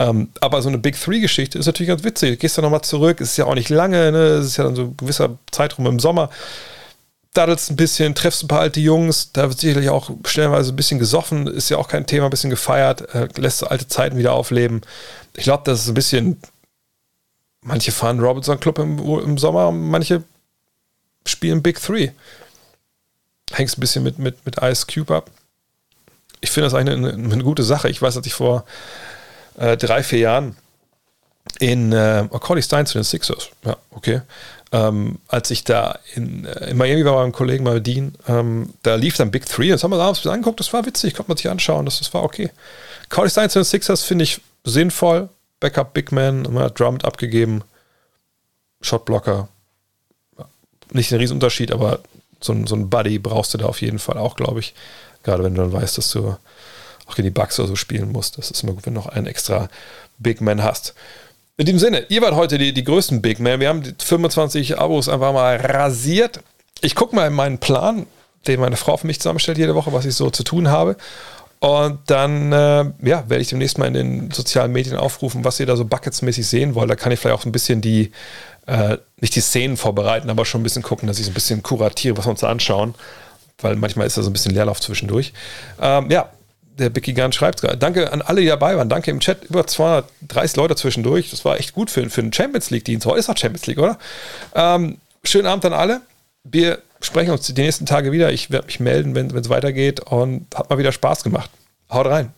Ähm, aber so eine Big Three-Geschichte ist natürlich ganz witzig. Du gehst da nochmal zurück, ist ja auch nicht lange, ne? es ist ja dann so ein gewisser Zeitraum im Sommer. Daddelst ein bisschen, treffst ein paar alte Jungs, da wird sicherlich auch stellenweise ein bisschen gesoffen, ist ja auch kein Thema, ein bisschen gefeiert, äh, lässt alte Zeiten wieder aufleben. Ich glaube, das ist ein bisschen, manche fahren Robinson Club im, im Sommer, manche spielen Big Three. Hängst ein bisschen mit, mit, mit Ice Cube ab. Ich finde das eigentlich eine, eine, gute Sache. Ich weiß, dass ich vor äh, drei, vier Jahren in äh, Corley Stein zu den Sixers. Ja, okay. Ähm, als ich da in, äh, in Miami war beim Kollegen mal Dean, ähm, da lief dann Big Three. Das haben wir abends angeguckt. Das war witzig. Konnte man sich anschauen. Das, das war okay. Corley Stein zu den Sixers finde ich sinnvoll. Backup Big Man, immer Drummed abgegeben. Shotblocker. Nicht ein Riesenunterschied, aber so so ein Buddy brauchst du da auf jeden Fall auch, glaube ich. Gerade wenn du dann weißt, dass du auch gegen die Bugs oder so spielen musst. Das ist immer gut, wenn du noch einen extra Big Man hast. In diesem Sinne, ihr wart heute die, die größten Big Man. Wir haben die 25 Abos einfach mal rasiert. Ich gucke mal in meinen Plan, den meine Frau für mich zusammenstellt jede Woche, was ich so zu tun habe. Und dann äh, ja, werde ich demnächst mal in den sozialen Medien aufrufen, was ihr da so bucketsmäßig sehen wollt. Da kann ich vielleicht auch ein bisschen die, äh, nicht die Szenen vorbereiten, aber schon ein bisschen gucken, dass ich so ein bisschen kuratiere, was wir uns da anschauen. Weil manchmal ist da so ein bisschen Leerlauf zwischendurch. Ähm, ja, der Bicky Gunn schreibt gerade. Danke an alle, die dabei waren. Danke im Chat. Über 230 Leute zwischendurch. Das war echt gut für, für einen Champions League-Dienst. Heute ist auch Champions League, oder? Ähm, schönen Abend an alle. Wir sprechen uns die nächsten Tage wieder. Ich werde mich melden, wenn es weitergeht. Und hat mal wieder Spaß gemacht. Haut rein.